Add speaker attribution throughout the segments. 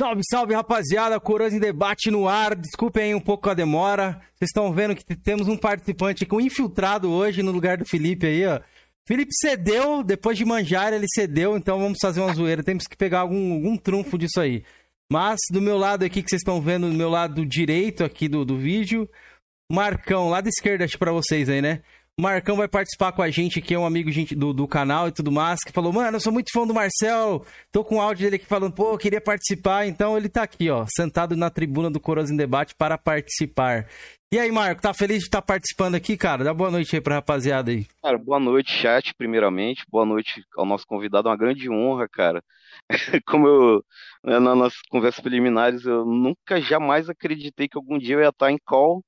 Speaker 1: Salve, salve, rapaziada. Coroas em debate no ar. Desculpem aí um pouco a demora. Vocês estão vendo que temos um participante com um infiltrado hoje no lugar do Felipe aí, ó. Felipe cedeu, depois de manjar, ele cedeu, então vamos fazer uma zoeira. Temos que pegar algum, algum trunfo disso aí. Mas do meu lado aqui, que vocês estão vendo, do meu lado direito aqui do, do vídeo, Marcão, lado esquerdo, acho pra vocês aí, né? Marcão vai participar com a gente aqui, é um amigo gente, do, do canal e tudo mais, que falou, mano, eu sou muito fã do Marcel, tô com o áudio dele aqui falando, pô, eu queria participar, então ele tá aqui, ó, sentado na tribuna do Coroas em Debate para participar. E aí, Marco, tá feliz de estar participando aqui, cara? Dá boa noite aí pra rapaziada aí.
Speaker 2: Cara, boa noite, chat, primeiramente, boa noite ao nosso convidado, uma grande honra, cara. Como eu, né, nas conversas preliminares, eu nunca jamais acreditei que algum dia eu ia estar em call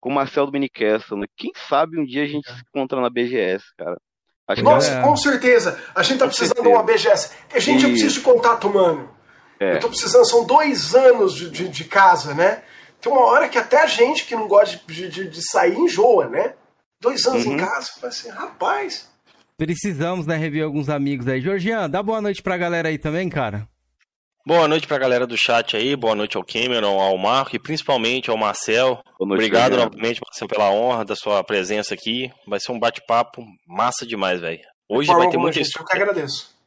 Speaker 2: com o Marcel do Minicastle, né? Quem sabe um dia a gente se encontra na BGS, cara.
Speaker 3: Acho Nossa, é... com certeza. A gente tá com precisando certeza. de uma BGS. A gente, e... eu preciso de contato humano. É. Eu tô precisando, são dois anos de, de, de, casa, né? Tem uma hora que até a gente que não gosta de, de, de sair enjoa, né? Dois anos uhum. em casa, assim, rapaz.
Speaker 1: Precisamos, né, rever alguns amigos aí. Georgian, dá boa noite pra galera aí também, cara.
Speaker 4: Boa noite para a galera do chat aí, boa noite ao Cameron, ao Marco e principalmente ao Marcel. Noite, Obrigado novamente, Marcel, pela honra da sua presença aqui. Vai ser um bate-papo massa demais, velho. Hoje vai ter muita
Speaker 3: história. Eu que agradeço.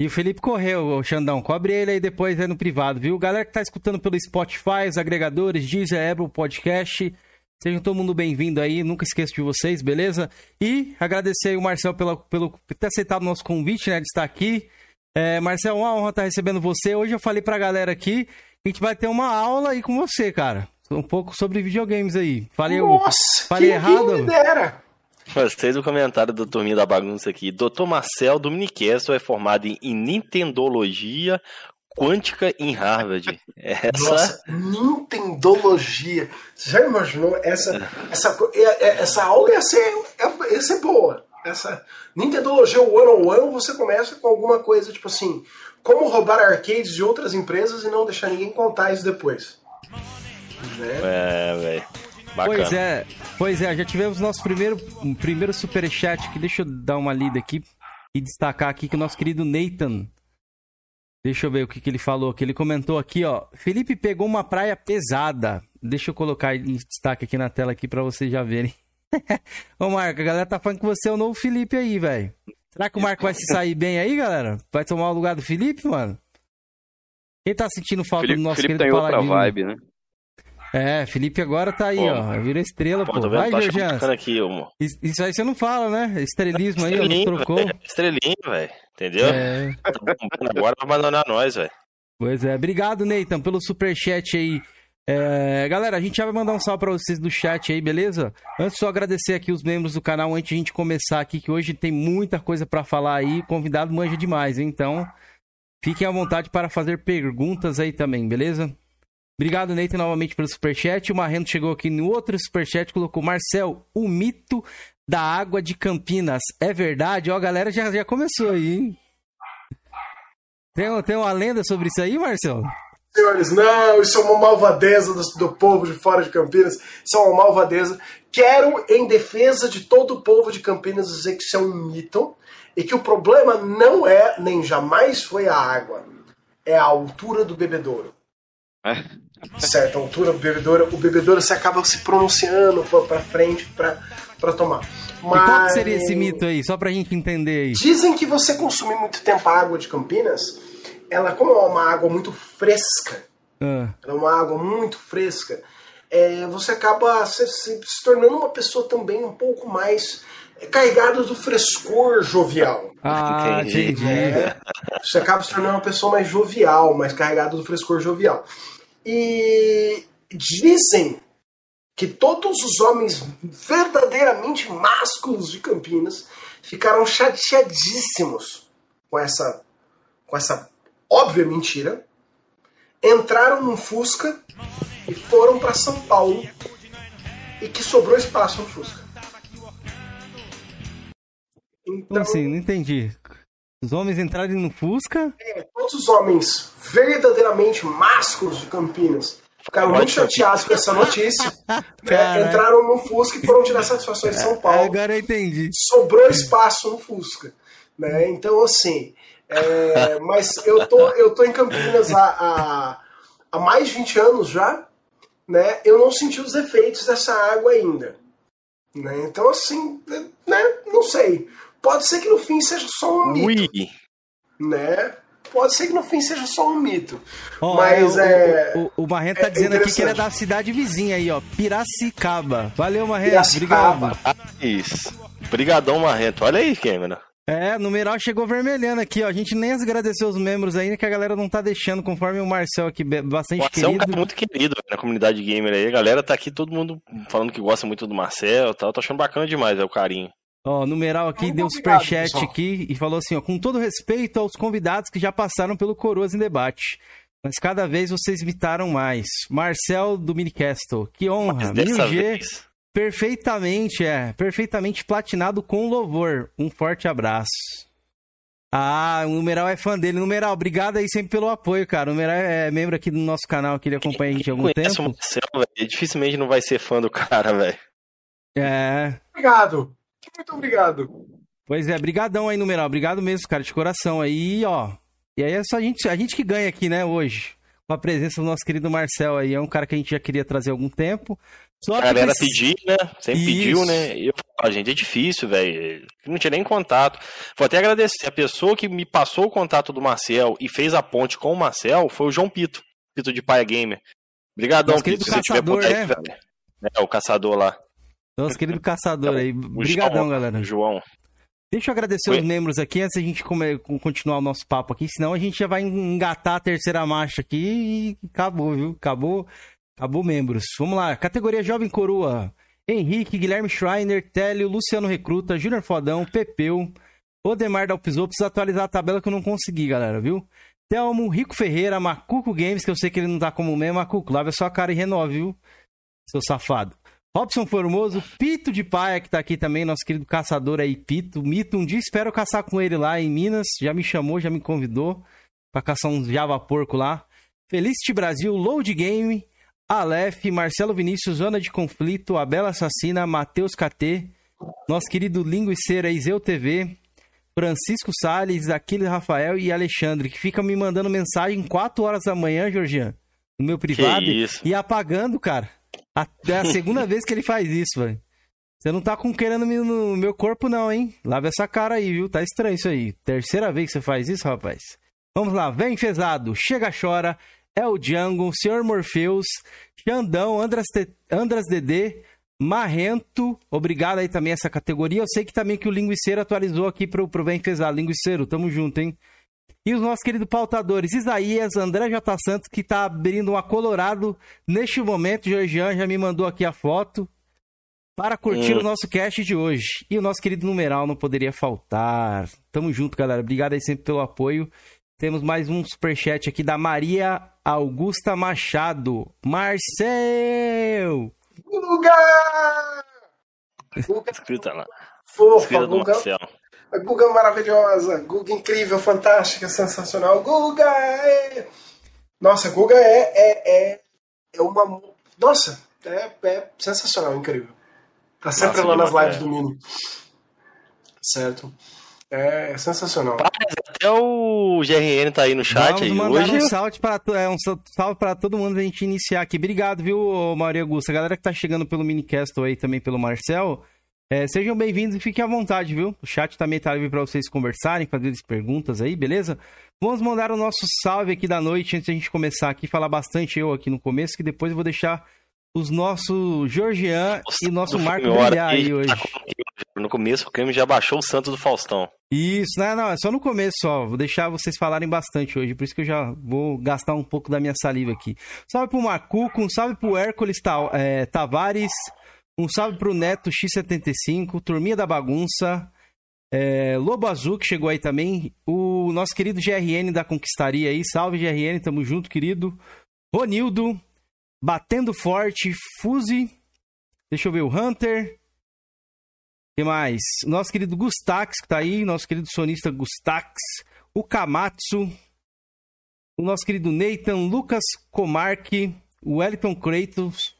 Speaker 1: E o Felipe correu, o Xandão. Cobre ele aí depois aí no privado, viu? Galera que tá escutando pelo Spotify, os agregadores, Deezer, Apple Podcast. Sejam todo mundo bem-vindo aí, nunca esqueço de vocês, beleza? E agradecer aí o Marcel pela, pelo ter aceitado o nosso convite, né, de estar aqui. É, Marcel, uma honra estar recebendo você. Hoje eu falei pra galera aqui que a gente vai ter uma aula aí com você, cara. Um pouco sobre videogames aí. Falei,
Speaker 3: Nossa,
Speaker 1: falei errado?
Speaker 3: Me dera.
Speaker 4: Gostei do comentário do Turminho da Bagunça aqui. Dr. Marcel Dominicastro é formado em Nintendologia Quântica em Harvard. Essa...
Speaker 3: Nossa, Nintendologia. Você já imaginou? Essa, essa, é, é, essa aula ia ser, ia ser boa. Essa Nintendologia one-on-one, você começa com alguma coisa tipo assim, como roubar arcades de outras empresas e não deixar ninguém contar isso depois.
Speaker 4: Né? É, velho.
Speaker 1: Pois é, pois é, já tivemos nosso primeiro, primeiro superchat aqui, deixa eu dar uma lida aqui e destacar aqui que o nosso querido Nathan, deixa eu ver o que, que ele falou, que ele comentou aqui, ó, Felipe pegou uma praia pesada, deixa eu colocar em destaque aqui na tela aqui para vocês já verem. Ô, Marco, a galera tá falando que você é o novo Felipe aí, velho. Será que o Marco vai se sair bem aí, galera? Vai tomar o lugar do Felipe, mano? Quem tá sentindo falta
Speaker 2: Felipe,
Speaker 1: do nosso
Speaker 2: Felipe
Speaker 1: querido
Speaker 2: tem outra vibe, né?
Speaker 1: É, Felipe agora tá aí, pô, ó. Vira estrela, pô. pô. Vai, Georgian.
Speaker 4: aqui,
Speaker 1: Isso aí você não fala, né? Estrelismo aí, ó, trocou.
Speaker 4: Véio. Estrelinho, velho. Entendeu? É. Tá agora vai abandonar nós, velho.
Speaker 1: Pois é. Obrigado, Nathan, pelo superchat aí. É, galera, a gente já vai mandar um salve para vocês do chat aí, beleza? Antes só agradecer aqui os membros do canal antes de a gente começar aqui, que hoje tem muita coisa para falar aí, convidado manja demais, hein? então fiquem à vontade para fazer perguntas aí também, beleza? Obrigado, Neito, novamente pelo superchat. O Marrento chegou aqui no outro superchat, colocou Marcel, o mito da água de Campinas. É verdade? Ó, a galera já, já começou aí, hein? Tem, tem uma lenda sobre isso aí, Marcel?
Speaker 3: Senhores, não, isso é uma malvadeza do, do, povo de fora de Campinas, isso é uma malvadeza. Quero, em defesa de todo o povo de Campinas, dizer que isso é um mito e que o problema não é, nem jamais foi a água, é a altura do bebedouro. É? Certo, a altura do bebedouro, o bebedouro se acaba se pronunciando para frente para tomar.
Speaker 1: Mas... E qual que seria esse mito aí, só pra gente entender aí?
Speaker 3: Dizem que você consumir muito tempo a água de Campinas ela, como é uma água muito fresca,
Speaker 1: uh.
Speaker 3: é uma água muito fresca, é, você acaba se, se, se, tornando uma pessoa também um pouco mais carregada do frescor jovial.
Speaker 1: Ah, entendi. É,
Speaker 3: você acaba se tornando uma pessoa mais jovial, mais carregada do frescor jovial. E dizem que todos os homens verdadeiramente másculos de Campinas ficaram chateadíssimos com essa, com essa óbvia mentira, entraram num Fusca e foram para São Paulo e que sobrou espaço no Fusca.
Speaker 1: Então, assim, não entendi. Os homens entrarem no Fusca?
Speaker 3: É, todos os homens verdadeiramente másculos de Campinas ficaram muito chateados com essa notícia. né? Entraram no Fusca e foram tirar satisfações em São Paulo.
Speaker 1: Agora eu entendi.
Speaker 3: Sobrou espaço no Fusca. Né? Então, assim, É, mas eu tô, eu tô em Campinas há, há, há mais de 20 anos já, né? Eu não senti os efeitos dessa água ainda. Né? Então, assim, né? não sei. Pode ser que no fim seja só um mito. Ui. Né? Pode ser que no fim seja só um mito.
Speaker 1: Oh, mas é. O, o, o Marrento tá é dizendo aqui que ele é da cidade vizinha aí, ó. Piracicaba. Valeu, Marrento. Piracicaba. Obrigado.
Speaker 4: Isso. Obrigadão, Marrento. Olha aí, Cameron.
Speaker 1: É, o numeral chegou vermelhando aqui, ó. A gente nem agradeceu os membros ainda, que a galera não tá deixando, conforme o Marcel aqui, bastante Marcel querido. é um cara
Speaker 4: muito querido na comunidade gamer aí. A galera tá aqui, todo mundo falando que gosta muito do Marcel e tal. Tô achando bacana demais, é o carinho.
Speaker 1: Ó, numeral aqui, deu superchat aqui e falou assim, ó, com todo respeito aos convidados que já passaram pelo Coroas em Debate. Mas cada vez vocês imitaram mais. Marcel do Minicastle, que honra. 1000G, perfeitamente, é. Perfeitamente platinado com louvor. Um forte abraço. Ah, o Numeral é fã dele. Numeral, obrigado aí sempre pelo apoio, cara. O Numeral é membro aqui do nosso canal, que ele acompanha a gente há algum tempo. O Marcel,
Speaker 4: velho, dificilmente não vai ser fã do cara, velho.
Speaker 1: É.
Speaker 3: Obrigado. Muito obrigado.
Speaker 1: Pois é, brigadão aí, numeral. Obrigado mesmo, cara, de coração aí, ó. E aí é só a gente, a gente que ganha aqui, né, hoje. Com a presença do nosso querido Marcel aí. É um cara que a gente já queria trazer há algum tempo.
Speaker 4: Só a galera que... pediu, né? Sempre Isso. pediu, né? E eu a gente, é difícil, velho. Não tinha nem contato. Vou até agradecer. A pessoa que me passou o contato do Marcel e fez a ponte com o Marcel foi o João Pito. Pito de Paia Gamer. Obrigadão, Pito.
Speaker 1: Se você tiver por aí,
Speaker 4: né? É, o caçador lá.
Speaker 1: Nosso querido caçador aí. Obrigadão, galera.
Speaker 4: João.
Speaker 1: Deixa eu agradecer Oi. os membros aqui antes da gente continuar o nosso papo aqui, senão a gente já vai engatar a terceira marcha aqui e acabou, viu? Acabou, acabou membros. Vamos lá, categoria Jovem Coroa. Henrique, Guilherme Schreiner, Télio, Luciano Recruta, Júnior Fodão, Pepeu, Odemar Dalpisou. Precisa atualizar a tabela que eu não consegui, galera, viu? Telmo, Rico Ferreira, Macuco Games, que eu sei que ele não tá como mesmo. Macuco, lava sua cara e renove, viu? Seu safado. Robson Formoso, Pito de Paia, que tá aqui também, nosso querido caçador aí, Pito. Mito, um dia espero caçar com ele lá em Minas. Já me chamou, já me convidou para caçar uns Java porco lá. Felicity Brasil, Load Game, Aleph, Marcelo Vinícius, Zona de Conflito, Abela Assassina, Matheus KT, nosso querido Linguiceira Iseu TV, Francisco Sales, Aquiles Rafael e Alexandre, que ficam me mandando mensagem 4 horas da manhã, Georgian, no meu privado e apagando, cara. É a segunda vez que ele faz isso, velho. Você não tá com querendo no meu corpo, não, hein? Lava essa cara aí, viu? Tá estranho isso aí. Terceira vez que você faz isso, rapaz. Vamos lá, vem fezado, chega, chora. O Django, Senhor Morpheus, Xandão, Andras, Te... Andras Dedê, Marrento. Obrigado aí também essa categoria. Eu sei que também que o Linguiceiro atualizou aqui pro, pro Vem Fezado. Linguiceiro, tamo junto, hein? E os nossos queridos pautadores, Isaías, André J. Santos, que está abrindo uma Colorado neste momento. Georgian já me mandou aqui a foto para curtir hum. o nosso cast de hoje. E o nosso querido numeral não poderia faltar. Tamo junto, galera. Obrigado aí sempre pelo apoio. Temos mais um superchat aqui da Maria Augusta Machado. Marcel!
Speaker 3: Guga!
Speaker 4: Guga! Escrita lá.
Speaker 3: Fofa, Escrita do Guga. Marcel. A Guga é maravilhosa, Guga incrível, fantástica, sensacional. Guga é. Nossa, Guga é, é, é, é uma. Nossa, é, é sensacional, incrível. Tá sempre Nossa, lá nas lives é. do Mini. Certo. É, é sensacional.
Speaker 4: até o GRN tá aí no chat Vamos aí hoje.
Speaker 1: Um salve para é, um salve para todo mundo a gente iniciar aqui. Obrigado, viu, Maria Augusta. A galera que tá chegando pelo Minicast aí também pelo Marcel. É, sejam bem-vindos e fiquem à vontade, viu? O chat também tá livre para vocês conversarem, fazerem perguntas aí, beleza? Vamos mandar o nosso salve aqui da noite antes de a gente começar aqui, falar bastante eu aqui no começo, que depois eu vou deixar os nossos Georgian Nossa, e nosso Marco brilhar aí hoje.
Speaker 4: No começo o Cami já baixou o Santos do Faustão.
Speaker 1: Isso, não, não, é só no começo só. Vou deixar vocês falarem bastante hoje, por isso que eu já vou gastar um pouco da minha saliva aqui. Salve pro Macuco, um salve pro Hércules é, Tavares, um salve pro Neto X75, Turminha da Bagunça, é, Lobo Azul, que chegou aí também. O nosso querido GRN da Conquistaria aí. Salve, GRN, tamo junto, querido. Ronildo, Batendo Forte, Fuse. Deixa eu ver o Hunter. que mais? Nosso querido Gustax, que tá aí. Nosso querido sonista Gustax. O Kamatsu. O nosso querido Nathan, Lucas Comarque. O Wellington Kratos.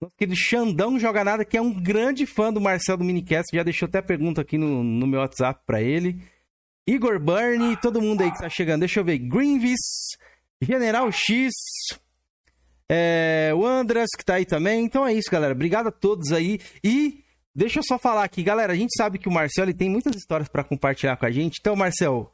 Speaker 1: Nosso querido Xandão Joga Nada, que é um grande fã do Marcel do Minicast, já deixou até pergunta aqui no, no meu WhatsApp para ele. Igor Burney, todo mundo aí que tá chegando. Deixa eu ver. Greenvis, General X, é, o Andras que tá aí também. Então é isso, galera. Obrigado a todos aí. E deixa eu só falar aqui, galera. A gente sabe que o Marcel ele tem muitas histórias para compartilhar com a gente. Então, Marcel,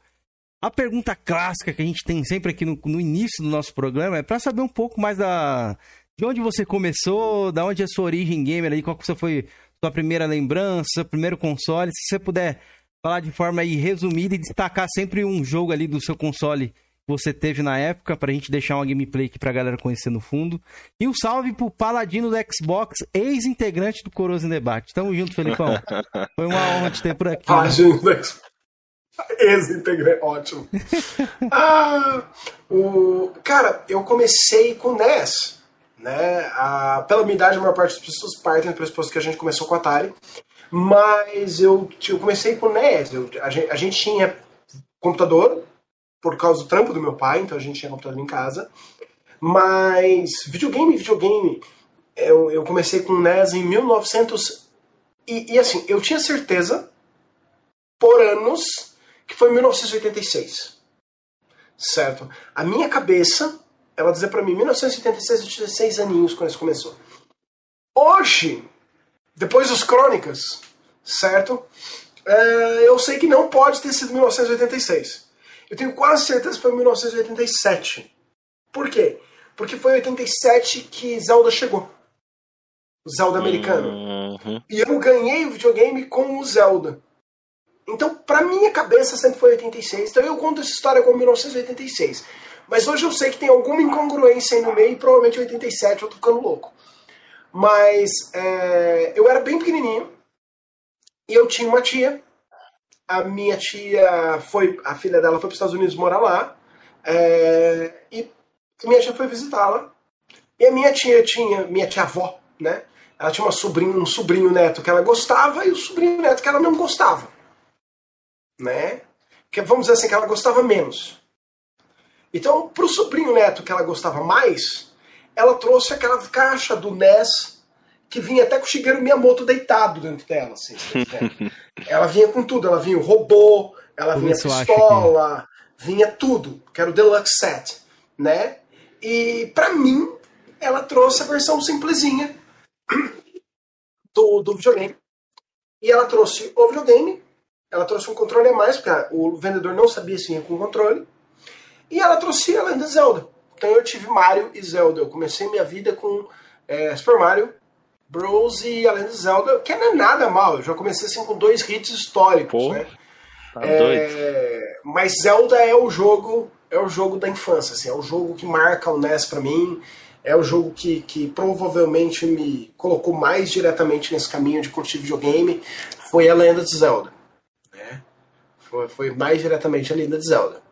Speaker 1: a pergunta clássica que a gente tem sempre aqui no, no início do nosso programa é para saber um pouco mais da de onde você começou, da onde é a sua origem gamer aí, qual que foi sua primeira lembrança, primeiro console. Se você puder falar de forma aí resumida e destacar sempre um jogo ali do seu console você teve na época, pra gente deixar uma gameplay aqui pra galera conhecer no fundo. E um salve pro Paladino do Xbox, ex-integrante do Coroso em Debate. Tamo junto, Felipão. Foi uma honra te ter por aqui.
Speaker 3: Paladino do Xbox. Ex-integrante, ótimo. ah, o... Cara, eu comecei com NES. Né? A... Pela minha idade, a maior parte das pessoas partem do pressuposto que a gente começou com Atari. Mas eu, eu comecei com NES. Eu, a, gente, a gente tinha computador, por causa do trampo do meu pai, então a gente tinha computador em casa. Mas videogame, videogame, eu, eu comecei com NES em 1900. E, e assim, eu tinha certeza, por anos, que foi 1986. Certo? A minha cabeça, ela dizia para mim, 1986 eu tinha 6 aninhos quando isso começou. Hoje, depois dos Crônicas, certo? É, eu sei que não pode ter sido 1986. Eu tenho quase certeza que foi 1987. Por quê? Porque foi em 87 que Zelda chegou. O Zelda americano. Uhum. E eu ganhei o videogame com o Zelda. Então, pra minha cabeça, sempre foi 86. Então eu conto essa história como 1986. Mas hoje eu sei que tem alguma incongruência aí no meio e provavelmente 87 eu tô ficando louco. Mas é, eu era bem pequenininho e eu tinha uma tia. A minha tia foi, a filha dela foi para os Estados Unidos morar lá. É, e minha tia foi visitá-la. E a minha tia tinha, minha tia avó, né? Ela tinha uma sobrinho, um sobrinho neto que ela gostava e o sobrinho neto que ela não gostava. Né? Que, vamos dizer assim, que ela gostava menos. Então, para o sobrinho neto que ela gostava mais, ela trouxe aquela caixa do NES que vinha até com o Shigeru Miyamoto deitado dentro dela. Assim, ela vinha com tudo, ela vinha o robô, ela vinha pistola, vinha tudo, que era o Deluxe Set, né? E para mim, ela trouxe a versão simplesinha do, do videogame. E ela trouxe o videogame, ela trouxe um controle a mais, porque o vendedor não sabia se vinha com controle. E ela trouxe a Lenda Zelda. Então eu tive Mario e Zelda. Eu comecei minha vida com é, Super Mario Bros e Além de Zelda, que não é nada mal. Eu já comecei assim com dois hits históricos, Pô, né? Tá é, mas Zelda é o jogo, é o jogo da infância, assim, é o jogo que marca o NES para mim. É o jogo que, que provavelmente me colocou mais diretamente nesse caminho de curtir videogame. Foi a Lenda de Zelda. Né? Foi, foi mais diretamente a Lenda de Zelda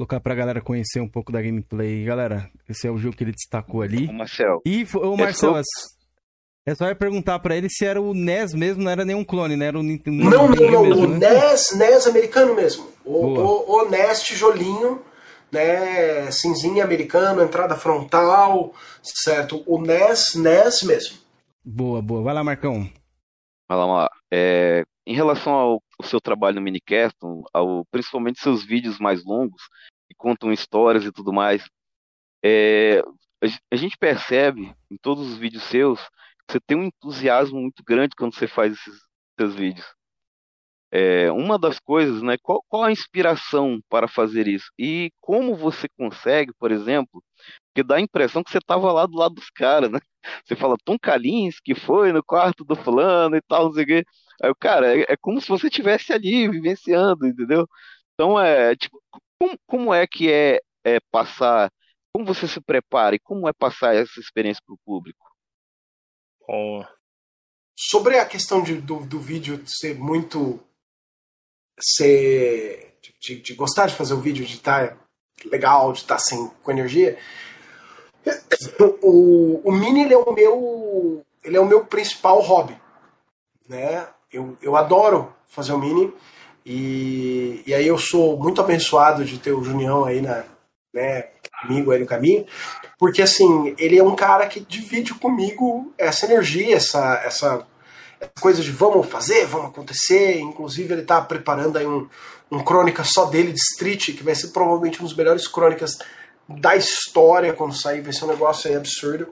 Speaker 1: colocar pra galera conhecer um pouco da gameplay. Galera, esse é o jogo que ele destacou ali.
Speaker 2: O Marcel.
Speaker 1: E o Marcel, é só perguntar para ele se era o NES mesmo, não era nenhum clone, né? Era o
Speaker 3: Nintendo. Não, não, não, mesmo, o né? NES, NES americano mesmo. O, o, o, NES tijolinho, né? Cinzinha americano, entrada frontal, certo? O NES, NES mesmo.
Speaker 1: Boa, boa. Vai lá, Marcão.
Speaker 2: Vai lá, é, em relação ao, ao, seu trabalho no Minicast, ao, principalmente seus vídeos mais longos, que contam histórias e tudo mais, é, a, a gente percebe em todos os vídeos seus você tem um entusiasmo muito grande quando você faz esses vídeos. É, uma das coisas, né? Qual, qual a inspiração para fazer isso? E como você consegue, por exemplo, que dá a impressão que você estava lá do lado dos caras, né? Você fala, Tom que foi no quarto do fulano e tal, não sei o quê. Aí o cara, é, é como se você estivesse ali, vivenciando, entendeu? Então, é, tipo, como, como é que é, é passar, como você se prepara e como é passar essa experiência para o público?
Speaker 3: Oh. Sobre a questão de, do, do vídeo ser muito. ser. De, de, gostar de fazer o vídeo, de estar legal, de estar sem, com energia. O, o Mini ele é o meu. ele é o meu principal hobby. Né? Eu, eu adoro fazer o Mini. E, e aí eu sou muito abençoado de ter o Junião aí na, né, comigo aí no caminho, porque assim, ele é um cara que divide comigo essa energia, essa, essa, coisa de vamos fazer, vamos acontecer. Inclusive, ele está preparando aí um, um crônica só dele de Street, que vai ser provavelmente um dos melhores crônicas da história quando sair. Vai ser um negócio aí absurdo.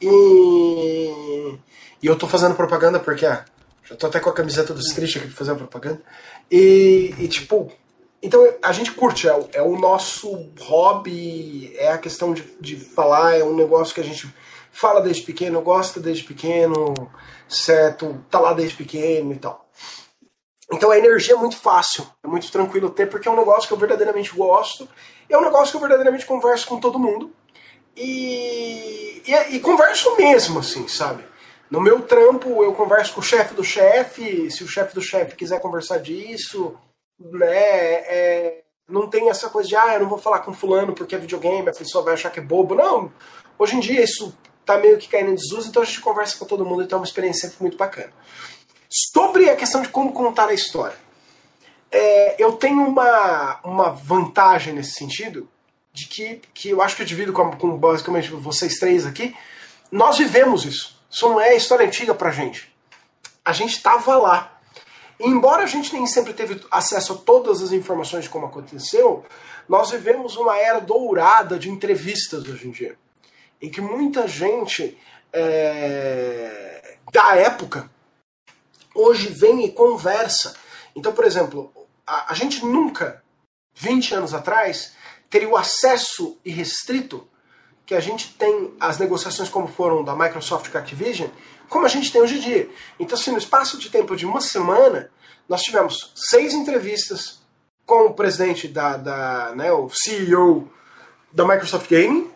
Speaker 3: E, e eu tô fazendo propaganda porque, ah, já tô até com a camiseta do Street aqui pra fazer a propaganda. E, e tipo, então a gente curte, é, é, o nosso hobby, é a questão de, de falar, é um negócio que a gente fala desde pequeno, gosta desde pequeno, certo? Tá lá desde pequeno e tal. Então a energia é muito fácil, é muito tranquilo ter, porque é um negócio que eu verdadeiramente gosto, é um negócio que eu verdadeiramente converso com todo mundo. E, e, e converso mesmo, assim, sabe? No meu trampo, eu converso com o chefe do chefe, se o chefe do chefe quiser conversar disso, né? É, não tem essa coisa de, ah, eu não vou falar com fulano porque é videogame, a pessoa vai achar que é bobo. Não, hoje em dia isso tá meio que caindo em desuso, então a gente conversa com todo mundo e tem uma experiência sempre muito bacana. Sobre a questão de como contar a história. É, eu tenho uma, uma vantagem nesse sentido, de que, que eu acho que eu divido com, com basicamente vocês três aqui. Nós vivemos isso. Isso não é história antiga pra gente. A gente estava lá. Embora a gente nem sempre teve acesso a todas as informações de como aconteceu, nós vivemos uma era dourada de entrevistas hoje em dia em que muita gente é, da época hoje vem e conversa. Então, por exemplo, a, a gente nunca, 20 anos atrás, teria o acesso irrestrito que a gente tem as negociações como foram da Microsoft com a Activision, como a gente tem hoje em dia. Então, assim, no espaço de tempo de uma semana, nós tivemos seis entrevistas com o presidente da, da né, o CEO da Microsoft Gaming,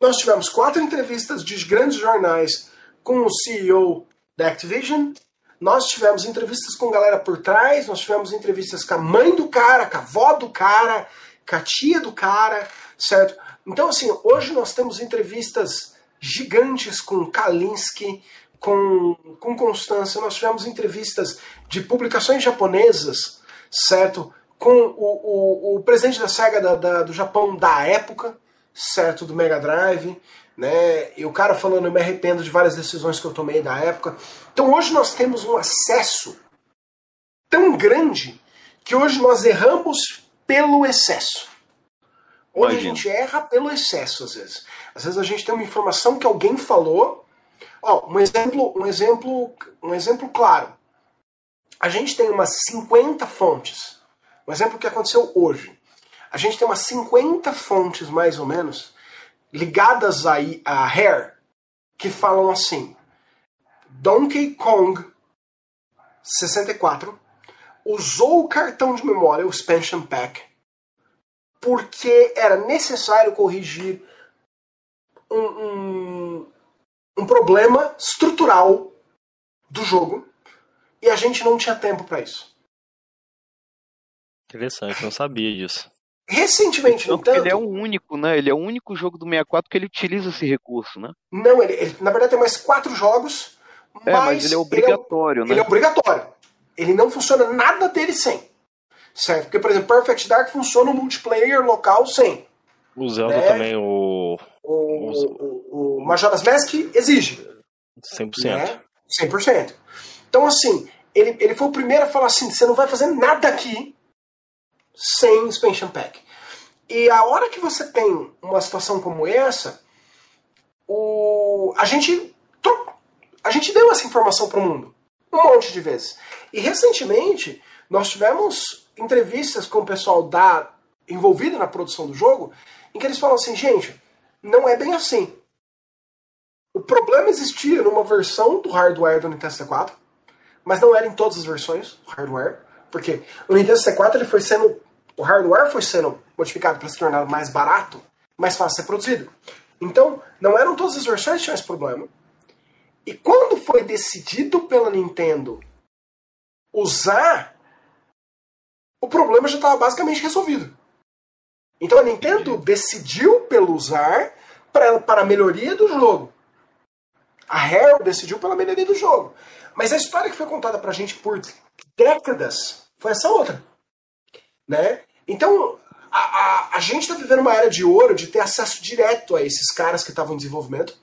Speaker 3: nós tivemos quatro entrevistas de grandes jornais com o CEO da Activision. Nós tivemos entrevistas com galera por trás, nós tivemos entrevistas com a mãe do cara, com a avó do cara, com a tia do cara, certo? Então, assim, hoje nós temos entrevistas gigantes com Kalinske, com, com Constância, nós tivemos entrevistas de publicações japonesas, certo? Com o, o, o presidente da SEGA da, da, do Japão da época, certo do Mega Drive, né? E o cara falando, eu me arrependo de várias decisões que eu tomei da época. Então hoje nós temos um acesso tão grande que hoje nós erramos pelo excesso. Hoje Imagina. a gente erra pelo excesso, às vezes. Às vezes a gente tem uma informação que alguém falou. Ó, um exemplo, um exemplo, um exemplo claro. A gente tem umas 50 fontes. Um exemplo que aconteceu hoje. A gente tem umas 50 fontes, mais ou menos, ligadas a, a Hair, que falam assim: Donkey Kong 64 usou o cartão de memória, o expansion pack, porque era necessário corrigir um, um, um problema estrutural do jogo e a gente não tinha tempo para isso.
Speaker 4: Interessante, não sabia disso.
Speaker 3: Recentemente, no
Speaker 2: entanto, Ele é o único, né? Ele é o único jogo do 64 que ele utiliza esse recurso, né?
Speaker 3: Não, ele, ele na verdade tem mais quatro jogos.
Speaker 2: É, mas ele é obrigatório,
Speaker 3: ele
Speaker 2: é,
Speaker 3: né? Ele é obrigatório. Ele não funciona nada dele sem. Certo? Porque, por exemplo, Perfect Dark funciona no multiplayer local sem.
Speaker 4: O Zelda né? também, o.
Speaker 3: O, o, o Majora's Mask exige.
Speaker 4: 100%. Né?
Speaker 3: 100%. Então, assim, ele, ele foi o primeiro a falar assim: você não vai fazer nada aqui sem expansion pack. E a hora que você tem uma situação como essa, o, a gente a gente deu essa informação para o mundo um monte de vezes. E recentemente nós tivemos entrevistas com o pessoal da envolvido na produção do jogo, em que eles falam assim, gente, não é bem assim. O problema existia numa versão do hardware do Nintendo 64, mas não era em todas as versões do hardware. Porque o Nintendo 64 ele foi sendo. O hardware foi sendo modificado para se tornar mais barato, mais fácil de ser produzido. Então, não eram todas as versões que tinham esse problema. E quando foi decidido pela Nintendo usar, o problema já estava basicamente resolvido. Então a Nintendo decidiu pelo usar para, para a melhoria do jogo. A Rare decidiu pela melhoria do jogo. Mas a história que foi contada pra gente por décadas foi essa outra. Né? Então, a, a, a gente está vivendo uma era de ouro de ter acesso direto a esses caras que estavam em desenvolvimento.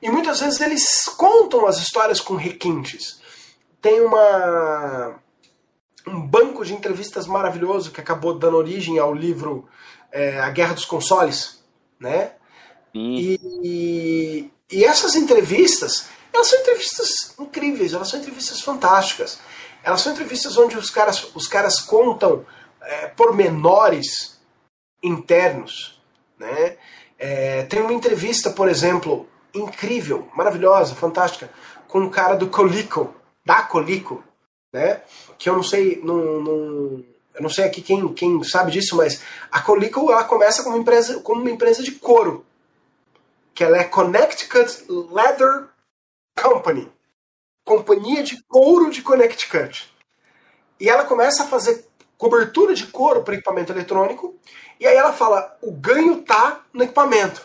Speaker 3: E muitas vezes eles contam as histórias com requintes. tem uma um banco de entrevistas maravilhoso que acabou dando origem ao livro é, A Guerra dos Consoles, né? E, e, e, essas entrevistas, elas são entrevistas incríveis, elas são entrevistas fantásticas. Elas são entrevistas onde os caras, os caras contam é, pormenores internos, né? É, tem uma entrevista, por exemplo, incrível, maravilhosa, fantástica, com um cara do Colico, da Colico, né? Que eu não sei, não, não, eu não sei aqui quem, quem sabe disso, mas a Colico ela começa como uma empresa, como uma empresa de couro, que ela é Connecticut Leather Company, companhia de couro de Connecticut. E ela começa a fazer cobertura de couro para equipamento eletrônico, e aí ela fala: o ganho tá no equipamento.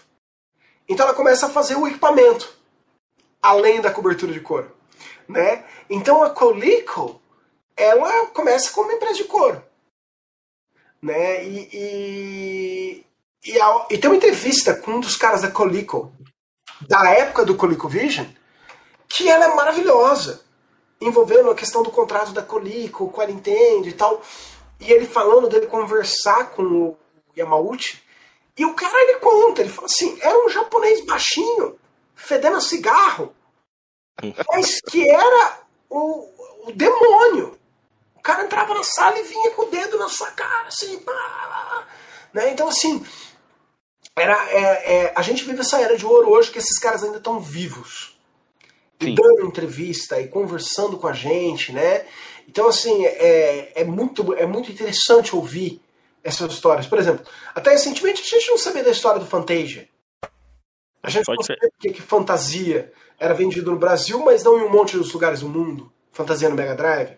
Speaker 3: Então ela começa a fazer o equipamento, além da cobertura de couro. Né? Então a Coleco, ela começa como uma empresa de couro. Né? E, e, e, a, e tem uma entrevista com um dos caras da Coleco, da época do ColecoVision, que ela é maravilhosa, envolvendo a questão do contrato da Coleco com a Nintendo e tal. E ele falando dele conversar com o Yamauchi, e o cara ele conta, ele fala assim, era um japonês baixinho, fedendo a cigarro, mas que era o, o demônio. O cara entrava na sala e vinha com o dedo na sua cara, assim, pá, né? Então, assim, era, é, é, a gente vive essa era de ouro hoje que esses caras ainda estão vivos. E dando entrevista e conversando com a gente, né? Então, assim, é, é, muito, é muito interessante ouvir essas histórias. Por exemplo, até recentemente a gente não sabia da história do Fantasia. A gente Pode não sabia porque que fantasia era vendido no Brasil, mas não em um monte de lugares do mundo. Fantasia no Mega Drive,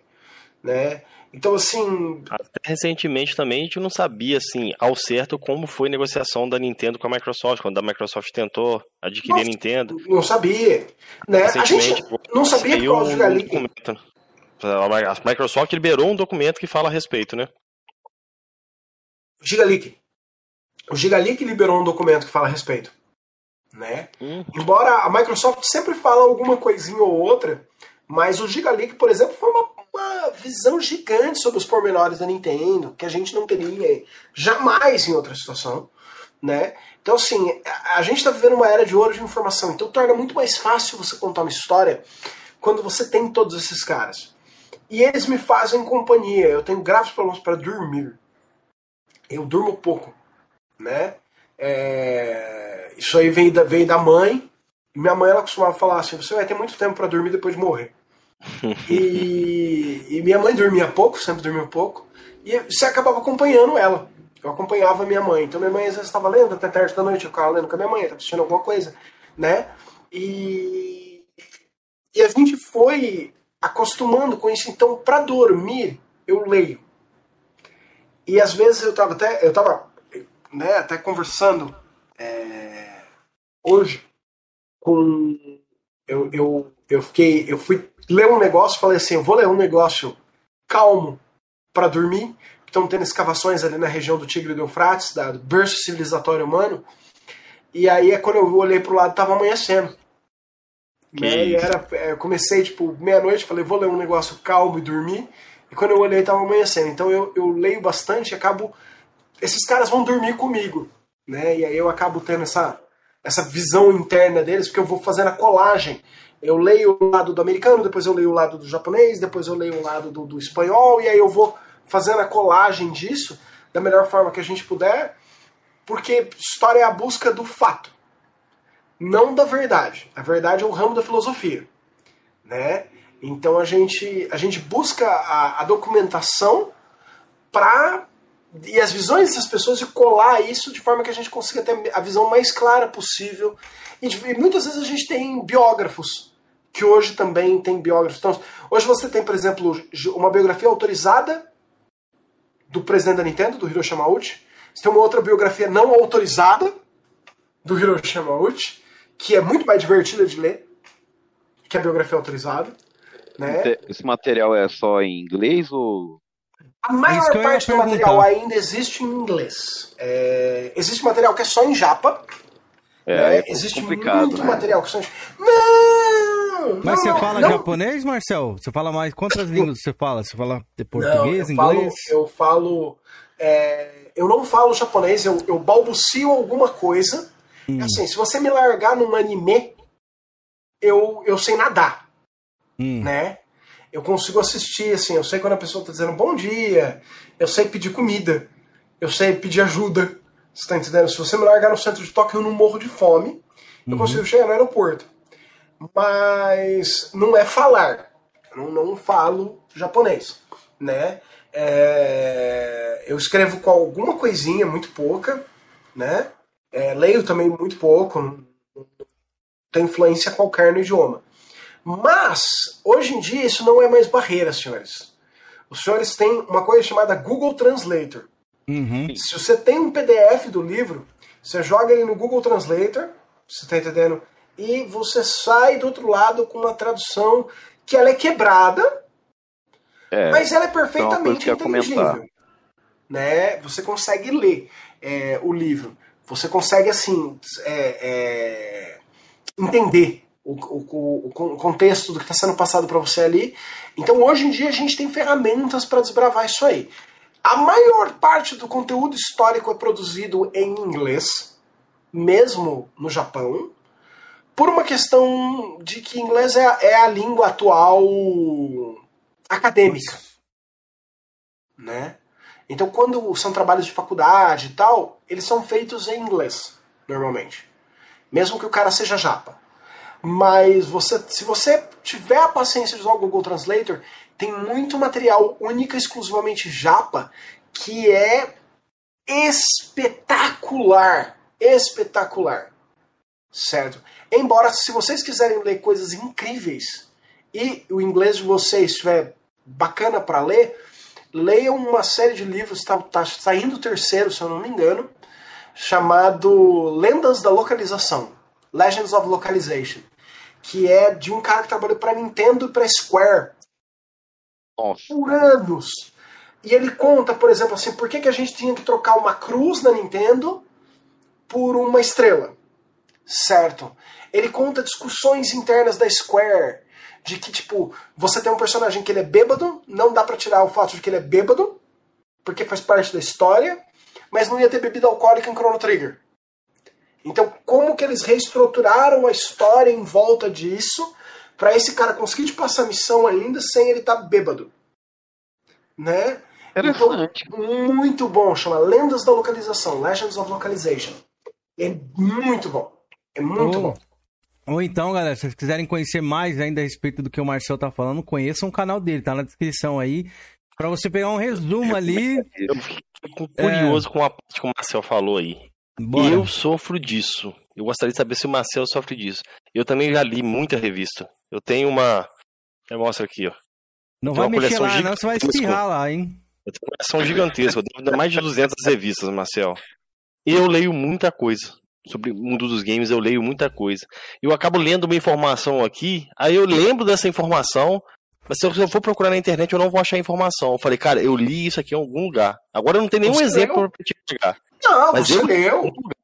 Speaker 3: né? Então, assim.
Speaker 4: Até recentemente também a gente não sabia, assim, ao certo como foi a negociação da Nintendo com a Microsoft, quando a Microsoft tentou adquirir Nossa, a Nintendo.
Speaker 3: Não sabia. Né? A gente não sabia por causa
Speaker 4: um documento. A Microsoft liberou um documento que fala a respeito, né?
Speaker 3: Gigaleak. O Gigaleak liberou um documento que fala a respeito. Né? Uhum. Embora a Microsoft sempre fala alguma coisinha ou outra, mas o Gigaleak, por exemplo, foi uma, uma visão gigante sobre os pormenores da Nintendo, que a gente não teria jamais em outra situação. Né? Então, assim, a gente está vivendo uma era de ouro de informação, então torna muito mais fácil você contar uma história quando você tem todos esses caras. E eles me fazem companhia, eu tenho graves problemas para dormir eu durmo pouco, né? É, isso aí vem da, da mãe. Minha mãe ela costumava falar assim: você vai ter muito tempo para dormir depois de morrer. E, e, minha mãe dormia pouco, sempre dormia pouco, e você acabava acompanhando ela. Eu acompanhava minha mãe. Então minha mãe às vezes estava lendo até tarde da noite, eu ficava lendo com a minha mãe, estava assistindo alguma coisa, né? E, e a gente foi acostumando com isso. Então, para dormir, eu leio. E às vezes eu tava até, eu tava, né, até conversando é, hoje com eu, eu, eu fiquei, eu fui ler um negócio, falei assim, eu vou ler um negócio calmo para dormir. Estão tendo escavações ali na região do Tigre do Eufrates, da, do berço civilizatório humano. E aí é quando eu olhei pro lado, tava amanhecendo. Né? E era, é, eu comecei tipo meia-noite, falei, vou ler um negócio calmo e dormir. E quando eu olhei, estava amanhecendo. Então eu, eu leio bastante e acabo. Esses caras vão dormir comigo. Né? E aí eu acabo tendo essa, essa visão interna deles, porque eu vou fazendo a colagem. Eu leio o lado do americano, depois eu leio o lado do japonês, depois eu leio o lado do, do espanhol, e aí eu vou fazendo a colagem disso da melhor forma que a gente puder, porque história é a busca do fato, não da verdade. A verdade é o ramo da filosofia, né? Então a gente, a gente busca a, a documentação para e as visões dessas pessoas e colar isso de forma que a gente consiga ter a visão mais clara possível. E, e muitas vezes a gente tem biógrafos, que hoje também tem biógrafos. Então, hoje você tem, por exemplo, uma biografia autorizada do presidente da Nintendo, do Hiroshi Yamauchi. Você tem uma outra biografia não autorizada do Hiroshi Yamauchi, que é muito mais divertida de ler que a biografia autorizada. Né?
Speaker 2: Esse material é só em inglês ou.
Speaker 3: A maior parte do material ainda existe em inglês. É... Existe material que é só em japa.
Speaker 2: É, né? é
Speaker 3: existe
Speaker 2: complicado,
Speaker 3: muito
Speaker 2: né?
Speaker 3: material que só em... Não! Não,
Speaker 1: Mas
Speaker 3: não,
Speaker 1: você
Speaker 3: não,
Speaker 1: fala
Speaker 3: não.
Speaker 1: japonês, Marcel? Você fala mais. Quantas línguas você fala? Você fala de
Speaker 3: Não,
Speaker 1: português,
Speaker 3: eu falo,
Speaker 1: inglês?
Speaker 3: eu falo. é, eu não falo japonês, eu, eu balbucio alguma coisa.
Speaker 1: Hum.
Speaker 3: Assim, se você me largar num anime, eu, eu sei nadar,
Speaker 1: Hum.
Speaker 3: né? Eu consigo assistir, assim, eu sei quando a pessoa tá dizendo bom dia, eu sei pedir comida, eu sei pedir ajuda. Você tá entendendo? Se você me largar no centro de Tóquio, eu não morro de fome. Eu
Speaker 1: Uhum.
Speaker 3: consigo chegar no aeroporto. Mas não é falar. Eu não, não falo japonês, né? É, eu escrevo com alguma coisinha, muito pouca, né? É, leio também muito pouco, não tem influência qualquer no idioma. Mas, hoje em dia, isso não é mais barreira, senhores. Os senhores têm uma coisa chamada Google Translator.
Speaker 1: Uhum.
Speaker 3: Se você tem um PDF do livro, você joga ele no Google Translator, você tá entendendo? E você sai do outro lado com uma tradução que ela é quebrada,
Speaker 2: É,
Speaker 3: mas ela é
Speaker 2: então coisa
Speaker 3: perfeitamente
Speaker 2: comentar.
Speaker 3: inteligível. Né? Você consegue ler é, o livro. Você consegue, assim, é, é, entender o, o- o- contexto do que está sendo passado para você ali. Então, hoje em dia, a gente tem ferramentas para desbravar isso aí. A maior parte do conteúdo histórico é produzido em inglês, mesmo no Japão, por uma questão de que inglês é, é a língua atual acadêmica, né? Então, quando são trabalhos de faculdade e tal, eles são feitos em inglês, normalmente. Mesmo que o cara seja japa. Mas você, se você tiver a paciência de usar o Google Translator, tem muito material única e exclusivamente japa que é espetacular. Espetacular. Certo? Embora, se vocês quiserem ler coisas incríveis e o inglês de vocês estiver bacana para ler, leiam uma série de livros, está tá saindo o terceiro, se eu não me engano, chamado Lendas da Localização Legends of Localization que é de um cara que trabalhou para Nintendo e para Square
Speaker 2: Nossa.
Speaker 3: por anos. E ele conta, por exemplo, assim, por que, que a gente tinha que trocar uma cruz na Nintendo por uma estrela. Certo? Ele conta discussões internas da Square de que, tipo, você tem um personagem que ele é bêbado, não dá pra tirar o fato de que ele é bêbado, porque faz parte da história, mas não ia ter bebida alcoólica em Chrono Trigger. Então, como que eles reestruturaram a história em volta disso para esse cara conseguir te passar a missão ainda sem ele estar bêbado? Né?
Speaker 2: Interessante.
Speaker 3: Então, muito bom, chama Lendas da Localização, Legends of Localization. É muito bom. É muito
Speaker 1: Ou-
Speaker 3: bom.
Speaker 1: Ou então, galera, se vocês quiserem conhecer mais ainda a respeito do que o Marcel tá falando, conheçam o canal dele, tá na descrição aí. Pra você pegar um resumo ali.
Speaker 4: Eu fico curioso com a parte que o Marcel falou aí.
Speaker 1: Bora.
Speaker 4: Eu sofro disso. Eu gostaria de saber se o Marcel sofre disso. Eu também já li muita revista. Eu tenho uma. Eu mostro aqui, ó.
Speaker 1: Não vai mexer lá, não, você vai espirrar lá, hein?
Speaker 4: Eu tenho uma coleção gigantesca. Eu tenho mais de 200 revistas, Marcel. E eu leio muita coisa. Sobre o mundo dos games, eu leio muita coisa. Eu acabo lendo uma informação aqui, aí eu lembro dessa informação, mas se eu, eu for procurar na internet, eu não vou achar informação. Eu falei, cara, eu li isso aqui em algum lugar. Agora eu não tenho nenhum
Speaker 3: Você
Speaker 4: exemplo pra te pegar.
Speaker 3: Não,
Speaker 4: Mas
Speaker 3: você
Speaker 4: eu-
Speaker 3: leu.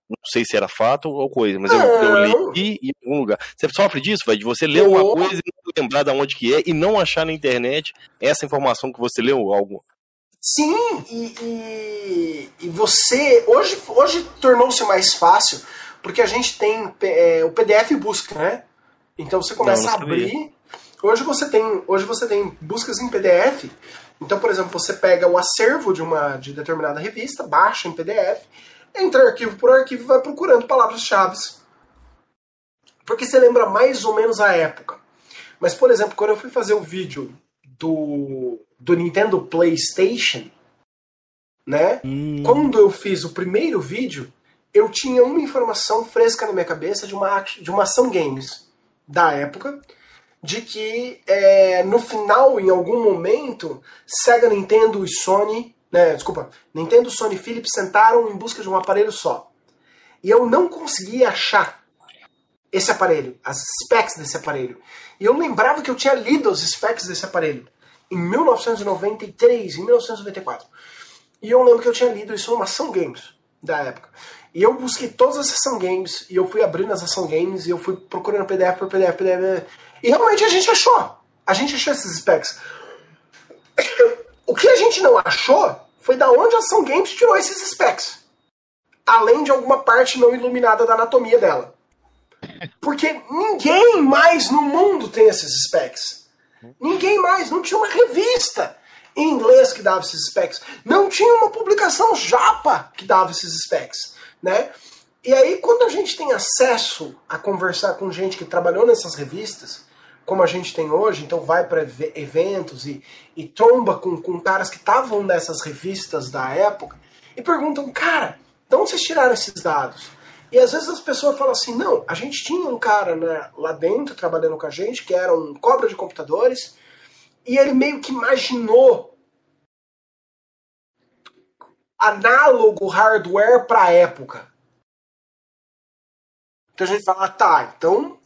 Speaker 4: Não sei se era fato ou coisa, mas eu, eu li em algum lugar. Você sofre disso, velho? De você ler uma
Speaker 3: Oh.
Speaker 4: coisa e não lembrar de onde que é e não achar na internet essa informação que você leu algo.
Speaker 3: Sim, e, e, e você. Hoje, hoje tornou-se mais fácil, porque a gente tem é, o PDF busca, né? Então você começa
Speaker 4: Não, não
Speaker 3: a abrir. Hoje você tem, hoje você tem buscas em PDF. Então, por exemplo, você pega o acervo de uma de determinada revista, baixa em PDF, entra arquivo por arquivo e vai procurando palavras-chave. Porque você lembra mais ou menos a época. Mas, por exemplo, quando eu fui fazer o vídeo do, do Nintendo PlayStation, né?
Speaker 1: Hum,
Speaker 3: Quando eu fiz o primeiro vídeo, eu tinha uma informação fresca na minha cabeça de uma, de uma ação games da época, de que é, no final, em algum momento, Sega, Nintendo e Sony, né, desculpa, Nintendo, Sony e Philips sentaram em busca de um aparelho só. E eu não conseguia achar esse aparelho, as specs desse aparelho. E eu lembrava que eu tinha lido as specs desse aparelho em 1993, em 1994. E eu lembro que eu tinha lido isso numa ação games da época. E eu busquei todas as ação games, e eu fui abrindo as ação games, e eu fui procurando PDF por PDF, PDF, e realmente a gente achou. A gente achou esses specs. O que a gente não achou foi da onde a ação games tirou esses specs. Além de alguma parte não iluminada da anatomia dela. Porque ninguém mais no mundo tem esses specs. Ninguém mais, não tinha uma revista em inglês que dava esses specs. Não tinha uma publicação japa que dava esses specs, né? E aí, quando a gente tem acesso a conversar com gente que trabalhou nessas revistas, como a gente tem hoje, então vai para eventos e, e tromba com, com caras que estavam nessas revistas da época e perguntam, cara, de onde vocês tiraram esses dados? E às vezes as pessoas falam assim, não, a gente tinha um cara né, lá dentro trabalhando com a gente que era um cobra de computadores e ele meio que imaginou análogo hardware para a época. Então a gente fala, ah, tá, então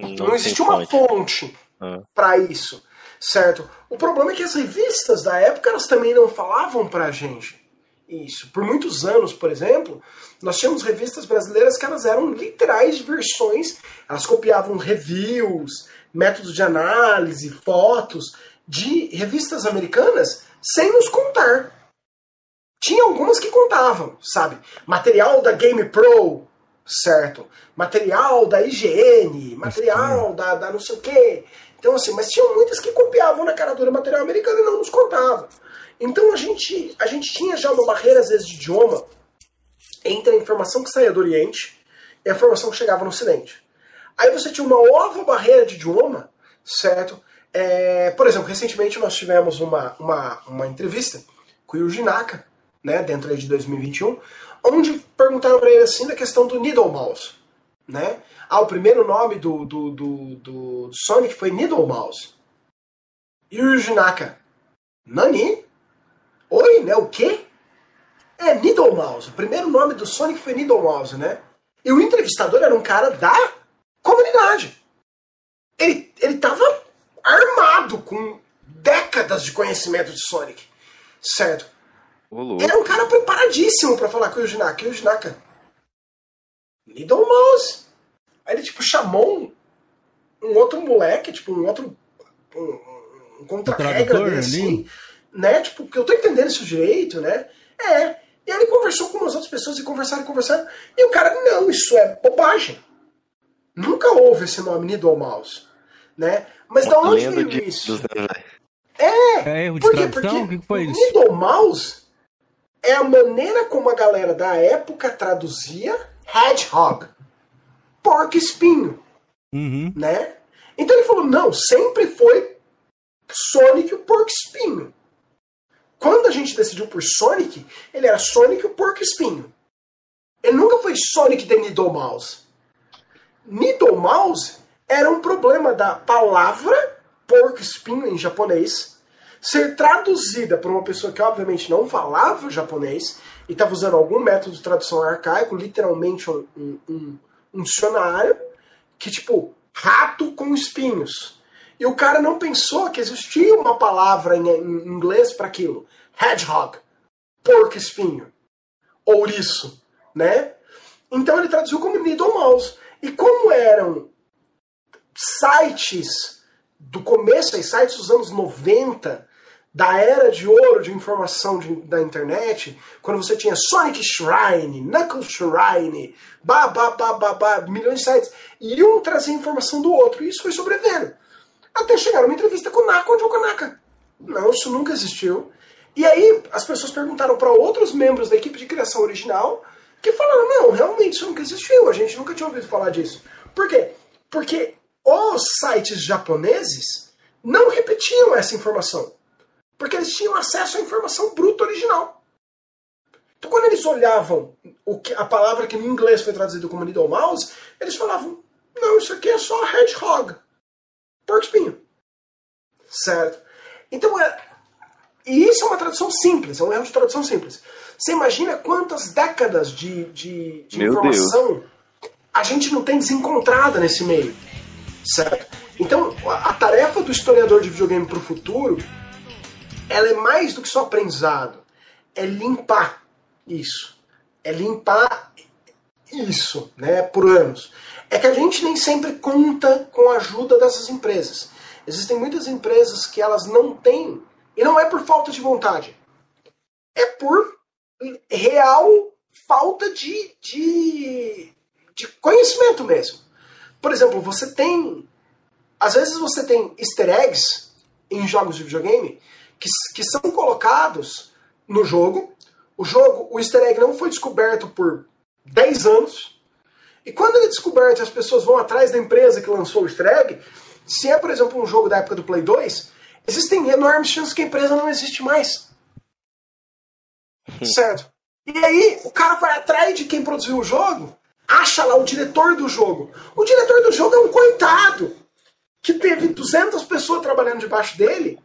Speaker 3: não, não existe uma fonte ah. para isso, certo? O problema é que as revistas da época elas também não falavam para a gente isso. Por muitos anos, por exemplo, nós tínhamos revistas brasileiras que elas eram literais versões, elas copiavam reviews, métodos de análise, fotos de revistas americanas sem nos contar. Tinha algumas que contavam, sabe? Material da Game Pro, certo? Material da IGN, material da, da não sei o quê. Então, assim, mas tinha muitas que copiavam na cara dura material americano e não nos contavam. Então a gente, a gente tinha já uma barreira, às vezes, de idioma entre a informação que saía do Oriente e a informação que chegava no Ocidente. Aí você tinha uma nova barreira de idioma, certo? É, por exemplo, recentemente nós tivemos uma, uma, uma entrevista com o Yuji Naka, né, dentro de 2021, onde perguntaram para ele assim da questão do Needle Mouse. Né? Ah, o primeiro nome do, do, do, do Sonic foi Needle Mouse. Yuji Naka. Nani? Oi, né? O quê? É Needle Mouse. O primeiro nome do Sonic foi Needle Mouse, né? E o entrevistador era um cara da comunidade. Ele, ele tava armado com décadas de conhecimento de Sonic. Certo? Era um cara preparadíssimo para falar com o Yuji Naka. E o Yuji Naka, Needle Mouse. Aí ele, tipo, chamou um, um outro moleque, tipo, um outro. Um, um contra-regra dele, assim né? Tipo, que eu tô entendendo isso direito, né? É. E aí ele conversou com umas outras pessoas e conversaram e conversaram. E o cara, não, isso é bobagem. Nunca houve esse nome Needle Mouse, né? Mas da onde veio de... isso? É,
Speaker 1: é erro de porque, tradução? Porque o que foi isso?
Speaker 3: Needle Mouse é a maneira como a galera da época traduzia hedgehog, porco espinho,
Speaker 1: uhum.
Speaker 3: né? Então ele falou, não, sempre foi Sonic o porco espinho. Quando a gente decidiu por Sonic, ele era Sonic o Porco Espinho. Ele nunca foi Sonic the Needle Mouse. Needle Mouse era um problema da palavra porco espinho em japonês ser traduzida por uma pessoa que obviamente não falava japonês e estava usando algum método de tradução arcaico, literalmente um, um, um dicionário, que tipo, rato com espinhos. E o cara não pensou que existia uma palavra em, em inglês para aquilo. Hedgehog, porco espinho, ouriço, né? Então ele traduziu como Needle Mouse. E como eram sites do começo, sites dos anos 90, da era de ouro de informação de, da internet, quando você tinha Sonic Shrine, Knuckles Shrine, ba, ba, ba, ba, ba, milhões de sites, e um trazia informação do outro. E isso foi sobrevivendo. Até chegar uma entrevista com o Naka, onde o. Não, isso nunca existiu. E aí as pessoas perguntaram para outros membros da equipe de criação original que falaram: não, realmente isso nunca existiu, a gente nunca tinha ouvido falar disso. Por quê? Porque os sites japoneses não repetiam essa informação. Porque eles tinham acesso à informação bruta original. Então, quando eles olhavam o que, a palavra que no inglês foi traduzido como needle mouse, eles falavam: não, isso aqui é só hedgehog porco espinho. Certo? Então, é, e isso é uma tradução simples, é um erro de tradução simples. Você imagina quantas décadas de, de, de informação Deus. a gente não tem desencontrada nesse meio. Certo? Então, a, a tarefa do historiador de videogame para o futuro ela é mais do que só aprendizado. É limpar isso. é limpar isso, né, por anos. É que a gente nem sempre conta com a ajuda dessas empresas. Existem muitas empresas que elas não têm, e não é por falta de vontade, é por real falta de, de, de conhecimento mesmo. Por exemplo, você tem. Às vezes você tem easter eggs em jogos de videogame que, que são colocados no jogo. O jogo, o easter egg não foi descoberto por 10 anos. E quando ele é descoberto as pessoas vão atrás da empresa que lançou o easter egg, se é, por exemplo, um jogo da época do Play 2, existem enormes chances que a empresa não existe mais. certo? E aí, o cara vai atrás de quem produziu o jogo, acha lá o diretor do jogo. O diretor do jogo é um coitado que teve 200 pessoas trabalhando debaixo dele.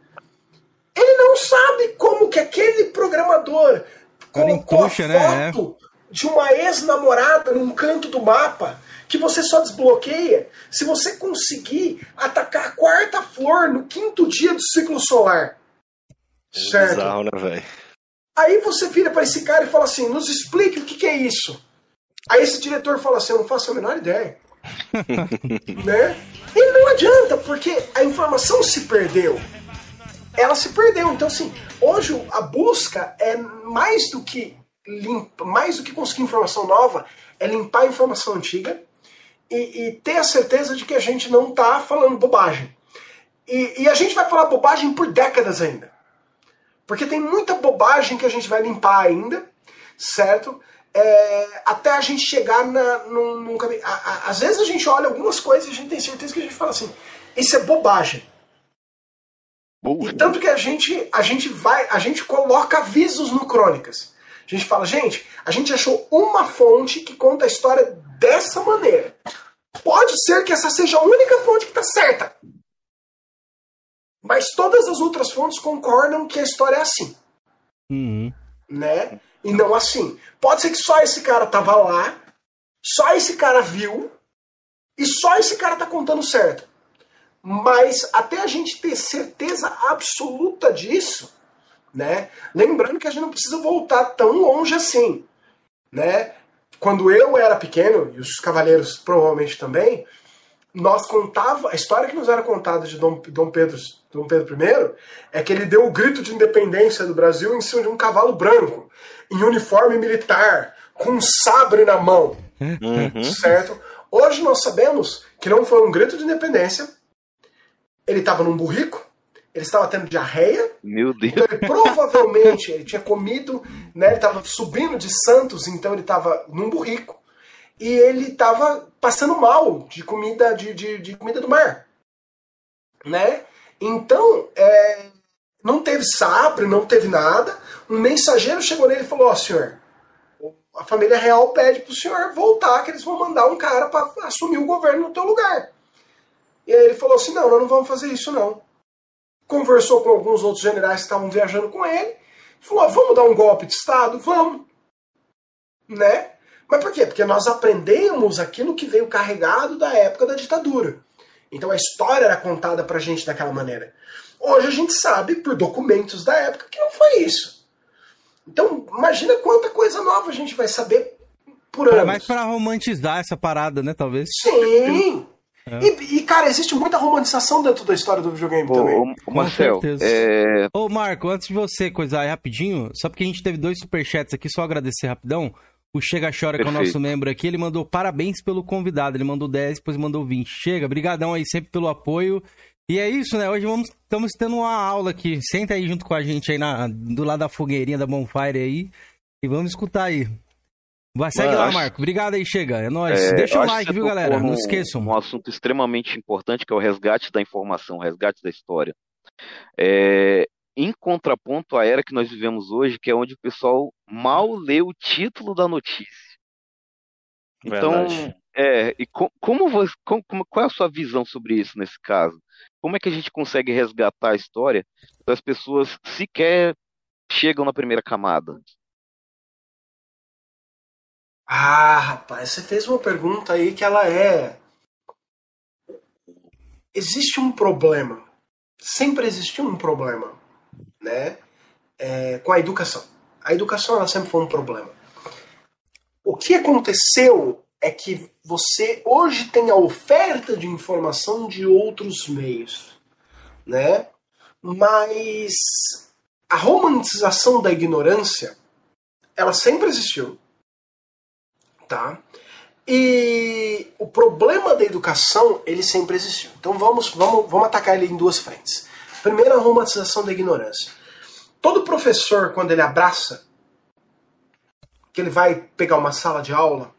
Speaker 3: Sabe como que aquele programador colocou a né? foto né? de uma ex-namorada num canto do mapa que você só desbloqueia se você conseguir atacar a quarta flor no quinto dia do ciclo solar.
Speaker 4: É certo? Bizarro, né, velho?
Speaker 3: Aí você vira para esse cara e fala assim: nos explique o que, que é isso. Aí esse diretor fala assim: eu não faço a menor ideia. né? E não adianta, porque a informação se perdeu. Ela se perdeu. Então, assim, hoje a busca é mais do que limpa, mais do que conseguir informação nova, é limpar a informação antiga e, e ter a certeza de que a gente não está falando bobagem. E, e, a gente vai falar bobagem por décadas ainda. Porque tem muita bobagem que a gente vai limpar ainda, certo? É, até a gente chegar na, num, num caminho. Às vezes a gente olha algumas coisas e a gente tem certeza que a gente fala assim: isso é bobagem. E tanto que a gente, a gente vai, a gente coloca avisos no Crônicas. A gente fala, gente, a gente achou uma fonte que conta a história dessa maneira. Pode ser que essa seja a única fonte que está certa. Mas todas as outras fontes concordam que a história é assim.
Speaker 1: Uhum.
Speaker 3: Né? E não assim. Pode ser que só esse cara tava lá, só esse cara viu, e só esse cara tá contando certo. Mas até a gente ter certeza absoluta disso, né? Lembrando que a gente não precisa voltar tão longe assim, né? Quando eu era pequeno, e os cavaleiros provavelmente também, nós contava a história que nos era contada de Dom, Dom Pedro Dom Pedro I é que ele deu o grito de independência do Brasil em cima de um cavalo branco, em uniforme militar, com um sabre na mão, uhum. certo? Hoje nós sabemos que não foi um grito de independência. Ele estava num burrico, ele estava tendo diarreia.
Speaker 2: Meu Deus.
Speaker 3: Então ele provavelmente ele tinha comido, né? Ele estava subindo de Santos, então ele estava num burrico e ele estava passando mal de comida de, de, de, comida do mar, né? Então é, não teve sabre, não teve nada. Um mensageiro chegou nele e falou: "Ó, oh, senhor, a família real pede para o senhor voltar, que eles vão mandar um cara para assumir o governo no teu lugar." E aí ele falou assim: "Não, nós não vamos fazer isso não." Conversou com alguns outros generais que estavam viajando com ele, falou: "Vamos dar um golpe de estado, vamos." Né? Mas por quê? Porque nós aprendemos aquilo que veio carregado da época da ditadura. Então a história era contada pra gente daquela maneira. Hoje a gente sabe, por documentos da época, que não foi isso. Então, imagina quanta coisa nova a gente vai saber por anos. É
Speaker 1: mais pra romantizar essa parada, né, talvez?
Speaker 3: Sim! É. E, e, cara, existe muita romantização dentro da história do videogame ô, também.
Speaker 2: Ô, Marcel, é...
Speaker 1: Ô, Marco, antes de você coisar aí rapidinho, só porque a gente teve dois superchats aqui, só agradecer rapidão. O Chega Chora, que é o nosso membro aqui, ele mandou parabéns pelo convidado. Ele mandou 10, depois mandou 20. Chega, brigadão aí sempre pelo apoio. E é isso, né? Hoje vamos, estamos tendo uma aula aqui. Senta aí junto com a gente aí na, do lado da fogueirinha da Bonfire aí. E vamos escutar aí. Vai, segue Mano, lá. Marco. Obrigado aí, chega. É nóis. É, Deixa o like, viu, galera? Não esqueçam.
Speaker 2: Um assunto extremamente importante que é o resgate da informação, o resgate da história. É, em contraponto à era que nós vivemos hoje, que é onde o pessoal mal lê o título da notícia. Então, Verdade. é, e com, como, você, como, qual é a sua visão sobre isso nesse caso? Como é que a gente consegue resgatar a história das pessoas sequer chegam na primeira camada?
Speaker 3: Ah, rapaz, você fez uma pergunta aí que ela é. Existe um problema. Sempre existiu um problema né, é, com a educação. A educação ela sempre foi um problema. O que aconteceu é que você hoje tem a oferta de informação de outros meios, né? Mas a romantização da ignorância, ela sempre existiu, tá? E o problema da educação, ele sempre existiu. Então vamos, vamos, vamos atacar ele em duas frentes. Primeiro, a romantização da ignorância. Todo professor, quando ele abraça, que ele vai pegar uma sala de aula,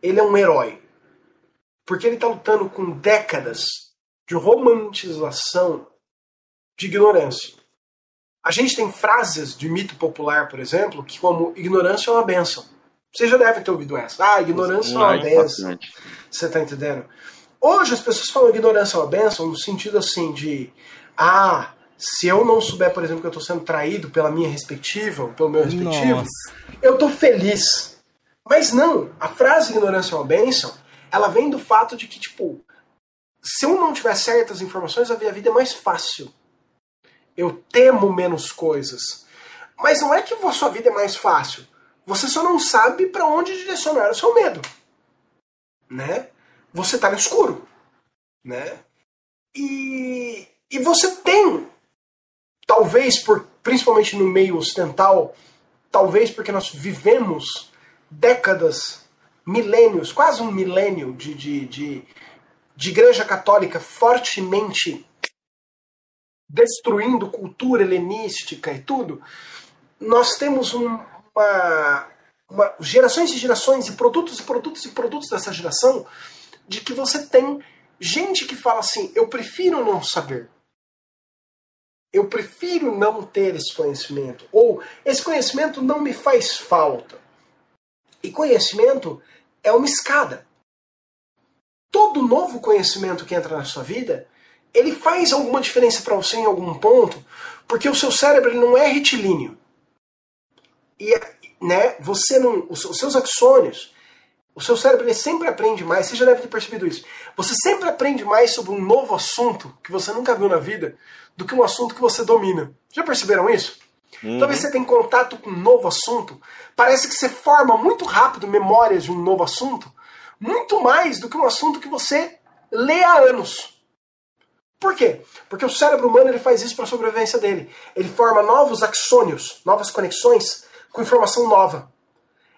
Speaker 3: ele é um herói. Porque ele está lutando com décadas de romantização de ignorância. A gente tem frases de mito popular, por exemplo, que como ignorância é uma benção. Você já deve ter ouvido essa. Ah, ignorância é uma benção. Você está entendendo? Hoje as pessoas falam ignorância é uma benção no sentido assim de ah, se eu não souber, por exemplo, que eu estou sendo traído pela minha respectiva, ou pelo meu respectivo, Nossa. eu estou feliz. Mas não, a frase ignorância é uma benção, ela vem do fato de que, tipo, se eu não tiver certas informações, a minha vida é mais fácil. Eu temo menos coisas. Mas não é que a sua vida é mais fácil. Você só não sabe para onde direcionar o seu medo. Né? Você está no escuro. Né? E, e você tem talvez por principalmente no meio ocidental, talvez porque nós vivemos décadas, milênios, quase um milênio de, de, de, de igreja católica fortemente destruindo cultura helenística e tudo, nós temos um, uma, uma, gerações e gerações e produtos e produtos e produtos dessa geração de que você tem gente que fala assim: eu prefiro não saber eu prefiro não ter esse conhecimento. Ou esse conhecimento não me faz falta. E conhecimento é uma escada. Todo novo conhecimento que entra na sua vida, ele faz alguma diferença para você em algum ponto, porque o seu cérebro ele não é retilíneo. E né, você não, os seus axônios, o seu cérebro ele sempre aprende mais, você já deve ter percebido isso. Você sempre aprende mais sobre um novo assunto que você nunca viu na vida do que um assunto que você domina. Já perceberam isso? Uhum. Talvez você tenha contato com um novo assunto, parece que você forma muito rápido memórias de um novo assunto, muito mais do que um assunto que você lê há anos. Por quê? Porque o cérebro humano ele faz isso para a sobrevivência dele. Ele forma novos axônios, novas conexões com informação nova.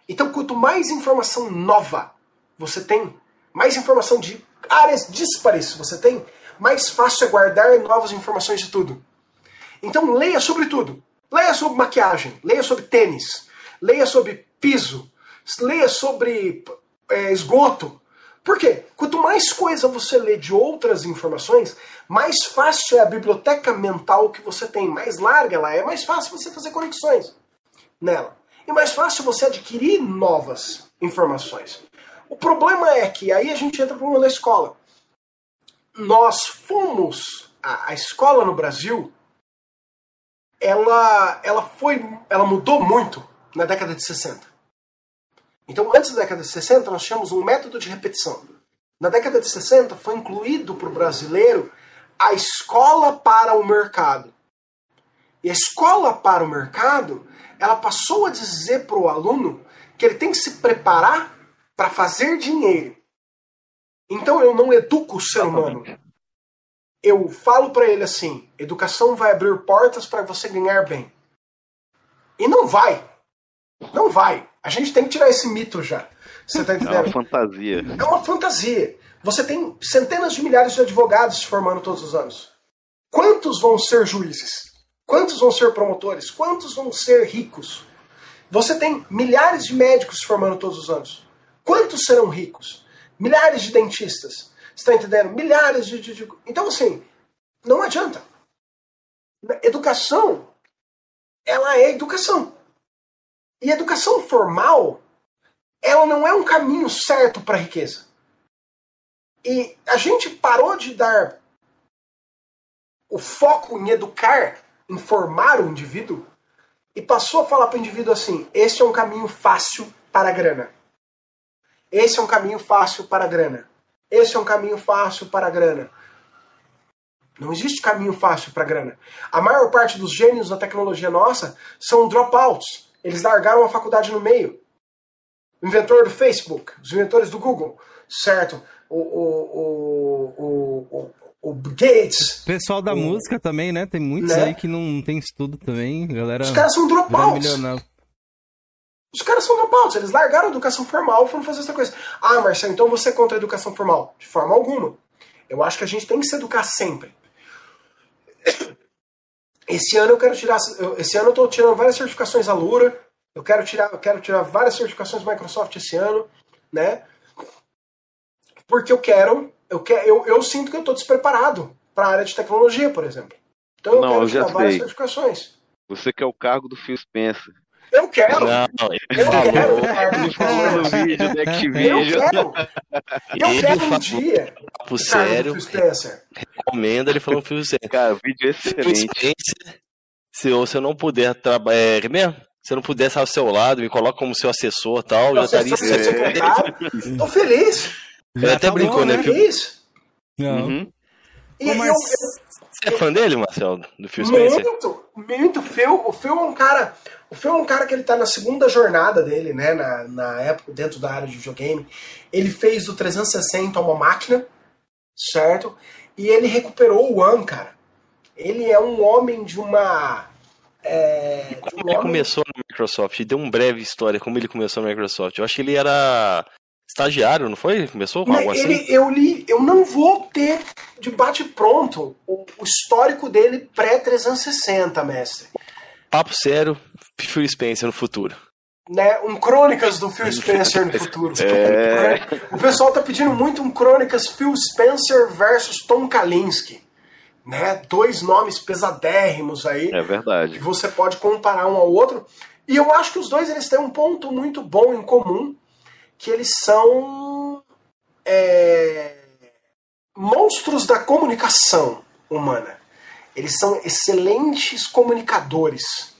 Speaker 3: Então, quanto mais informação nova você tem, mais informação de áreas díspares você tem, mais fácil é guardar novas informações de tudo. Então leia sobre tudo. Leia sobre maquiagem, leia sobre tênis, leia sobre piso, leia sobre é, esgoto. Por quê? Quanto mais coisa você lê de outras informações, mais fácil é a biblioteca mental que você tem. Mais larga ela é, mais fácil você fazer conexões nela. E mais fácil você adquirir novas informações. O problema é que aí a gente entra no problema da escola nós fomos a, a, escola no Brasil ela ela foi ela mudou muito na década de 60. Então, antes da década de 60, nós tínhamos um método de repetição. Na década de 60 foi incluído para o brasileiro a escola para o mercado. E a escola para o mercado, ela passou a dizer para o aluno que ele tem que se preparar para fazer dinheiro. Então eu não educo o ser humano. Eu falo para ele assim: educação vai abrir portas para você ganhar bem. E não vai. Não vai. A gente tem que tirar esse mito já. Você tá entendendo? É
Speaker 2: uma fantasia.
Speaker 3: É uma fantasia. Você tem centenas de milhares de advogados se formando todos os anos. Quantos vão ser juízes? Quantos vão ser promotores? Quantos vão ser ricos? Você tem milhares de médicos formando todos os anos. Quantos serão ricos? milhares de dentistas. Está entendendo? Milhares de, de, de. Então, assim, não adianta. Educação, ela é educação. E educação formal, ela não é um caminho certo para a riqueza. E a gente parou de dar o foco em educar, em formar o indivíduo, e passou a falar para o indivíduo assim: este é um caminho fácil para a grana. Esse é um caminho fácil para a grana. Esse é um caminho fácil para a grana. Não existe caminho fácil para a grana. A maior parte dos gênios da tecnologia nossa são dropouts. Eles largaram a faculdade no meio. o inventor do Facebook, os inventores do Google, certo? O, o, o, o, o Gates.
Speaker 1: Pessoal da música também, né? Tem muitos né? aí que não tem estudo também, galera.
Speaker 3: Os caras são dropouts. Os caras são dropouts, eles largaram a educação formal e foram fazer essa coisa. Ah, Marcelo, então você é contra a educação formal? De forma alguma. Eu acho que a gente tem que se educar sempre. Esse ano eu quero tirar. Esse ano eu estou tirando várias certificações Alura. Eu quero tirar, eu quero tirar várias certificações Microsoft esse ano, né? Porque eu quero, eu quero, eu, eu sinto que eu estou despreparado para a área de tecnologia, por exemplo. Então eu
Speaker 2: Não,
Speaker 3: quero
Speaker 2: eu
Speaker 3: tirar várias certificações.
Speaker 2: Você quer o cargo do Phil Spencer.
Speaker 3: Eu quero. Não, eu falou, quero.
Speaker 2: Ele falou no vídeo do Activision.
Speaker 3: Eu quero. Eu ele quero um dia.
Speaker 4: Papo sério. Recomenda ele falou Phil Spencer.
Speaker 2: Cara, o vídeo é excelente.
Speaker 4: Se você não puder trabalhar. É mesmo? Se eu não puder estar ao seu lado, me coloca como seu assessor e tal, já estaria.
Speaker 3: Tô feliz.
Speaker 4: Ele até tá brincou, bom, né?
Speaker 3: Feliz.
Speaker 4: Não. Uhum. E, mas... eu, você é fã dele, Marcelo? Do Phil Spencer?
Speaker 3: Muito, muito. Phil, o Phil é um cara. O Phil é um cara que ele tá na segunda jornada dele, né? Na, na época, dentro da área de videogame. Ele fez do 360 uma máquina, certo? E ele recuperou o One, cara. Ele é um homem de uma. É,
Speaker 4: de um ele homem... começou na Microsoft, deu uma breve história como ele começou na Microsoft. Eu acho que ele era estagiário, não foi? Começou com algo
Speaker 3: ele,
Speaker 4: assim?
Speaker 3: Eu li, eu não vou ter de bate pronto o, o histórico dele pré-360, mestre.
Speaker 4: Papo sério, Phil Spencer no futuro.
Speaker 3: Né, um Crônicas do Phil Spencer no futuro. É... O pessoal tá pedindo muito um Crônicas Phil Spencer versus Tom Kalinske. Né? Dois nomes pesadérrimos aí.
Speaker 2: É verdade.
Speaker 3: Que você pode comparar um ao outro. E eu acho que os dois eles têm um ponto muito bom em comum, que eles são é, monstros da comunicação humana. Eles são excelentes comunicadores.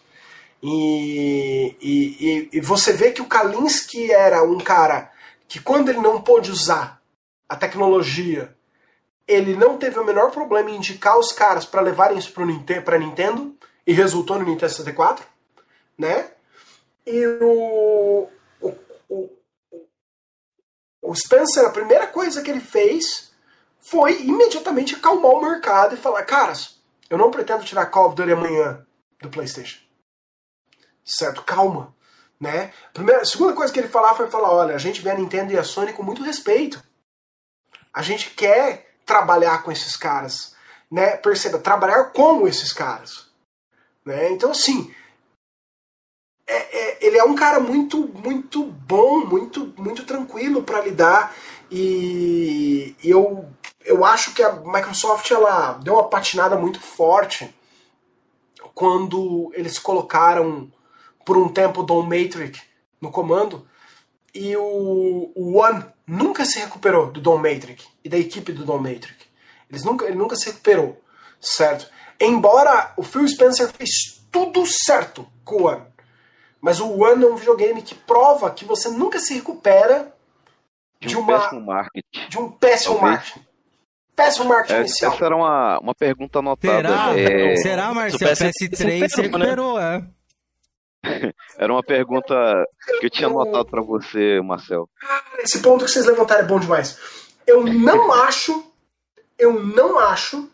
Speaker 3: E, e, e, você vê que o Kalinski era um cara que, quando ele não pôde usar a tecnologia, ele não teve o menor problema em indicar os caras para levarem isso para Nintendo e resultou no Nintendo 64, né? E o, o Spencer, a primeira coisa que ele fez foi imediatamente acalmar o mercado e falar: caras, eu não pretendo tirar Call of Duty amanhã do PlayStation. Certo? Calma. Né? Primeira, a segunda coisa que ele falar foi falar: olha, a gente vê a Nintendo e a Sony com muito respeito. A gente quer trabalhar com esses caras. Né? Perceba, trabalhar com esses caras. Né? Então, assim, é, é, ele é um cara muito muito bom, muito muito tranquilo para lidar e, eu eu acho que a Microsoft ela deu uma patinada muito forte quando eles colocaram por um tempo Don Matrix no comando e o, o One nunca se recuperou do Don Matrix e da equipe do Don Matrix. Eles nunca, ele nunca se recuperou, certo? Embora o Phil Spencer fez tudo certo com o One mas o One é um videogame que prova que você nunca se recupera
Speaker 2: de, de um uma, péssimo marketing.
Speaker 3: De um péssimo Talvez. marketing. Péssimo marketing é, inicial.
Speaker 2: Essa era uma, uma pergunta anotada.
Speaker 1: Será, é... Será Marcelo? PS3 se recuperou, né?
Speaker 2: é. Era uma pergunta que eu tinha anotado para você, Marcel.
Speaker 3: Esse ponto que vocês levantaram é bom demais. Eu não acho, eu não acho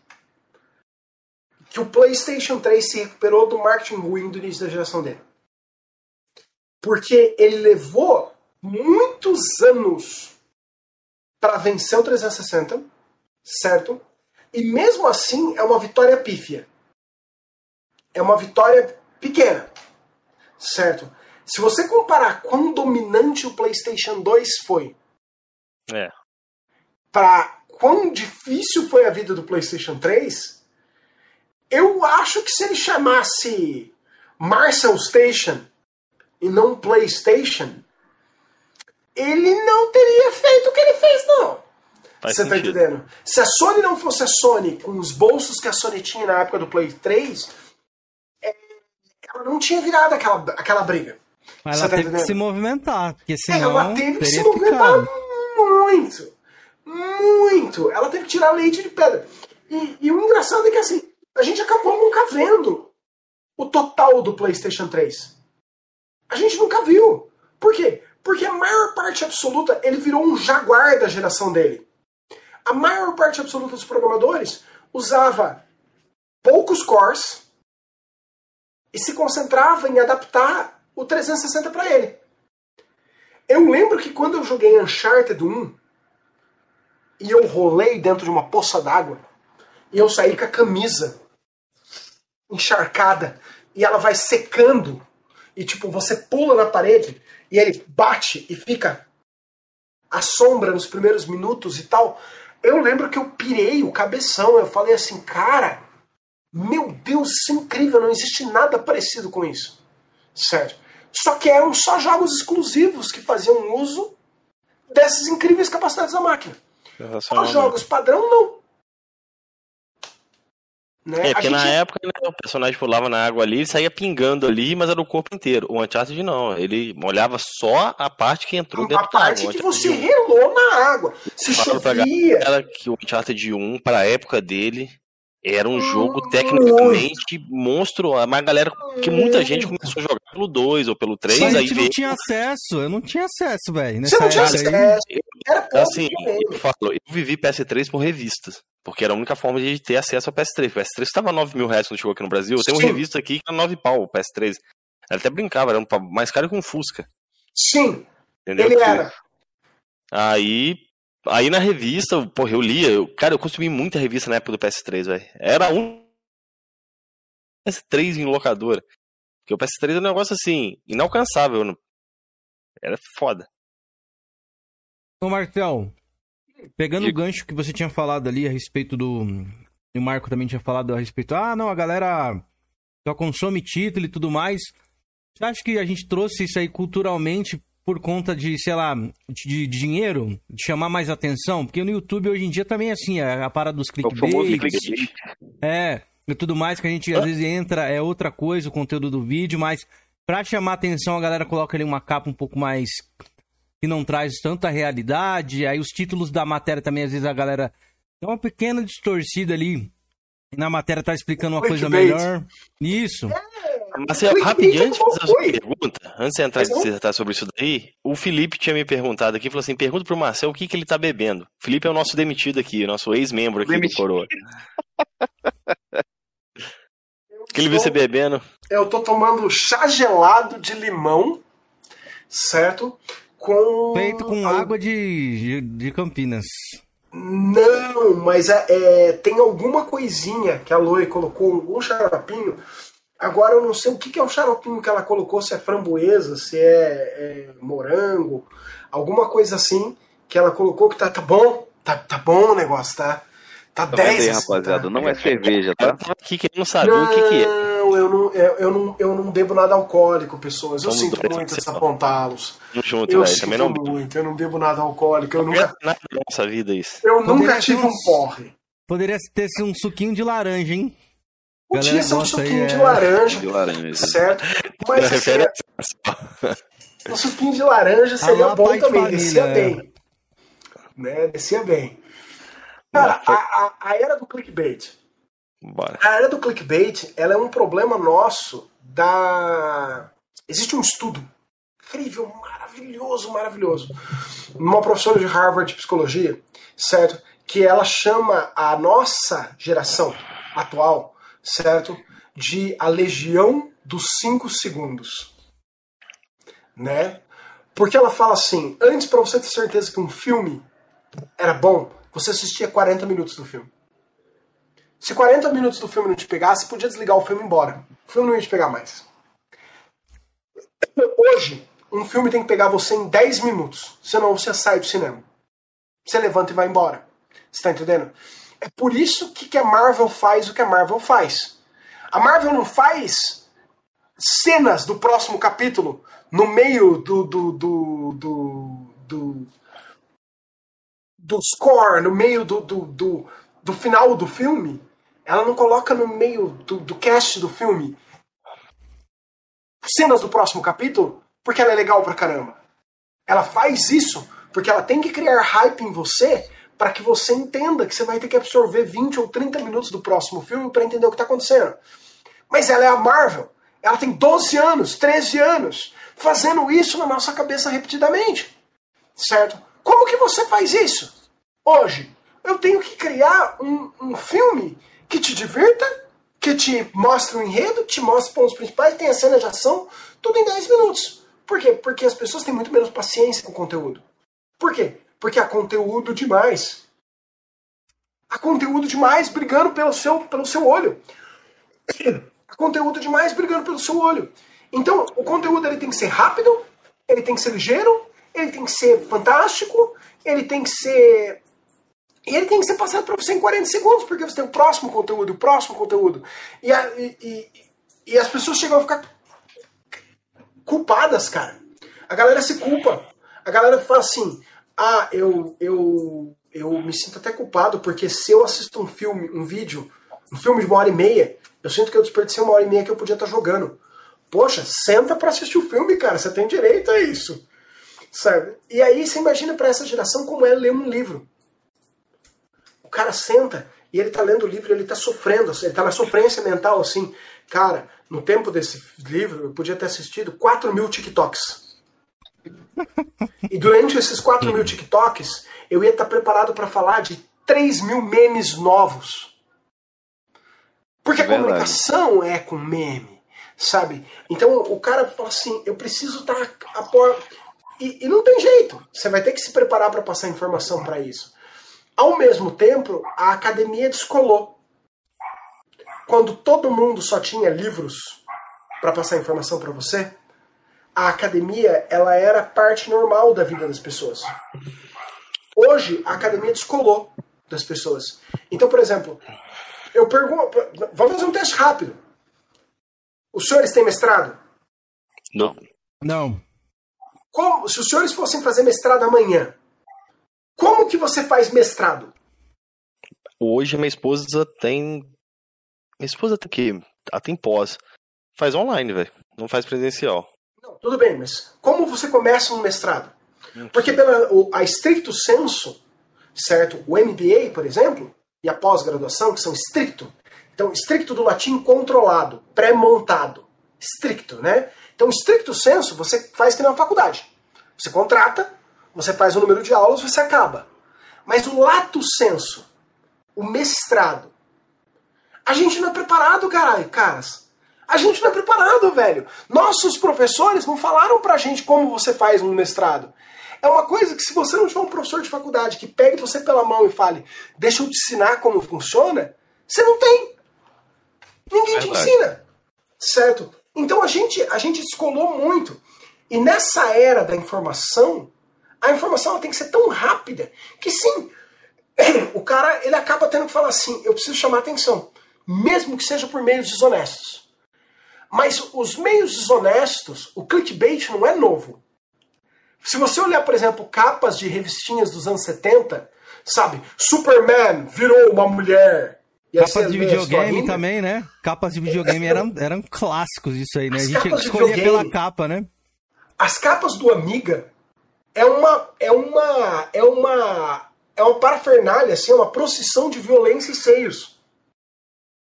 Speaker 3: que o PlayStation 3 se recuperou do marketing ruim do início da geração dele. Porque ele levou muitos anos para vencer o 360, certo? E mesmo assim é uma vitória pífia. É uma vitória pequena, certo? Se você comparar quão dominante o PlayStation 2 foi,
Speaker 4: é.
Speaker 3: para quão difícil foi a vida do PlayStation 3, eu acho que se ele chamasse Marcel Station e não PlayStation, ele não teria feito o que ele fez, não. Faz Você tá sentido. tá entendendo? Se a Sony não fosse a Sony, com os bolsos que a Sony tinha na época do Play 3, é, ela não tinha virado aquela, aquela briga.
Speaker 1: Mas ela tá teve entendendo? que se movimentar, porque senão.
Speaker 3: Ela teve que se movimentar ficado. muito. Muito. Ela teve que tirar leite de pedra. E, e o engraçado é que assim, a gente acabou nunca vendo o total do PlayStation 3. A gente nunca viu. Por quê? Porque a maior parte absoluta, ele virou um jaguar da geração dele. A maior parte absoluta dos programadores usava poucos cores e se concentrava em adaptar o 360 para ele. Eu lembro que quando eu joguei Uncharted 1 e eu rolei dentro de uma poça d'água e eu saí com a camisa encharcada e ela vai secando e tipo você pula na parede e ele bate e fica a sombra nos primeiros minutos e tal. Eu lembro que eu pirei o cabeção, eu falei assim, cara, meu Deus, isso é incrível, não existe nada parecido com isso. Certo? Só que eram só jogos exclusivos que faziam uso dessas incríveis capacidades da máquina. Os jogos padrão, não.
Speaker 4: Né? É, porque gente... na época né, o personagem pulava na água ali e saía pingando ali, mas era o corpo inteiro. O Uncharted não, ele molhava só a parte que entrou a dentro
Speaker 3: da água. A parte que você relou na água. Se chovia.
Speaker 4: Era que o Uncharted 1, para a época dele, era um jogo tecnicamente monstro. A galera, que muita gente começou a jogar pelo 2 ou pelo 3.
Speaker 1: Mas a gente não tinha acesso, eu não tinha acesso, velho.
Speaker 3: Você não tinha acesso.
Speaker 4: Era assim, eu falo, eu vivi PS3 por revistas. Porque era a única forma de ter acesso ao PS3. O PS3 estava 9 mil reais quando chegou aqui no Brasil. Eu tenho uma revista aqui que era 9 pau, o PS3. Ela até brincava, era mais caro que um Fusca.
Speaker 3: Sim. Entendeu? Ele era.
Speaker 4: Aí Aí na revista, porra, eu lia. Eu, cara, eu consumi muita revista na época do PS3, velho. Era um PS3 em locadora. Porque o PS3 é um negócio assim, inalcançável. Era foda.
Speaker 1: Ô, Martel, pegando o gancho que você tinha falado ali a respeito do. E o Marco também tinha falado a respeito. Ah, não, a galera só consome título e tudo mais. Você acha que a gente trouxe isso aí culturalmente por conta de, sei lá, de, de, dinheiro, de chamar mais atenção? Porque no YouTube hoje em dia também é assim, a, a parada dos clickbait. É, e tudo mais que a gente às vezes entra, é outra coisa o conteúdo do vídeo, mas pra chamar atenção a galera coloca ali uma capa um pouco mais que não traz tanta realidade, aí os títulos da matéria também às vezes a galera dá uma pequena distorcida ali. Na matéria tá explicando uma coisa melhor. Isso. É,
Speaker 4: Marcelo, rapidinho, antes de fazer a sua pergunta, antes de entrar e dissertar sobre isso daí, o Felipe tinha me perguntado aqui, falou assim, pergunta pro Marcelo o que, que ele tá bebendo. O Felipe é o nosso demitido aqui, o nosso ex-membro aqui demitido. do Coroa. O que ele viu você bebendo?
Speaker 3: Eu tô tomando chá gelado de limão, certo? Com...
Speaker 1: Feito com água de, de Campinas.
Speaker 3: Não, mas é, é, tem alguma coisinha que a Loi colocou, algum xaropinho Agora eu não sei o que, é o xaropinho que ela colocou, se é framboesa, se é, é morango, alguma coisa assim que ela colocou que tá, tá bom, tá, tá bom o negócio, tá? Tá 10
Speaker 2: aí, assim, rapaziada, tá? não é cerveja, tá?
Speaker 4: Aqui que não sabe não, o que, que é.
Speaker 3: Não, eu não, eu, eu, não, eu não bebo nada alcoólico, pessoas. Eu Vamos sinto muito desapontá-los.
Speaker 4: Junto,
Speaker 3: eu sinto também não muito, eu não bebo nada alcoólico. Eu nunca.
Speaker 4: Nada na nossa vida isso.
Speaker 3: Eu Poderia nunca tive um porre.
Speaker 1: Poderia ter sido um suquinho de laranja, hein?
Speaker 3: Podia ser um suquinho de, é... laranja, de laranja, certo? Mas assim, um suquinho de laranja seria bom também, família, descia é. bem. Né? Descia bem. Cara, a, a, a, era do clickbait.
Speaker 4: Bora.
Speaker 3: A era do clickbait, ela é um problema nosso da... Existe um estudo incrível, maravilhoso, maravilhoso. Uma professora de Harvard de psicologia, certo? Que ela chama a nossa geração atual certo? De A Legião dos 5 Segundos. Né? Porque ela fala assim: antes, para você ter certeza que um filme era bom, você assistia 40 minutos do filme. Se 40 minutos do filme não te pegasse, podia desligar o filme e ir embora. O filme não ia te pegar mais. Hoje, um filme tem que pegar você em 10 minutos, senão você sai do cinema. Você levanta e vai embora. Você tá entendendo? É por isso que, que a Marvel faz o que a Marvel faz. A Marvel não faz cenas do próximo capítulo no meio do do, do, do, do, do score, no meio do, do, do, do final do filme. Ela não coloca no meio do, do cast do filme cenas do próximo capítulo porque ela é legal pra caramba. Ela faz isso porque ela tem que criar hype em você para que você entenda que você vai ter que absorver 20 ou 30 minutos do próximo filme para entender o que está acontecendo. Mas ela é a Marvel. Ela tem 12 anos, 13 anos, fazendo isso na nossa cabeça repetidamente. Certo? Como que você faz isso? Hoje, eu tenho que criar um, um filme que te divirta, que te mostre o um enredo, te mostre os pontos principais, tem a cena de ação, tudo em 10 minutos. Por quê? Porque as pessoas têm muito menos paciência com o conteúdo. Por quê? Porque há conteúdo demais. Há conteúdo demais brigando pelo seu, pelo seu olho. Há conteúdo demais brigando pelo seu olho. Então, o conteúdo ele tem que ser rápido, ele tem que ser ligeiro, ele tem que ser fantástico, ele tem que ser. E ele tem que ser passado para você em 40 segundos, porque você tem o próximo conteúdo, o próximo conteúdo. E, a, e, e, e as pessoas chegam a ficar culpadas, cara. A galera se culpa. A galera fala assim: ah, eu, eu, eu me sinto até culpado, porque se eu assisto um filme, um vídeo, um filme de uma hora e meia, eu sinto que eu desperdicei uma hora e meia que eu podia estar jogando. Poxa, senta para assistir o filme, cara, você tem direito a isso. Sabe? E aí você imagina para essa geração como é ler um livro. O cara senta e ele tá lendo o livro, ele tá sofrendo, ele tá na sofrência mental assim. Cara, no tempo desse livro, eu podia ter assistido 4 mil TikToks. E durante esses 4 mil TikToks, eu ia estar tá preparado para falar de 3 mil memes novos. Porque a Verdade. comunicação é com meme, sabe? Então o cara fala assim: eu preciso estar tá a por e, e não tem jeito. Você vai ter que se preparar para passar informação para isso. Ao mesmo tempo, a academia descolou. Quando todo mundo só tinha livros para passar informação para você, a academia ela era parte normal da vida das pessoas. Hoje, a academia descolou das pessoas. Então, por exemplo, eu pergunto. Vamos fazer um teste rápido. Os senhores têm mestrado?
Speaker 4: Não.
Speaker 1: Não.
Speaker 3: Como, se os senhores fossem fazer mestrado amanhã, como que você faz mestrado?
Speaker 4: Hoje minha esposa tem. Minha esposa tem que. Ela tem pós. Faz online, velho. Não faz presencial.
Speaker 3: Não, tudo bem, mas como você começa um mestrado? Porque pela, o, a estricto senso, certo? O MBA, por exemplo, e a pós-graduação, que são estricto. Então, estricto do latim controlado, pré-montado. Estricto, né? Então, estricto senso, você faz que na faculdade. Você contrata, você faz o número de aulas, você acaba. Mas o lato senso, o mestrado, a gente não é preparado, caralho, caras. A gente não é preparado, velho. Nossos professores não falaram pra gente como você faz um mestrado. É uma coisa que se você não tiver um professor de faculdade que pegue você pela mão e fale, deixa eu te ensinar como funciona, você não tem. Ninguém te ensina. Certo? Então a gente, a gente descolou muito. E nessa era da informação, a informação tem que ser tão rápida que sim, o cara ele acaba tendo que falar assim: eu preciso chamar atenção, mesmo que seja por meios desonestos. Mas os meios desonestos, o clickbait não é novo. Se você olhar, por exemplo, capas de revistinhas dos anos 70, sabe? Superman virou uma mulher.
Speaker 1: Capas de videogame também, né? Capas de videogame eram, eram clássicos isso aí, né? As a gente escolhia pela capa, né?
Speaker 3: As capas do Amiga é uma é uma é uma é uma parafernália, assim, é uma procissão de violência e seios.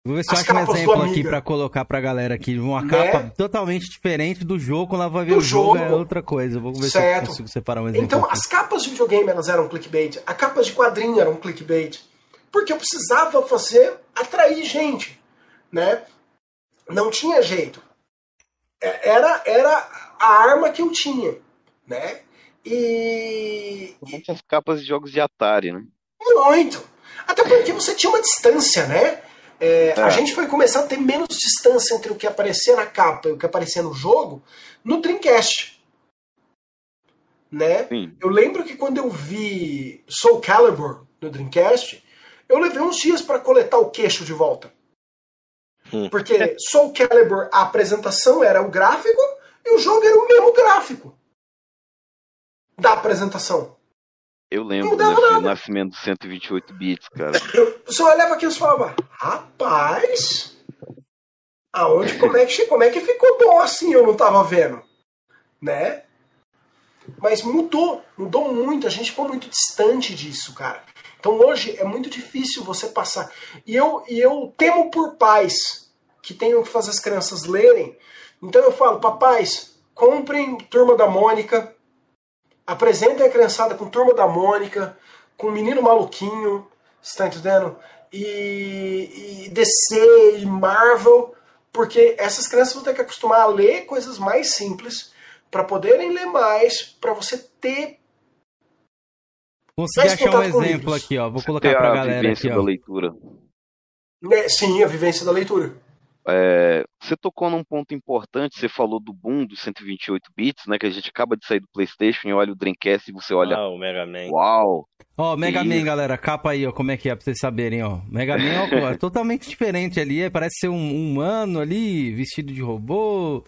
Speaker 1: Vou ver se eu acho um exemplo aqui para colocar pra galera aqui. Uma né? capa totalmente diferente do jogo, quando ela vai ver do o jogo, jogo, é outra coisa. Vou ver certo. se eu consigo separar um exemplo.
Speaker 3: Então,
Speaker 1: aqui.
Speaker 3: as capas de videogame elas eram clickbait, a capas de quadrinho eram clickbait. Porque eu precisava fazer, atrair gente, né? Não tinha jeito. É, era, era a arma que eu tinha, né? E...
Speaker 2: Muitas capas de jogos de Atari, né?
Speaker 3: Muito! Até porque você tinha uma distância, né? É, é. A gente foi começar a ter menos distância entre o que aparecia na capa e o que aparecia no jogo no Dreamcast. Né? Eu lembro que quando eu vi Soul Calibur no Dreamcast, eu levei uns dias para coletar o queixo de volta. Hum. Porque Soul Calibur, a apresentação era o gráfico e o jogo era o mesmo gráfico da apresentação.
Speaker 2: Eu lembro do nascimento do 128 bits, cara.
Speaker 3: Eu só olhava aquilo e falava, rapaz, aonde, como é, que, como é que ficou bom assim? Eu não tava vendo, né? Mas mudou, mudou muito, a gente ficou muito distante disso, cara. Então hoje é muito difícil você passar. E eu, e eu temo por pais que tenham que fazer as crianças lerem. Então eu falo, papais, comprem Turma da Mônica, apresentem a criançada com Turma da Mônica, com Menino Maluquinho, está entendendo? E, e DC e Marvel, porque essas crianças vão ter que acostumar a ler coisas mais simples para poderem ler mais, para você ter
Speaker 1: Consegui achar um exemplo aqui, ó. Vou colocar para a galera aqui, ó.
Speaker 2: da leitura.
Speaker 3: É, sim, a vivência da leitura.
Speaker 2: É, você tocou num ponto importante, você falou do boom dos 128 bits, né? Que a gente acaba de sair do PlayStation e olha o Dreamcast e você olha.
Speaker 4: Ah, o Mega Man.
Speaker 2: Uau!
Speaker 1: Ó, oh, Mega e... Man, galera, capa aí, ó, como é que é pra vocês saberem, ó. Mega Man ó, é totalmente diferente ali, é, parece ser um humano ali, vestido de robô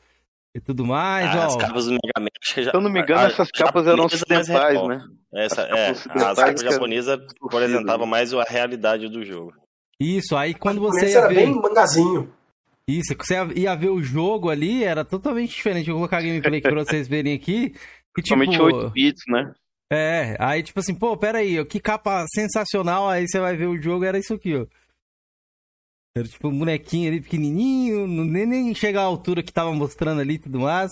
Speaker 1: e tudo mais, ah, ó.
Speaker 4: As capas do Mega Man, acho que já.
Speaker 2: Se eu não me engano, essas capas eram ocidentais, né?
Speaker 4: Essa, as é, as capas japonesas apresentavam mais a realidade do jogo.
Speaker 1: Isso, aí quando você.
Speaker 3: Ia era ver... bem mangazinho.
Speaker 1: Isso, você ia ver o jogo ali, era totalmente diferente. Eu vou colocar a gameplay aqui pra vocês verem aqui.
Speaker 2: Que, tipo, Somente 8 bits, né?
Speaker 1: É, aí tipo assim, pô, pera aí, que capa sensacional, aí você vai ver o jogo, era isso aqui, ó. Era tipo um bonequinho ali pequenininho, nem, nem chega à altura que tava mostrando ali e tudo mais.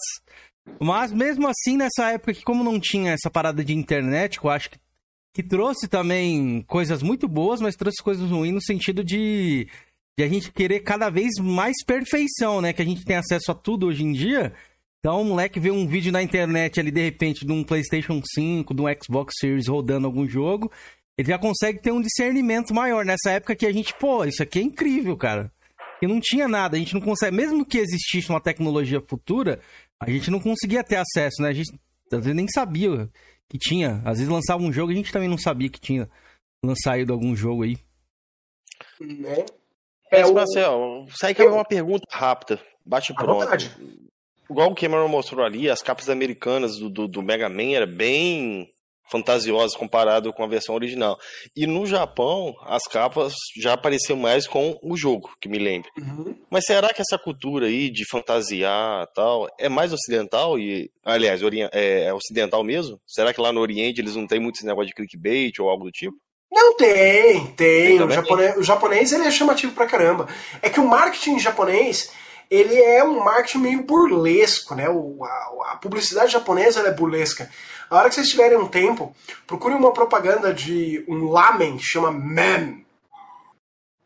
Speaker 1: Mas mesmo assim, nessa época que como não tinha essa parada de internet, eu acho que, que trouxe também coisas muito boas, mas trouxe coisas ruins no sentido de, de a gente querer cada vez mais perfeição, né? Que a gente tem acesso a tudo hoje em dia. Então, o moleque vê um vídeo na internet ali, de repente, de um PlayStation 5, de um Xbox Series rodando algum jogo, ele já consegue ter um discernimento maior. Nessa época que a gente, pô, isso aqui é incrível, cara. E não tinha nada, a gente não consegue, mesmo que existisse uma tecnologia futura, a gente não conseguia ter acesso, né? A gente às vezes nem sabia que tinha. Às vezes lançava um jogo e a gente também não sabia que tinha lançado algum jogo aí.
Speaker 3: Né?
Speaker 4: É, o... Marcel, sai que é uma pergunta rápida. Bate pronto. Igual o Cameron mostrou ali, as capas americanas do, do, do Mega Man era bem fantasiosas comparado com a versão original. E no Japão, as capas já apareciam mais com o jogo, que me lembro. Uhum. Mas será que essa cultura aí de fantasiar tal é mais ocidental e, aliás, é, é ocidental mesmo? Será que lá no Oriente eles não têm muito esse negócio de clickbait ou algo do tipo?
Speaker 3: Não tem, tem. O japonês, o japonês ele é chamativo pra caramba. É que o marketing japonês ele é um marketing meio burlesco, né? O, a, a, publicidade japonesa é burlesca. A hora que vocês tiverem um tempo, procurem uma propaganda de um lamen que chama Man.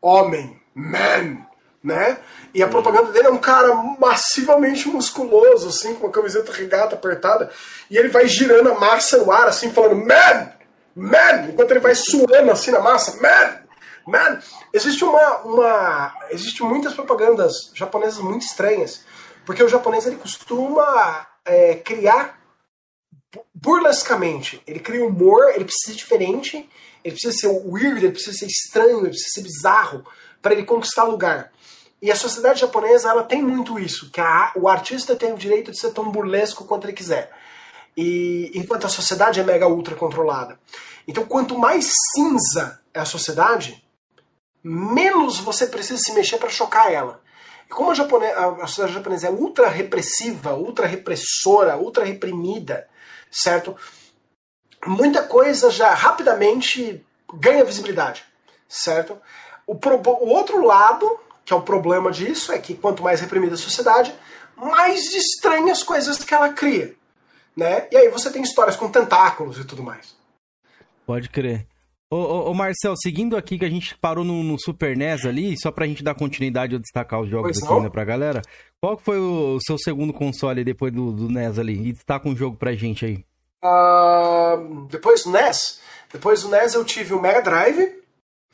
Speaker 3: Homem. Man. Né? E a uhum. propaganda dele é um cara massivamente musculoso, assim, com uma camiseta regata apertada, e ele vai girando a massa no ar, assim, falando Man! Man! Enquanto ele vai suando assim na massa, Man! Man, existe uma, uma. Existe muitas propagandas japonesas muito estranhas. Porque o japonês ele costuma é, criar burlescamente. Ele cria humor, ele precisa ser diferente, ele precisa ser weird, ele precisa ser estranho, ele precisa ser bizarro para ele conquistar lugar. E a sociedade japonesa ela tem muito isso, que a, o artista tem o direito de ser tão burlesco quanto ele quiser. E enquanto a sociedade é mega ultra controlada. Então, quanto mais cinza é a sociedade, menos você precisa se mexer para chocar ela. E como a, a sociedade japonesa é ultra repressiva, ultra repressora, ultra reprimida, certo? Muita coisa já rapidamente ganha visibilidade, certo? O, pro, o outro lado, que é o problema disso, é que quanto mais reprimida a sociedade, mais estranhas coisas que ela cria, né? E aí você tem histórias com tentáculos e tudo mais.
Speaker 1: Pode crer. Ô, ô, ô, Marcel, seguindo aqui que a gente parou no, no, Super NES ali, só pra gente dar continuidade e destacar os jogos pois aqui pra galera, qual foi o, seu segundo console depois do, do NES ali? E destaca um jogo pra gente aí.
Speaker 3: Uh, depois do NES? Depois do NES eu tive o Mega Drive,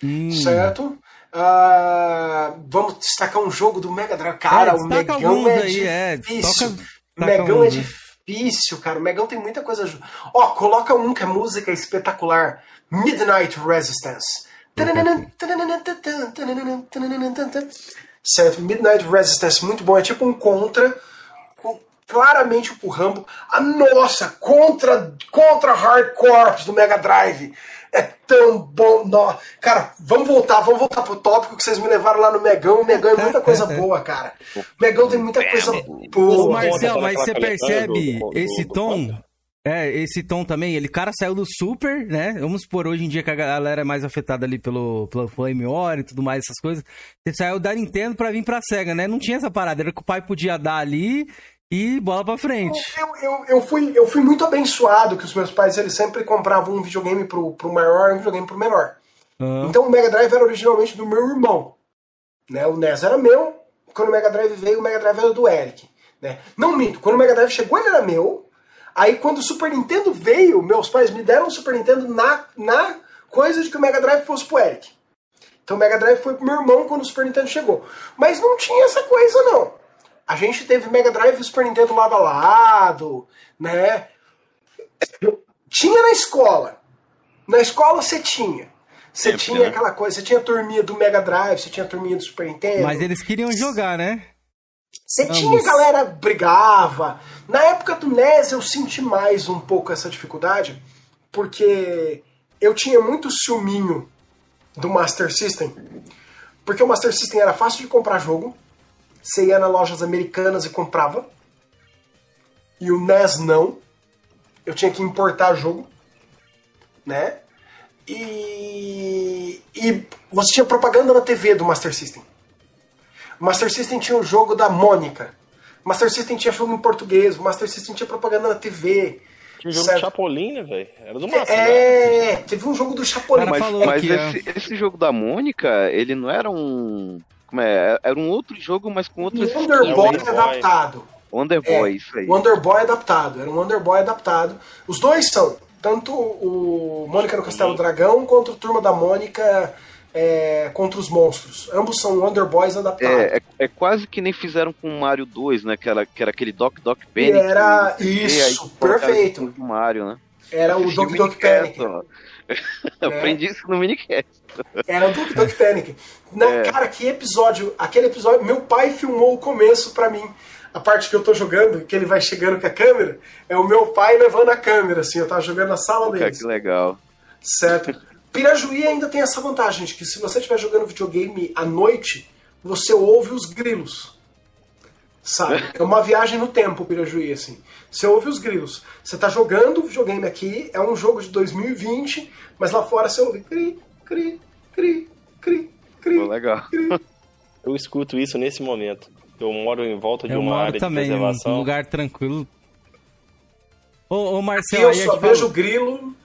Speaker 3: hum. certo? Uh, vamos destacar um jogo do Mega Drive. Cara, é, o Megão é aí, é, difícil. É, Megão é difícil, cara. O Megão tem muita coisa. Ó, coloca um que a música é espetacular. Midnight Resistance. Certo, Midnight Resistance, muito bom. É tipo um contra, claramente o Rambo. A nossa, contra, contra Hard Corps do Mega Drive. É tão bom. No... Cara, vamos voltar, vamos voltar pro tópico que vocês me levaram lá no Megão. O Megão é muita coisa boa, cara. O Megão tem muita coisa boa.
Speaker 1: Ô, Marcel, mas você percebe esse tom É, esse tom também, ele cara saiu do Super, né? Vamos supor, hoje em dia que a galera é mais afetada ali pelo, pelo Flame War e tudo mais, essas coisas. Ele saiu da Nintendo pra vir pra SEGA, né? Não tinha essa parada, era que o pai podia dar ali e bola pra frente.
Speaker 3: Eu, eu, eu, fui, eu fui muito abençoado que os meus pais eles sempre compravam um videogame pro, pro maior e um videogame pro menor. Então o Mega Drive era originalmente do meu irmão. Né? O NES era meu, quando o Mega Drive veio, o Mega Drive era do Eric. Né? Não minto, quando o Mega Drive chegou ele era meu, Aí quando o Super Nintendo veio, meus pais me deram o Super Nintendo na, na coisa de que o Mega Drive fosse pro Eric. Então o Mega Drive foi pro meu irmão quando o Super Nintendo chegou. Mas não tinha essa coisa não. A gente teve Mega Drive e Super Nintendo lado a lado, né? Tinha na escola. Na escola você tinha. Você Sempre, tinha né? aquela coisa, você tinha a turminha do Mega Drive, você tinha a turminha do Super Nintendo.
Speaker 1: Mas eles queriam jogar, né?
Speaker 3: Você tinha galera brigava. Na época do NES eu senti mais um pouco essa dificuldade, porque eu tinha muito ciúminho do Master System, porque o Master System era fácil de comprar jogo, você ia nas lojas americanas e comprava, e o NES não. Eu tinha que importar jogo, né? E, e você tinha propaganda na TV do Master System. Master System tinha o jogo da Mônica. Master System tinha jogo em português. Master System tinha propaganda na TV.
Speaker 4: Tinha um jogo certo? do Chapolin, né, velho? Era do Master.
Speaker 3: É, né? teve um jogo do Chapolin.
Speaker 2: mas, mas esse, esse, jogo da Mônica, ele não era um. Como é? Era um outro jogo, mas com outro
Speaker 3: Wonder Boy adaptado.
Speaker 2: Wonder Boy, é, isso aí.
Speaker 3: Wonder Boy adaptado. Era um Wonder Boy adaptado. Os dois são. Tanto o Mônica no Castelo Dragão quanto o Turma da Mônica é, contra os monstros. Ambos são Wonder Boys adaptados.
Speaker 2: É, é, é, quase que nem fizeram com o Mario 2, né? Que era, que era aquele Doc Doc Panic.
Speaker 3: Era isso, perfeito.
Speaker 2: O Mario, né?
Speaker 3: Era o Doc Doc Panic.
Speaker 2: Aprendi isso no minicast.
Speaker 3: Era o Doc Doc Panic. Não, é. Cara, que episódio. Aquele episódio. Meu pai filmou o começo pra mim. A parte que eu tô jogando, que ele vai chegando com a câmera, é o meu pai levando a câmera, assim. Eu tava jogando na sala dele.
Speaker 2: Que legal.
Speaker 3: Certo. Pirajuí ainda tem essa vantagem de que se você estiver jogando videogame à noite, você ouve os grilos. Sabe? É uma viagem no tempo, Pirajuí, assim. Você ouve os grilos. Você está jogando videogame aqui, é um jogo de 2020, mas lá fora você ouve cri, cri, cri, cri, cri.
Speaker 2: Oh, legal. Cri.
Speaker 4: Eu escuto isso nesse momento. Eu moro em volta de eu uma área
Speaker 1: também,
Speaker 4: de preservação.
Speaker 1: Um lugar tranquilo. Ô, ô Marcelo,
Speaker 3: eu só vejo grilo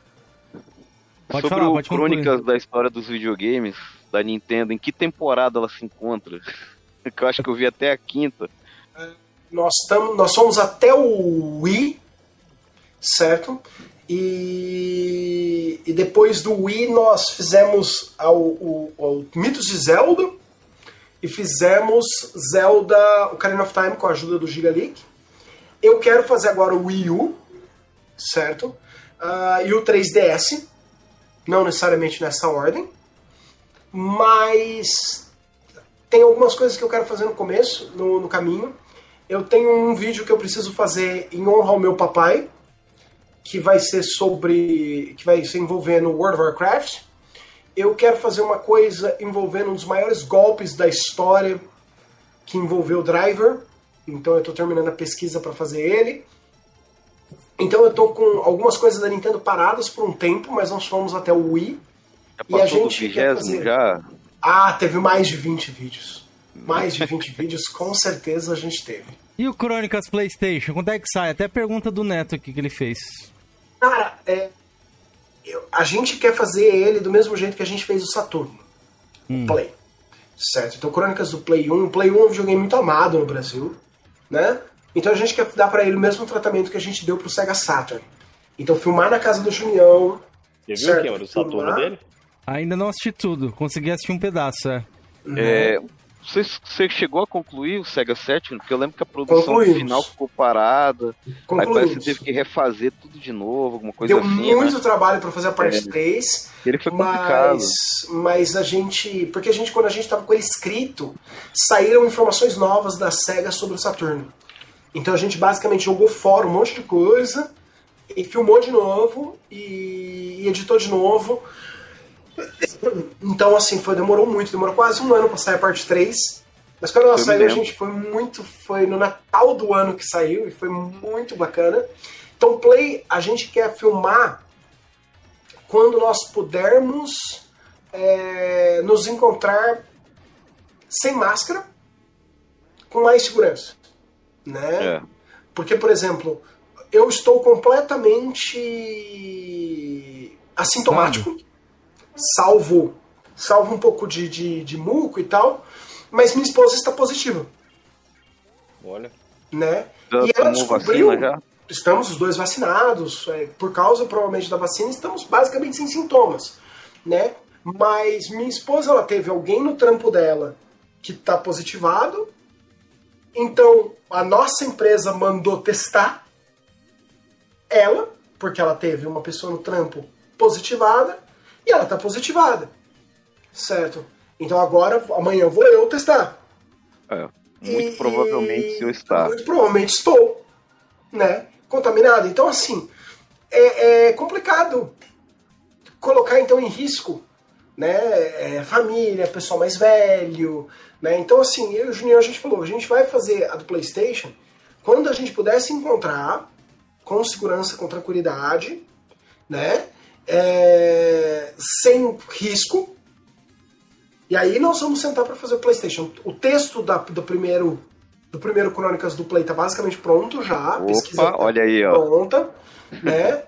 Speaker 2: Pode Sobre falar, o Crônicas concluir. da história dos videogames da Nintendo, em que temporada ela se encontra? que eu acho que eu vi até a quinta.
Speaker 3: Nós, tamo, nós somos até o Wii, certo? E, e depois do Wii nós fizemos o, o, Mitos de Zelda e fizemos Zelda Ocarina of Time com a ajuda do Giga League. Eu quero fazer agora o Wii U, certo? Uh, e o 3DS não necessariamente nessa ordem, mas tem algumas coisas que eu quero fazer no começo, no, no caminho. Eu tenho um vídeo que eu preciso fazer em honra ao meu papai, que vai ser sobre. que vai ser envolvendo World of Warcraft. Eu quero fazer uma coisa envolvendo um dos maiores golpes da história, que envolveu o Driver. Então eu estou terminando a pesquisa para fazer ele. Então eu tô com algumas coisas da Nintendo paradas por um tempo, mas nós fomos até o Wii.
Speaker 2: Já e a gente quer fazer... já?
Speaker 3: Ah, teve mais de 20 vídeos. Mais de 20 vídeos, com certeza a gente teve.
Speaker 1: E o Crônicas PlayStation, quando é que sai? Até a pergunta do Neto aqui que ele fez.
Speaker 3: Cara, é, eu, a gente quer fazer ele do mesmo jeito que a gente fez o Saturno. Hum. O Play. Certo? Então, Crônicas do Play 1. O Play 1 é um videogame muito amado no Brasil, né? Então a gente quer dar para ele o mesmo tratamento que a gente deu pro Sega Saturn. Então filmar na casa do Junião.
Speaker 4: Você viu o que? Do Saturno dele?
Speaker 1: Ainda não assisti tudo, consegui assistir um pedaço, é.
Speaker 2: é você, você, chegou a concluir o Sega Saturn? Porque eu lembro que a produção final ficou parada. Aí parece que teve que refazer tudo de novo, alguma coisa
Speaker 3: Deu
Speaker 2: assim.
Speaker 3: Deu muito né? trabalho para fazer a parte é. 3.
Speaker 2: Ele foi complicado.
Speaker 3: Mas, mas a gente. Porque a gente, quando a gente tava com ele escrito, saíram informações novas da SEGA sobre o Saturno. Então a gente basicamente jogou fora um monte de coisa e filmou de novo e, editou de novo. Então, assim, foi, demorou muito, demorou quase um ano pra sair a parte 3. Mas quando ela saiu, a gente foi muito. Foi no Natal do ano que saiu e foi muito bacana. Então, Play, a gente quer filmar quando nós pudermos é, nos encontrar sem máscara, com mais segurança, né? É. Porque, por exemplo, eu estou completamente assintomático, salvo, salvo um pouco de, de, de muco e tal, mas minha esposa está positiva.
Speaker 4: Olha.
Speaker 3: Né? Já e ela descobriu. Estamos os dois vacinados, é, por causa provavelmente da vacina, estamos basicamente sem sintomas, né? Mas minha esposa ela teve alguém no trampo dela que está positivado, então a nossa empresa mandou testar ela, porque ela teve uma pessoa no trampo positivada e ela está positivada, certo? Então agora amanhã vou eu testar.
Speaker 2: É, muito e, provavelmente eu estar.
Speaker 3: Muito provavelmente estou, né? Contaminado. Então assim é, é complicado colocar então em risco né, é, família, pessoal mais velho, né? Então assim, eu e o Juninho a gente falou, a gente vai fazer a do PlayStation quando a gente puder se encontrar com segurança, com tranquilidade, né? É, sem risco. E aí nós vamos sentar para fazer o PlayStation. O texto da, do primeiro do primeiro Crônicas do Play tá basicamente pronto já.
Speaker 2: Opa, pesquisa olha aí,
Speaker 3: ó. pronta, né?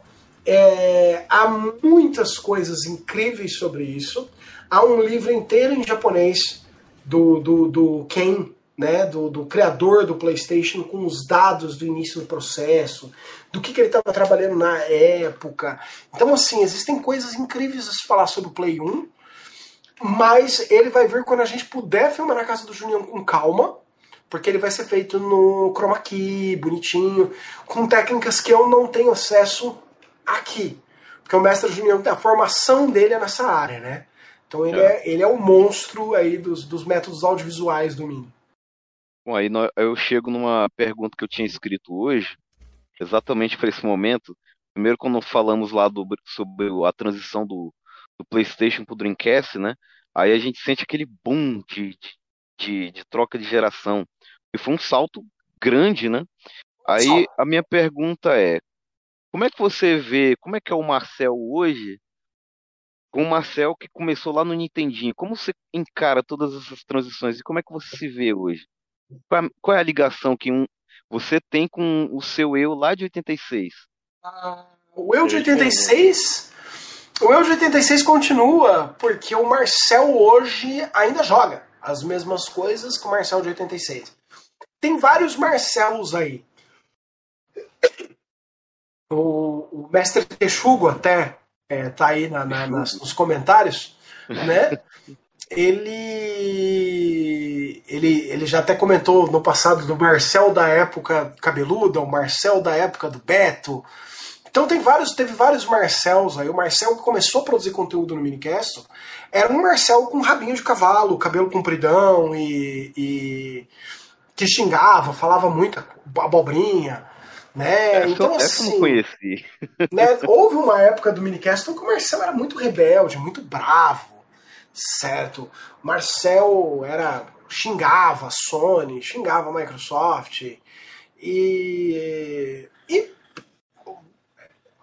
Speaker 3: É, há muitas coisas incríveis sobre isso. Há um livro inteiro em japonês do, do, do Ken, né, do, do criador do PlayStation, com os dados do início do processo, do que, que ele estava trabalhando na época. Então, assim, existem coisas incríveis a se falar sobre o Play 1, mas ele vai vir quando a gente puder filmar na casa do Junião com calma, porque ele vai ser feito no chroma key, bonitinho, com técnicas que eu não tenho acesso aqui. Porque o mestre Junião, a formação dele é nessa área, né? Então ele é, é ele é o monstro aí dos, dos métodos audiovisuais do Mini.
Speaker 2: Bom, aí eu chego numa pergunta que eu tinha escrito hoje, exatamente para esse momento. Primeiro, quando falamos lá do, sobre a transição do, do PlayStation para o Dreamcast, né? Aí a gente sente aquele boom de, de, de, troca de geração. E foi um salto grande, né? Aí a minha pergunta é: como é que você vê, como é que é o Marcel hoje, com o Marcel que começou lá no Nintendinho? Como você encara todas essas transições e como é que você se vê hoje? Qual é a ligação que um, você tem com o seu eu lá de 86?
Speaker 3: Ah, o eu de 86? O eu de 86 continua, porque o Marcel hoje ainda joga as mesmas coisas que o Marcel de 86. Tem vários Marcelos aí. O, o mestre Texugo até é, tá aí na, na, nas, nos comentários, né? Ele, ele, ele já até comentou no passado do Marcel da época cabeluda, o Marcel da época do Beto. Então tem vários, teve vários Marcels aí. O Marcel que começou a produzir conteúdo no Minicast era um Marcel com rabinho de cavalo, cabelo compridão e, e que xingava, falava muita abobrinha. Né?
Speaker 2: Então, essa assim, não conheci.
Speaker 3: Né, houve uma época do Minicast que o Marcel era muito rebelde, muito bravo, certo? O Marcel era xingava a Sony, xingava a Microsoft e, e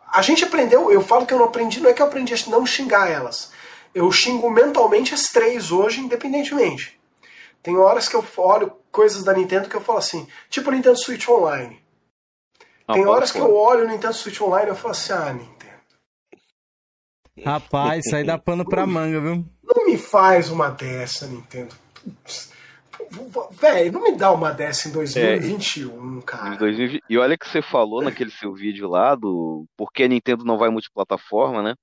Speaker 3: a gente aprendeu, eu falo que eu não aprendi, não é que eu aprendi a não xingar elas. Eu xingo mentalmente as três hoje, independentemente. Tem horas que eu olho coisas da Nintendo que eu falo assim, tipo o Nintendo Switch Online. Tem horas que eu olho no Nintendo Switch Online e eu falo assim, ah, Nintendo.
Speaker 1: Rapaz, isso aí dá pano pra manga, viu?
Speaker 3: Não me faz uma dessa, Nintendo. Velho, não me dá uma dessa em 2021, é, cara. 2020...
Speaker 2: E olha que você falou naquele seu vídeo lá do por que a Nintendo não vai multiplataforma, né?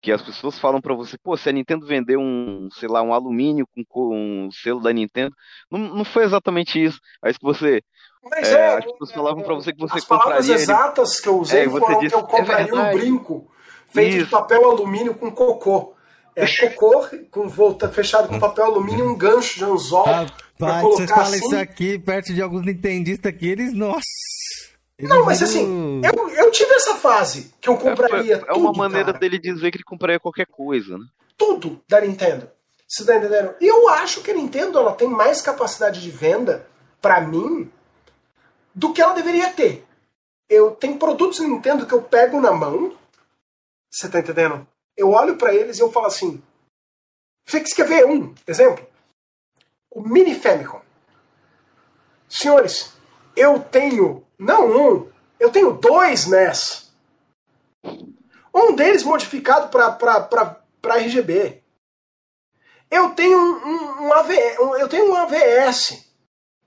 Speaker 2: Que as pessoas falam para você, pô, se a Nintendo vender um, sei lá, um alumínio com um selo da Nintendo, não, não foi exatamente isso. Aí que você
Speaker 3: mas é, é as pessoas falavam para você que você as compraria. As palavras exatas que eu usei é, foram disse, que eu compraria é um brinco feito Isso. de papel alumínio com cocô. É cocô com volta fechado com papel alumínio, um gancho de anzol. Rapaz,
Speaker 1: vocês falam assim. isso aqui perto de alguns nintendistas aqui, eles, nossa.
Speaker 3: Eles não, mas assim, eu, eu tive essa fase que eu compraria. É,
Speaker 2: é uma maneira cara. dele dizer que ele compraria qualquer coisa, né?
Speaker 3: Tudo da Nintendo. Você tá entendendo? E eu acho que a Nintendo ela tem mais capacidade de venda, para mim, do que ela deveria ter. eu tenho produtos Nintendo que eu pego na mão. Você tá entendendo? Eu olho para eles e eu falo assim. Você quer ver um exemplo? O Mini Famicom. Senhores, eu tenho, não um, eu tenho dois NES. Um deles modificado para RGB. Eu tenho um, um, um, AV, um, eu tenho um AVS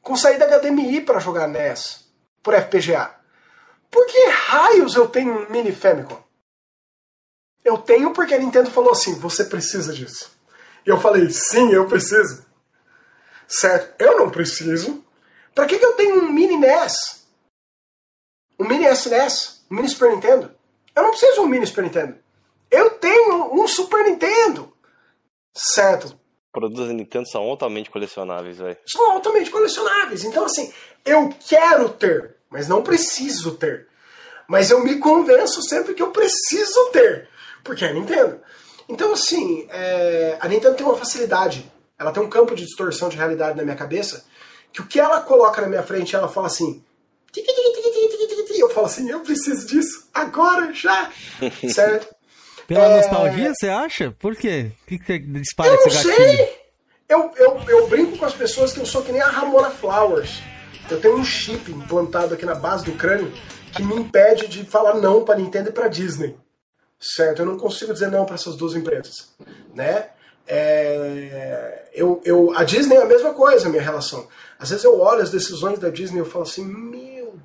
Speaker 3: com saída HDMI para jogar NES por FPGA. Por que raios eu tenho um Mini Famicom? Eu tenho porque a Nintendo falou assim: você precisa disso. E eu falei: sim, eu preciso. Certo? Eu não preciso. Para que, que eu tenho um Mini NES? Um Mini SNES? Um Mini Super Nintendo? Eu não preciso de um Mini Super Nintendo. Eu tenho um Super Nintendo. Certo?
Speaker 4: Produtos da Nintendo são altamente colecionáveis, velho.
Speaker 3: São altamente colecionáveis. Então, assim, eu quero ter, mas não preciso ter. Mas eu me convenço sempre que eu preciso ter. Porque é a Nintendo. Então, assim, é... a Nintendo tem uma facilidade. Ela tem um campo de distorção de realidade na minha cabeça. Que o que ela coloca na minha frente, ela fala assim. Eu falo assim, eu preciso disso agora, já. certo?
Speaker 1: Pela é... nostalgia, você acha? Por quê? O que, que dispara
Speaker 3: eu esse gatilho? Sei. Eu, eu, eu brinco com as pessoas que eu sou que nem a Ramona Flowers. Eu tenho um chip implantado aqui na base do crânio que me impede de falar não para Nintendo e para Disney. Certo? Eu não consigo dizer não para essas duas empresas, né? É, eu, eu, a Disney é a mesma coisa, a minha relação. Às vezes eu olho as decisões da Disney e eu falo assim, meu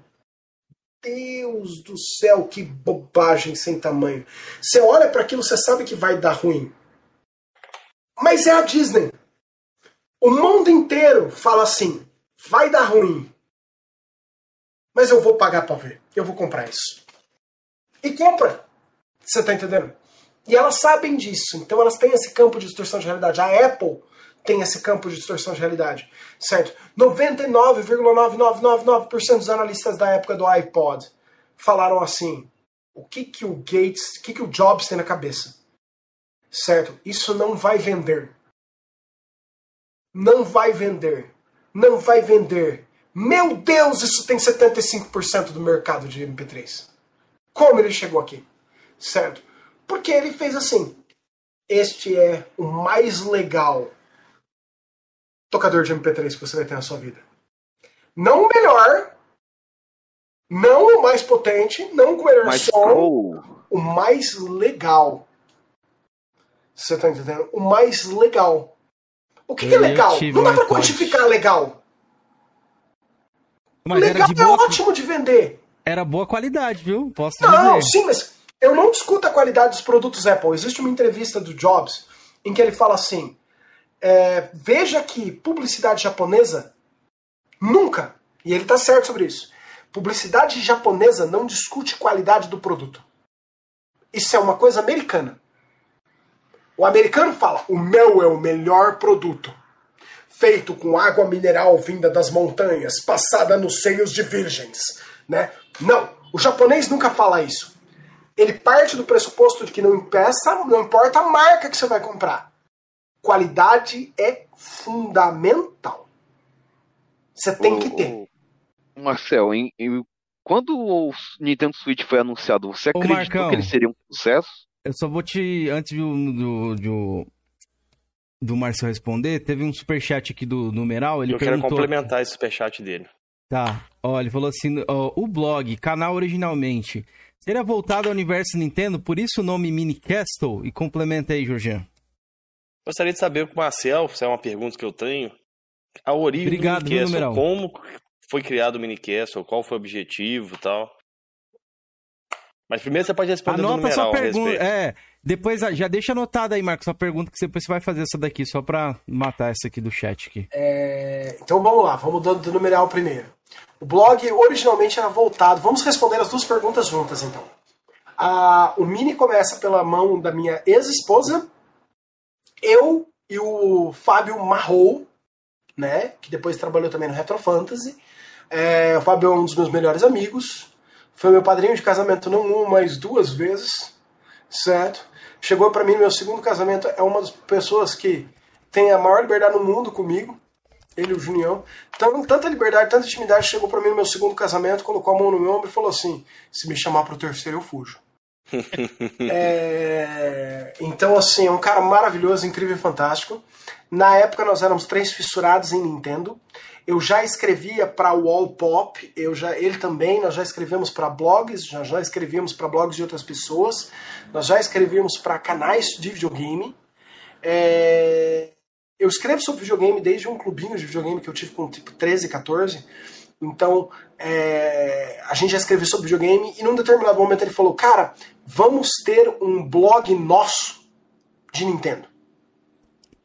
Speaker 3: Deus do céu, que bobagem sem tamanho. Você olha para aquilo, você sabe que vai dar ruim. Mas é a Disney. O mundo inteiro fala assim: vai dar ruim. Mas eu vou pagar para ver. Eu vou comprar isso. E compra. Você tá entendendo? E elas sabem disso. Então elas têm esse campo de distorção de realidade. A Apple tem esse campo de distorção de realidade. Certo? 99,9999% dos analistas da época do iPod falaram assim: o que, que o Gates, o que, que o Jobs tem na cabeça? Certo? Isso não vai vender. Não vai vender. Não vai vender. Meu Deus, isso tem 75% do mercado de MP3. Como ele chegou aqui? Certo? Porque ele fez assim: este é o mais legal tocador de MP3 que você vai ter na sua vida. Não o melhor, não o mais potente, não com o melhor mais som, pro. o mais legal. Você tá entendendo? O mais legal. O que, que é legal? Não dá pra quantificar legal. Mas legal é boa... ótimo de vender.
Speaker 1: Era boa qualidade, viu? Posso
Speaker 3: não,
Speaker 1: dizer.
Speaker 3: sim, mas eu não discuto a qualidade dos produtos Apple. Existe uma entrevista do Jobs em que ele fala assim: é, veja que publicidade japonesa nunca, e ele está certo sobre isso, publicidade japonesa não discute qualidade do produto. Isso é uma coisa americana. O americano fala: o meu é o melhor produto. Feito com água mineral vinda das montanhas, passada nos seios de virgens. Né? Não, o japonês nunca fala isso. Ele parte do pressuposto de que não, impeça, não importa a marca que você vai comprar qualidade é fundamental. Você tem que ter.
Speaker 2: Marcel, em, em, quando o Nintendo Switch foi anunciado, você acreditou Marcão, que ele seria um sucesso?
Speaker 1: Eu só vou te. Antes do, do, do, do Marcel responder, teve um superchat aqui do numeral. Ele
Speaker 4: eu
Speaker 1: perguntou...
Speaker 4: quero complementar esse superchat dele.
Speaker 1: Tá. Ó, ele falou assim: ó, o blog, canal originalmente, seria voltado ao universo Nintendo, por isso o nome Mini Castle? E complementa aí, Jorjan.
Speaker 4: Gostaria de saber com o Marcel, se é uma pergunta que eu tenho, a origem
Speaker 1: Obrigado,
Speaker 4: do Minicastle, como foi criado o Minicastle, qual foi o objetivo e tal. Mas primeiro você pode responder
Speaker 1: Anota
Speaker 4: numeral
Speaker 1: sua pergunta. É, depois já deixa anotada aí, Marcos, sua pergunta que depois você vai fazer essa daqui, só pra matar essa aqui do chat aqui.
Speaker 3: É, então vamos lá, vamos dando do numeral primeiro. O blog originalmente era voltado. Vamos responder as duas perguntas juntas então. Ah, o Mini começa pela mão da minha ex-esposa, eu e o Fábio Marrou, né, que depois trabalhou também no Retro Fantasy. É, o Fábio é um dos meus melhores amigos. Foi meu padrinho de casamento não uma, mas duas vezes, certo? Chegou para mim no meu segundo casamento, é uma das pessoas que tem a maior liberdade no mundo comigo. ele e o Junião. Então, tanta liberdade, tanta intimidade, chegou para mim no meu segundo casamento, colocou a mão no meu ombro e falou assim: se me chamar pro terceiro, eu fujo. é... Então, assim, é um cara maravilhoso, incrível e fantástico. Na época nós éramos três fissurados em Nintendo. Eu já escrevia para Wall Pop, eu já, ele também, nós já escrevemos para blogs, já, já escrevíamos para blogs de outras pessoas, nós já escrevíamos para canais de videogame. É... Eu escrevo sobre videogame desde um clubinho de videogame que eu tive com tipo 13, 14. Então, é... a gente já escreveu sobre videogame e num determinado momento ele falou: Cara, vamos ter um blog nosso de Nintendo.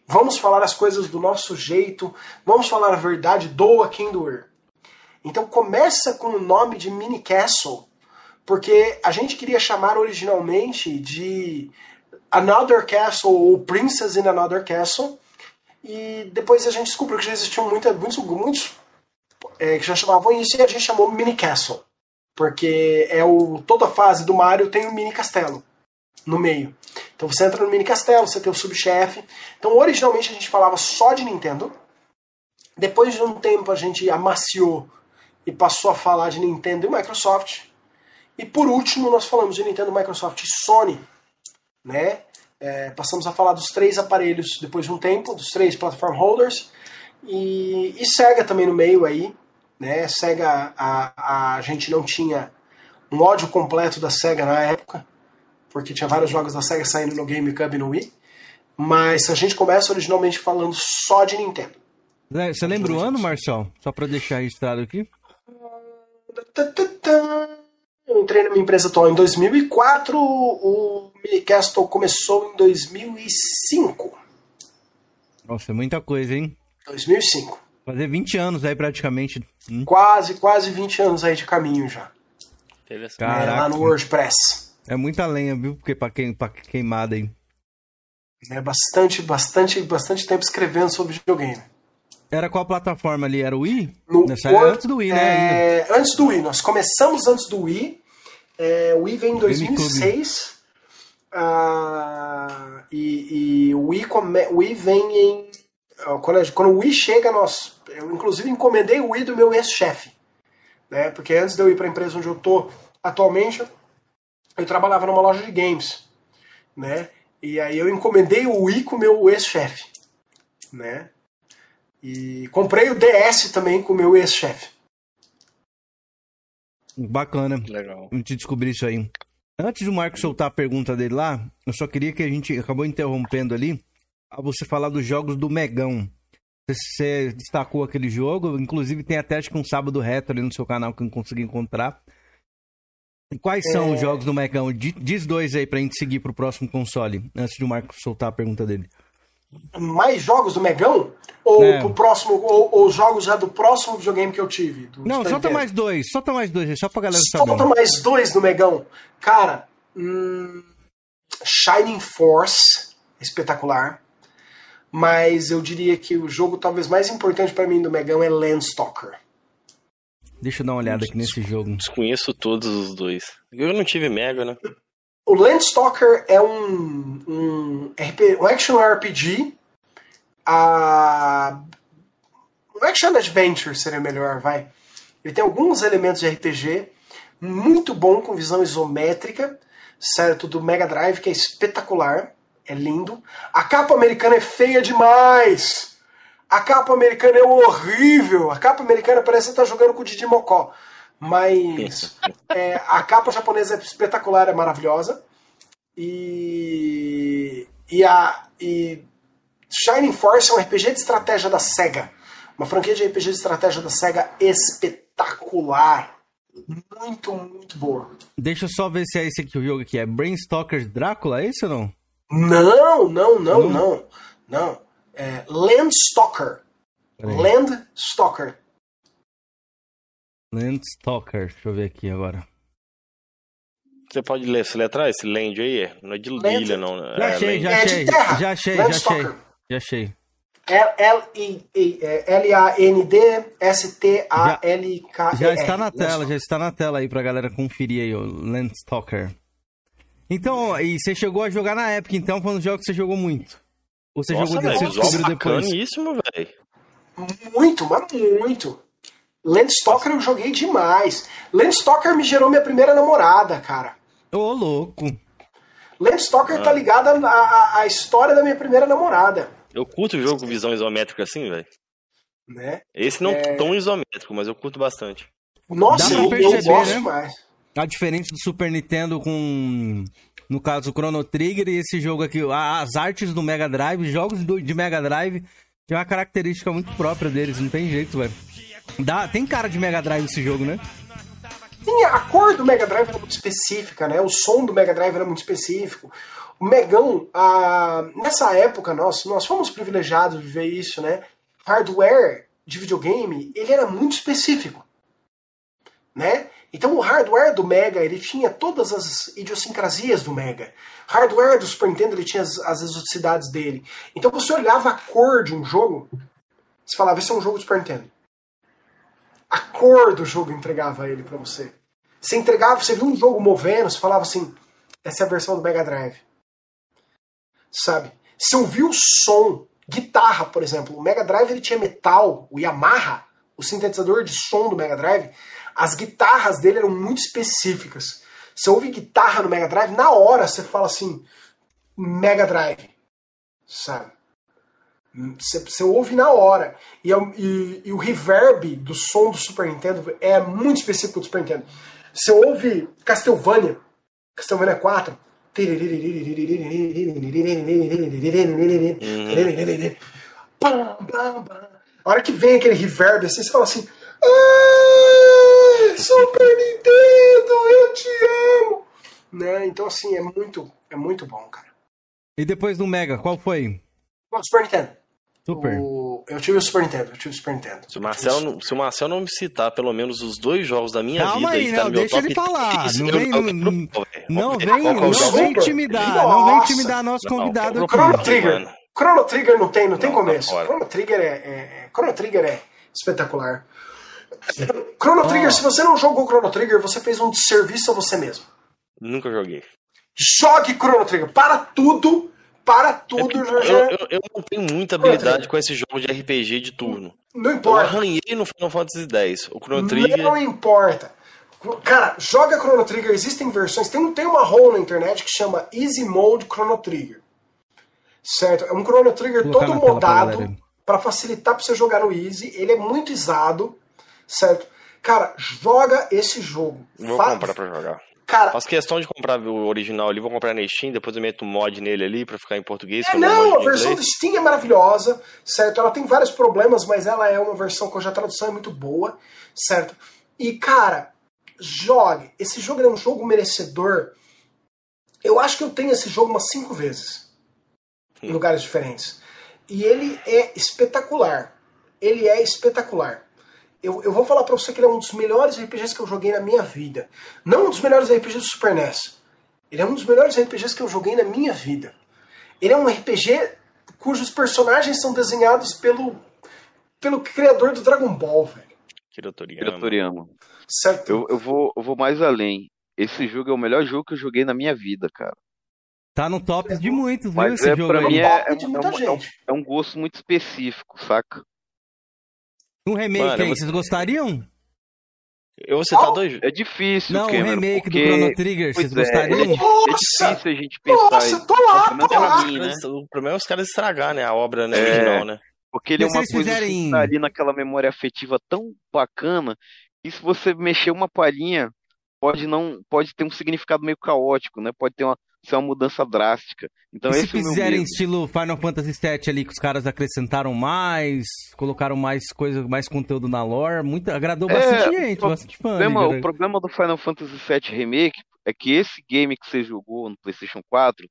Speaker 3: Vamos falar as coisas do nosso jeito, vamos falar a verdade, doa quem doer. Então começa com o nome de Mini Castle, porque a gente queria chamar originalmente de Another Castle ou Princess in Another Castle, e depois a gente descobriu que já existiam muita, muitos, muitos é, que já chamavam isso e a gente chamou Mini Castle, porque é o toda a fase do Mario tem um mini castelo no meio. Então você entra no mini castelo, você tem o subchefe. Então originalmente a gente falava só de Nintendo. Depois de um tempo a gente amaciou e passou a falar de Nintendo e Microsoft. E por último nós falamos de Nintendo, Microsoft e Sony, né? É, passamos a falar dos três aparelhos depois de um tempo, dos três platform holders e, e Sega também no meio aí, né? Sega a, a gente não tinha um ódio completo da Sega na época, porque tinha vários jogos da SEGA saindo no GameCube e no Wii. Mas a gente começa originalmente falando só de Nintendo.
Speaker 1: Você lembra o ano, Marcel? Só para deixar registrado aqui.
Speaker 3: Eu entrei na minha empresa atual em 2004, o Minicastle começou em 2005.
Speaker 1: Nossa, é muita coisa, hein?
Speaker 3: 2005.
Speaker 1: Fazer 20 anos aí praticamente.
Speaker 3: Hum. Quase, quase 20 anos aí de caminho já.
Speaker 1: Caraca. É,
Speaker 3: lá no WordPress.
Speaker 1: É muita lenha, viu? Porque pra, queim, pra queimada aí.
Speaker 3: É bastante, bastante, bastante tempo escrevendo sobre videogame.
Speaker 1: Era qual plataforma ali? Era o Wii? No, Nessa era antes do Wii,
Speaker 3: né? É, antes do Wii. Nós começamos antes do Wii. É, o Wii vem em 2006. Ah, e, e o, Wii come, o Wii vem em... Quando, quando o Wii chega, nós... Eu, inclusive, encomendei o Wii do meu ex-chefe. Né? Porque antes de eu ir para a empresa onde eu tô atualmente, eu trabalhava numa loja de games, né? E aí eu encomendei o Wii com o meu ex-chefe, né? E comprei o DS também com o meu ex-chefe.
Speaker 1: Bacana.
Speaker 4: Legal.
Speaker 1: A gente descobrir isso aí. Antes do Marco soltar a pergunta dele lá, eu só queria que a gente acabou interrompendo ali a você falar dos jogos do Megão. Você destacou aquele jogo, inclusive tem até acho que um sábado retro ali no seu canal que eu não consegui encontrar. Quais são é... os jogos do Megão? Diz dois aí pra gente seguir pro próximo console, antes de o Marco soltar a pergunta dele.
Speaker 3: Mais jogos do Megão? Ou é. pro próximo, ou, ou, jogos já do próximo videogame que eu tive?
Speaker 1: Não, solta mais dois, solta mais dois, só pra galera
Speaker 3: saber. Solta mais dois do Megão. Cara, hum, Shining Force, espetacular. Mas eu diria que o jogo talvez mais importante para mim do Megão é Landstalker.
Speaker 1: Deixa eu dar uma olhada aqui nesse jogo.
Speaker 4: Desconheço todos os dois. Eu não tive Mega, né?
Speaker 3: O Landstalker é um, um, RP, um action RPG. A, um action adventure seria melhor, vai. Ele tem alguns elementos de RPG. Muito bom, com visão isométrica. Certo? Do Mega Drive, que é espetacular. É lindo. A capa americana é feia demais. A capa americana é horrível. A capa americana parece que tá jogando com o Didi Mocó. Mas é, a capa japonesa é espetacular, é maravilhosa. E, e a e Shining Force é um RPG de estratégia da SEGA. Uma franquia de RPG de estratégia da SEGA espetacular. Muito, muito boa.
Speaker 1: Deixa eu só ver se é esse aqui o jogo aqui. É Brainstalkers Drácula, é esse ou não?
Speaker 3: Não, não, não, não. Não. não é, Landstalker. Landstalker.
Speaker 1: Landstalker, deixa eu ver aqui agora.
Speaker 4: Você pode ler, se letrar esse land aí? Não é de Land... ilha, não.
Speaker 1: Né? Já achei, já achei. Já achei, já achei. Já achei.
Speaker 3: L-A-N-D-S-T-A-L-K-E-R.
Speaker 1: Já está na tela, já está na tela aí pra galera conferir aí, o Landstalker. Então, e você chegou a jogar na época, então, foi um jogo que você jogou muito. Ou você Nossa, jogou
Speaker 4: véio, você descobriu depois? velho.
Speaker 3: Muito, mas muito. Landstalker eu joguei demais. Landstalker me gerou minha primeira namorada, cara.
Speaker 1: Ô, louco.
Speaker 3: Landstalker tá ah. tá ligada à, à história da minha primeira namorada.
Speaker 4: Eu curto o jogo com visão isométrica assim, velho. Né? Esse não é tão isométrico, mas eu curto bastante.
Speaker 1: Nossa, Dá pra perceber, eu gosto né? mais. A diferença do Super Nintendo com, no caso, Chrono Trigger e esse jogo aqui. As artes do Mega Drive, jogos de Mega Drive, tem uma característica muito própria deles, não tem jeito, velho. Dá, tem cara de Mega Drive esse jogo, né?
Speaker 3: Sim, a cor do Mega Drive era muito específica, né? O som do Mega Drive era muito específico. O Megão, a... nessa época, nós, nós fomos privilegiados de ver isso, né? Hardware de videogame, ele era muito específico, né? Então o hardware do Mega, ele tinha todas as idiosincrasias do Mega. Hardware do Super Nintendo, ele tinha as, as exoticidades dele. Então você olhava a cor de um jogo, você falava, esse é um jogo do Super Nintendo a cor do jogo entregava ele para você. Você entregava, você viu um jogo movendo, você falava assim, essa é a versão do Mega Drive. Sabe? Se ouviu o som, guitarra, por exemplo, o Mega Drive ele tinha metal, o Yamaha, o sintetizador de som do Mega Drive, as guitarras dele eram muito específicas. Você ouve guitarra no Mega Drive, na hora você fala assim, Mega Drive, sabe? Você, você ouve na hora. E, é e, e, o reverb do som do Super Nintendo é muito específico do Super Nintendo. Você ouve Castlevania, Castlevania 4. A hora que vem aquele reverb assim, você fala assim: ah, Super Nintendo, eu te amo! Né? Então, assim, é muito, é muito bom, cara.
Speaker 1: E depois do Mega, qual foi?
Speaker 3: O Super Nintendo.
Speaker 1: Super.
Speaker 3: O... Eu tive o Super Nintendo, eu tive o Super Nintendo.
Speaker 4: Se o, Marcel, não, se o Marcel não me citar pelo menos os dois jogos da minha
Speaker 1: Calma
Speaker 4: vida...
Speaker 1: Aí, tá não, deixa ele falar. Não vem, não, não vem, não vem intimidar, Nossa. não vem intimidar nosso convidado aqui.
Speaker 3: Chrono Trigger. Chrono Trigger não tem, não tem começo. Chrono Trigger é, é, é, Chrono Trigger é espetacular. Chrono oh. Trigger, se você não jogou Chrono Trigger, você fez um desserviço a você mesmo.
Speaker 4: Nunca joguei.
Speaker 3: Jogue Chrono Trigger. Para tudo para tudo, é
Speaker 4: já, eu, eu, eu, não tenho muita habilidade com esse jogo de RPG de turno.
Speaker 3: Não importa.
Speaker 4: Eu arranhei no Final Fantasy X. O Chrono Trigger.
Speaker 3: Não importa. Cara, joga Chrono Trigger, existem versões. Tem, tem uma role na internet que chama Easy Mode Chrono Trigger. Certo? É um Chrono Trigger todo modado para facilitar para você jogar no Easy. Ele é muito isado, certo? Cara, joga esse jogo.
Speaker 4: Vou Fa comprar pra jogar. Cara, Faço questão de comprar o original ali, vou comprar na Steam, depois eu meto um mod nele ali pra ficar em português.
Speaker 3: É, não, a versão do Steam é maravilhosa, certo? Ela tem vários problemas, mas ela é uma versão cuja tradução é muito boa, certo? E, cara, jogue. Esse jogo é um jogo merecedor. Eu acho que eu tenho esse jogo umas cinco vezes. Em hum. lugares diferentes. E ele é espetacular. Ele é espetacular eu, eu vou falar pra você que ele é um dos melhores RPGs que eu joguei na minha vida. Não um dos melhores RPGs do Super NES. Ele é um dos melhores RPGs que eu joguei na minha vida. Ele é um RPG cujos personagens são desenhados pelo, pelo criador do Dragon Ball, velho.
Speaker 4: Kira Toriyama.
Speaker 2: Certo. Eu, eu, vou, eu vou mais além. Esse jogo é o melhor jogo que eu joguei na minha vida, cara.
Speaker 1: Tá no top de muitos, viu,
Speaker 2: Mas esse é, jogo pra aí. Mim é, é, é, um, é, um, gosto muito específico, saca?
Speaker 1: Um remake Mano, aí, vocês gostariam?
Speaker 4: Eu você tá dois.
Speaker 2: É difícil.
Speaker 1: Não, o um remake porque... do Chrono Trigger, vocês é, gostariam? É,
Speaker 2: é, difícil a gente pensar.
Speaker 3: Nossa, tô lá, tô lá.
Speaker 4: Mim, né? O problema é os caras estragar, né? A obra né, é, original, né?
Speaker 2: Porque ele é uma coisa fizerem... que tá ali naquela memória afetiva tão bacana e se você mexer uma palhinha, pode não pode ter um significado meio caótico, né? Pode ter uma ser uma mudança drástica. Então,
Speaker 1: e se fizerem estilo Final Fantasy VII ali, que os caras acrescentaram mais, colocaram mais coisa, mais conteúdo na lore, muito, agradou é, bastante gente, o bastante fã.
Speaker 2: Problema, o problema do Final Fantasy VII Remake é que esse game que você jogou no PlayStation 4,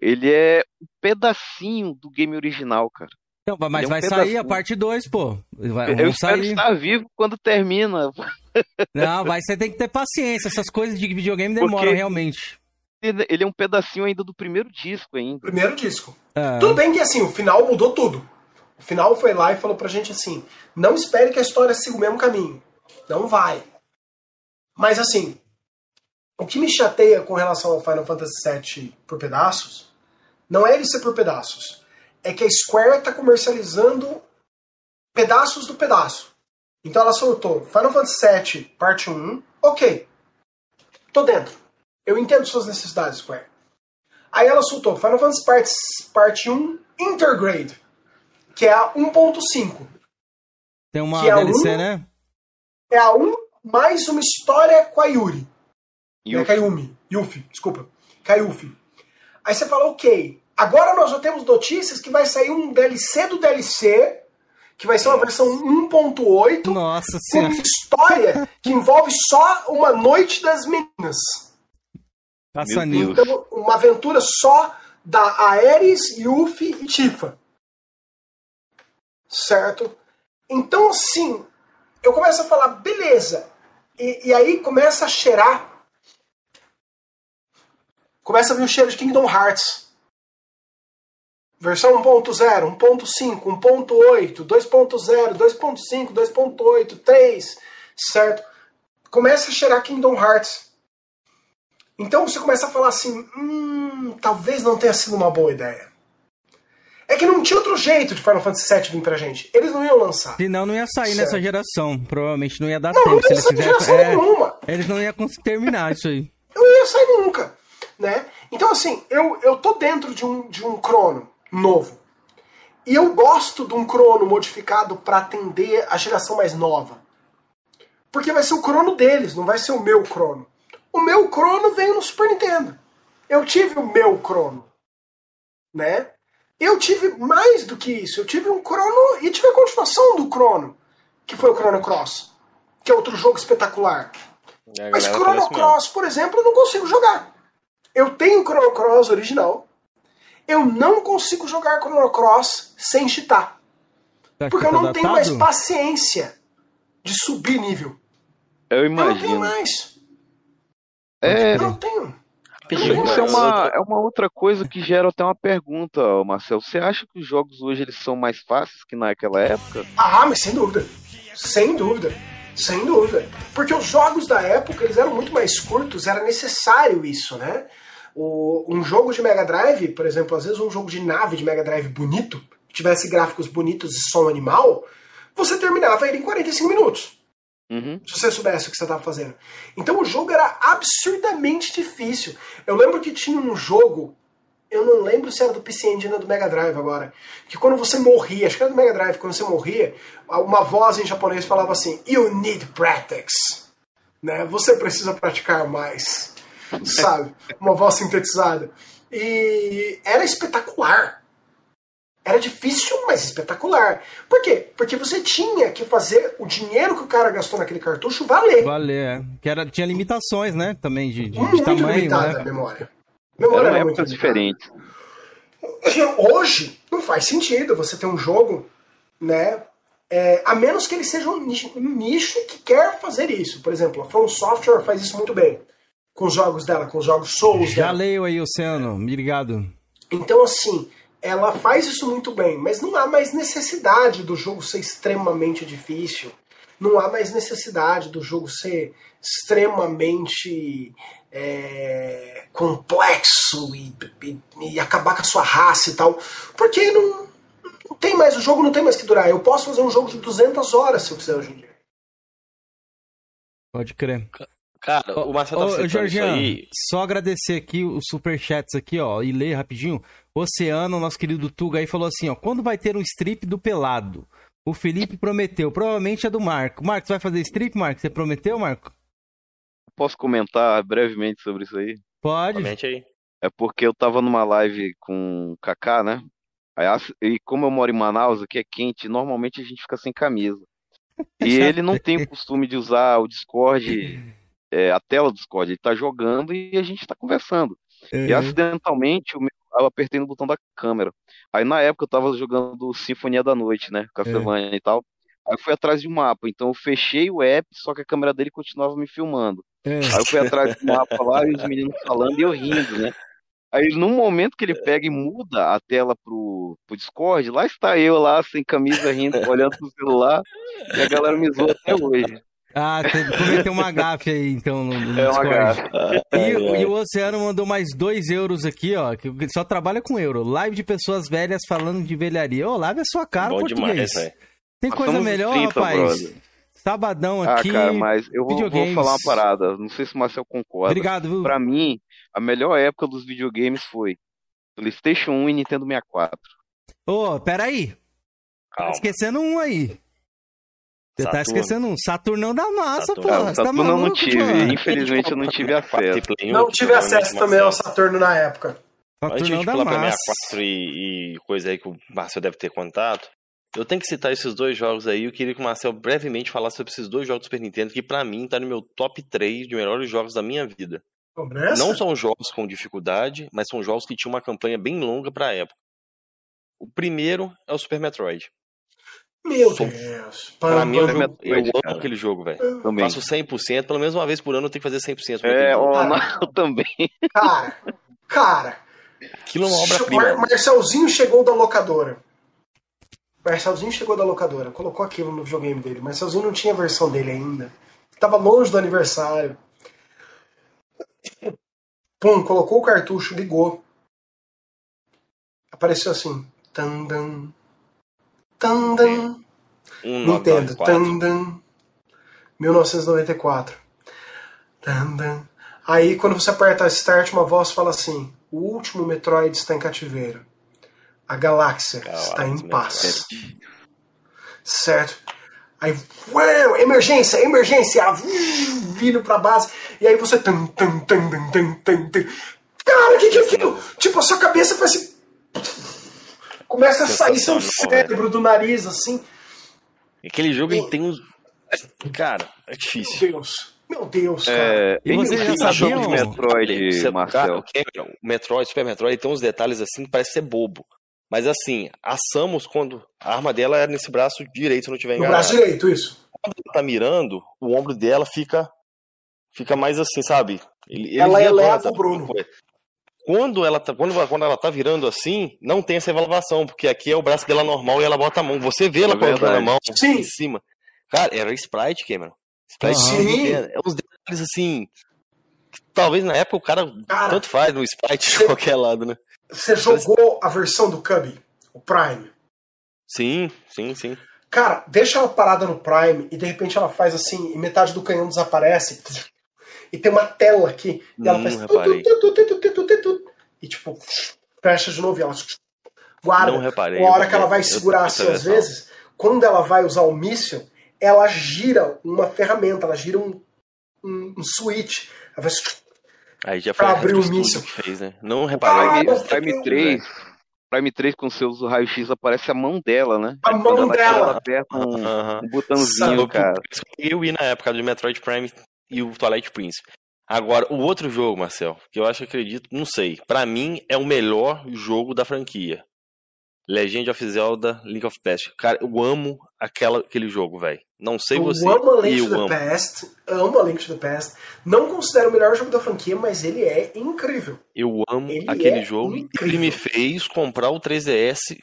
Speaker 2: ele é um pedacinho do game original, cara.
Speaker 1: Então, mas é um vai pedacinho. sair a parte 2, pô. Vai,
Speaker 2: eu espero sair. estar vivo quando termina.
Speaker 1: Não, mas você tem que ter paciência. Essas coisas de videogame demoram Porque realmente
Speaker 2: ele é um pedacinho ainda do primeiro disco ainda.
Speaker 3: Primeiro disco. É. Tudo bem que assim, o final mudou tudo. O final foi lá e falou pra gente assim: não espere que a história siga o mesmo caminho. Não vai. Mas assim, o que me chateia com relação ao Final Fantasy VII por pedaços, não é ele ser por pedaços. É que a Square tá comercializando pedaços do pedaço. Então ela soltou Final Fantasy VII parte 1, ok. Tô dentro. Eu entendo suas necessidades, Square. Aí ela soltou Final Fantasy parte, parte 1 Intergrade, que é a 1.5.
Speaker 1: Tem uma DLC, é
Speaker 3: um,
Speaker 1: né?
Speaker 3: É a 1 mais uma história com a Yuri. Yuffie. Né, Kayumi. Yuffie, desculpa. Kayufi. Aí você fala, ok, agora nós já temos notícias que vai sair um DLC do DLC, que vai ser uma versão 1.8.
Speaker 1: Nossa
Speaker 3: Com uma história que envolve só uma noite das meninas.
Speaker 1: Passa
Speaker 3: então, uma aventura só da Ares, Yuffie e Tifa. Certo? Então, assim, eu começo a falar, beleza. E, e aí começa a cheirar começa a vir o cheiro de Kingdom Hearts. Versão 1.0, 1.5, 1.8, 2.0, 2.5, 2.8, 3, certo? Começa a cheirar Kingdom Hearts. Então você começa a falar assim: hum, talvez não tenha sido uma boa ideia. É que não tinha outro jeito de Final Fantasy VII vir pra gente. Eles não iam lançar.
Speaker 1: Senão não ia sair certo. nessa geração. Provavelmente não ia dar não, tempo. Não ia eles fizessem. É, nenhuma. Eles não iam conseguir terminar isso aí.
Speaker 3: Não ia sair nunca né? Então, assim, eu, eu tô dentro de um, de um crono novo. E eu gosto de um crono modificado para atender a geração mais nova. Porque vai ser o crono deles, não vai ser o meu crono. O meu crono veio no Super Nintendo. Eu tive o meu crono. Né? Eu tive mais do que isso. Eu tive um crono e tive a continuação do crono, que foi o Chrono Cross, que é outro jogo espetacular. Mas Chrono Cross, por exemplo, eu não consigo jogar. Eu tenho o Chrono Cross original. Eu não consigo jogar Chrono Cross sem cheatar. Porque eu tá não tenho mais paciência de subir nível.
Speaker 2: Eu imagino. Eu não
Speaker 3: tenho mais.
Speaker 2: É.
Speaker 3: Eu não tenho.
Speaker 2: Isso é uma, é uma outra coisa que gera até uma pergunta, Marcelo. Você acha que os jogos hoje eles são mais fáceis que naquela época?
Speaker 3: Ah, mas sem dúvida. Sem dúvida. Sem dúvida. Porque os jogos da época eles eram muito mais curtos, era necessário isso, né? O, um jogo de Mega Drive, por exemplo, às vezes um jogo de nave de Mega Drive bonito, tivesse gráficos bonitos e som animal, você terminava ele em 45 minutos.
Speaker 2: Uhum.
Speaker 3: Se você soubesse o que você estava fazendo. Então o jogo era absurdamente difícil. Eu lembro que tinha um jogo, eu não lembro se era do PC Engine ou do Mega Drive agora, que quando você morria, acho que era do Mega Drive, quando você morria, uma voz em japonês falava assim: You need practice. Né? Você precisa praticar mais sabe? Uma voz sintetizada. E era espetacular. Era difícil, mas espetacular. Por quê? Porque você tinha que fazer o dinheiro que o cara gastou naquele cartucho valer.
Speaker 1: Valer, é. Que era, tinha limitações, né? Também de, de, muito de tamanho.
Speaker 3: limitada
Speaker 1: né?
Speaker 3: a memória. memória
Speaker 2: era épocas diferentes.
Speaker 3: Hoje, não faz sentido você ter um jogo, né? É, a menos que ele seja um nicho, um nicho que quer fazer isso. Por exemplo, a From Software faz isso muito bem com os jogos dela, com os jogos Souls
Speaker 1: Já
Speaker 3: dela.
Speaker 1: leio aí, Oceano. Obrigado.
Speaker 3: Então, assim, ela faz isso muito bem, mas não há mais necessidade do jogo ser extremamente difícil. Não há mais necessidade do jogo ser extremamente é, complexo e, e, e, acabar com a sua raça e tal. Porque não, não tem mais, o jogo não tem mais que durar. Eu posso fazer um jogo de 200 horas se eu quiser hoje em dia.
Speaker 1: Pode crer.
Speaker 4: Cara, o Marcelo tá
Speaker 1: ô, isso aí. Só agradecer aqui os superchats aqui, ó, e ler rapidinho. Oceano, nosso querido Tuga aí, falou assim, ó, quando vai ter um strip do pelado? O Felipe prometeu, provavelmente é do Marco. Marco, você vai fazer strip, Marco? Você prometeu, Marco?
Speaker 2: Posso comentar brevemente sobre isso aí?
Speaker 1: Pode.
Speaker 4: Comente aí.
Speaker 2: É porque eu tava numa live com o Kaká, né? Aí, e como eu moro em Manaus, aqui é quente, normalmente a gente fica sem camisa. E ele não tem o costume de usar o Discord é, a tela do Discord, ele tá jogando e a gente tá conversando. Uhum. E acidentalmente eu, eu apertei no botão da câmera. Aí na época eu tava jogando Sinfonia da Noite, né? Castlevania uhum. e tal. Aí eu fui atrás de um mapa, então eu fechei o app, só que a câmera dele continuava me filmando. Uhum. Aí eu fui atrás do mapa lá e os meninos falando e eu rindo, né? Aí no momento que ele pega e muda a tela pro, pro Discord, lá está eu lá, sem camisa, rindo, olhando pro celular, e a galera me zoou até hoje.
Speaker 1: Ah, cometeu uma gafe aí, então, no, no
Speaker 2: é uma gafe.
Speaker 1: E, e, o Oceano mandou mais dois euros aqui, ó, que só trabalha com euro. Live de pessoas velhas falando de velharia. Ô, oh, live a sua cara, Bom português. Demais, Tem coisa melhor, 30, rapaz? Brother. Sabadão ah, aqui.
Speaker 2: Ah, cara, mas eu vou, vou, falar uma parada. Não sei se o Marcel concorda.
Speaker 1: Obrigado, viu?
Speaker 2: Pra mim, a melhor época dos videogames foi PlayStation 1 e Nintendo 64.
Speaker 1: Ô, oh, peraí. Tá Calma. Tá esquecendo um aí. Você tá esquecendo um. Saturnão da massa, Saturno. pô. Ah,
Speaker 2: Saturno tá maluco, não tive. Mano. Infelizmente eu não tive acesso.
Speaker 3: Não tive acesso também ao Saturno na época.
Speaker 4: Antes de falar pra 64 e, e coisa aí que o Marcel deve ter contato, eu tenho que citar esses dois jogos aí. Eu queria que o Marcel brevemente falasse sobre esses dois jogos do Super Nintendo, que para mim tá no meu top 3 de melhores jogos da minha vida. Não são jogos com dificuldade, mas são jogos que tinham uma campanha bem longa pra época. O primeiro é o Super Metroid.
Speaker 3: Meu Deus.
Speaker 4: Pra mim, eu, eu amo cara. aquele jogo, velho. Faço 100%, pelo menos uma vez por ano eu tenho que fazer 100%.
Speaker 2: É, eu também.
Speaker 3: Cara, cara.
Speaker 4: Aquilo é uma obra-prima. Mar
Speaker 3: Marcelzinho chegou da locadora. Marcelzinho chegou da locadora, colocou aquilo no videogame dele. Marcelzinho não tinha a versão dele ainda. Tava longe do aniversário. Pum, colocou o cartucho, ligou. Apareceu assim. Tandan. Tandan. Nintendo. Tandan. 1994. Tandan. Aí quando você aperta Start, uma voz fala assim: O último Metroid está em cativeiro. A galáxia, galáxia está em paz. Certo? Aí, uau, emergência, emergência, vindo pra base. E aí você. Tum, tum, tum, tum, tum, tum. Cara, o que, que é aquilo? Tipo, a sua cabeça faz assim. Começa a sair seu cérebro do nariz, assim.
Speaker 4: Aquele jogo ele tem uns. Cara, é difícil.
Speaker 3: Meu Deus. Meu Deus,
Speaker 2: cara. É, e você já sabia de Metroid, Marcel?
Speaker 4: O Metroid, Super Metroid, tem uns detalhes assim que parece ser bobo. Mas assim, a Samus, quando a arma dela é nesse braço direito, se não tiver enganado.
Speaker 3: No braço direito, isso.
Speaker 4: Quando ela tá mirando, o ombro dela fica fica mais assim, sabe?
Speaker 3: Ele, ela eleva o Bruno.
Speaker 4: Quando ela, tá, quando, quando ela tá virando assim, não tem essa elevação, porque aqui é o braço dela normal e ela bota a mão. Você vê ela é colocando a mão Sim. em cima. Cara, era Sprite, Cameron. Sprite
Speaker 3: Sim.
Speaker 4: É, é uns detalhes assim. talvez na época o cara, cara tanto faz no Sprite de qualquer lado, né?
Speaker 3: Você jogou a versão do Cubby, o Prime?
Speaker 4: Sim, sim, sim.
Speaker 3: Cara, deixa ela parada no Prime e de repente ela faz assim, e metade do canhão desaparece. E tem uma tela aqui. E ela faz. e tipo, fecha de novo e ela guarda.
Speaker 4: Não reparei.
Speaker 3: A hora que ela vai segurar assim, às vezes, quando ela vai usar o míssil, ela gira uma ferramenta, ela gira um, um, um switch. Ela vai
Speaker 4: Aí já foi
Speaker 3: abrir o míssil.
Speaker 4: Fez, né? Não reparei.
Speaker 2: Ah, Prime 3, Prime 3 com seus raio-x aparece a mão dela, né?
Speaker 3: A mão ela, dela. Ela
Speaker 2: aperta um, uh -huh. um botãozinho, Sabe, cara.
Speaker 4: Eu ia na época do Metroid Prime e o Twilight Prince. Agora, o outro jogo, Marcel, que eu acho que acredito, não sei, para mim é o melhor jogo da franquia. Legend of Zelda Link of Past. Cara, eu amo aquela, aquele jogo, velho. Não sei
Speaker 3: eu
Speaker 4: você.
Speaker 3: Amo a Link eu to amo. the Past. Amo a Link to the Past. Não considero o melhor jogo da franquia, mas ele é incrível.
Speaker 4: Eu amo ele aquele é jogo. Incrível. Ele me fez comprar o 3DS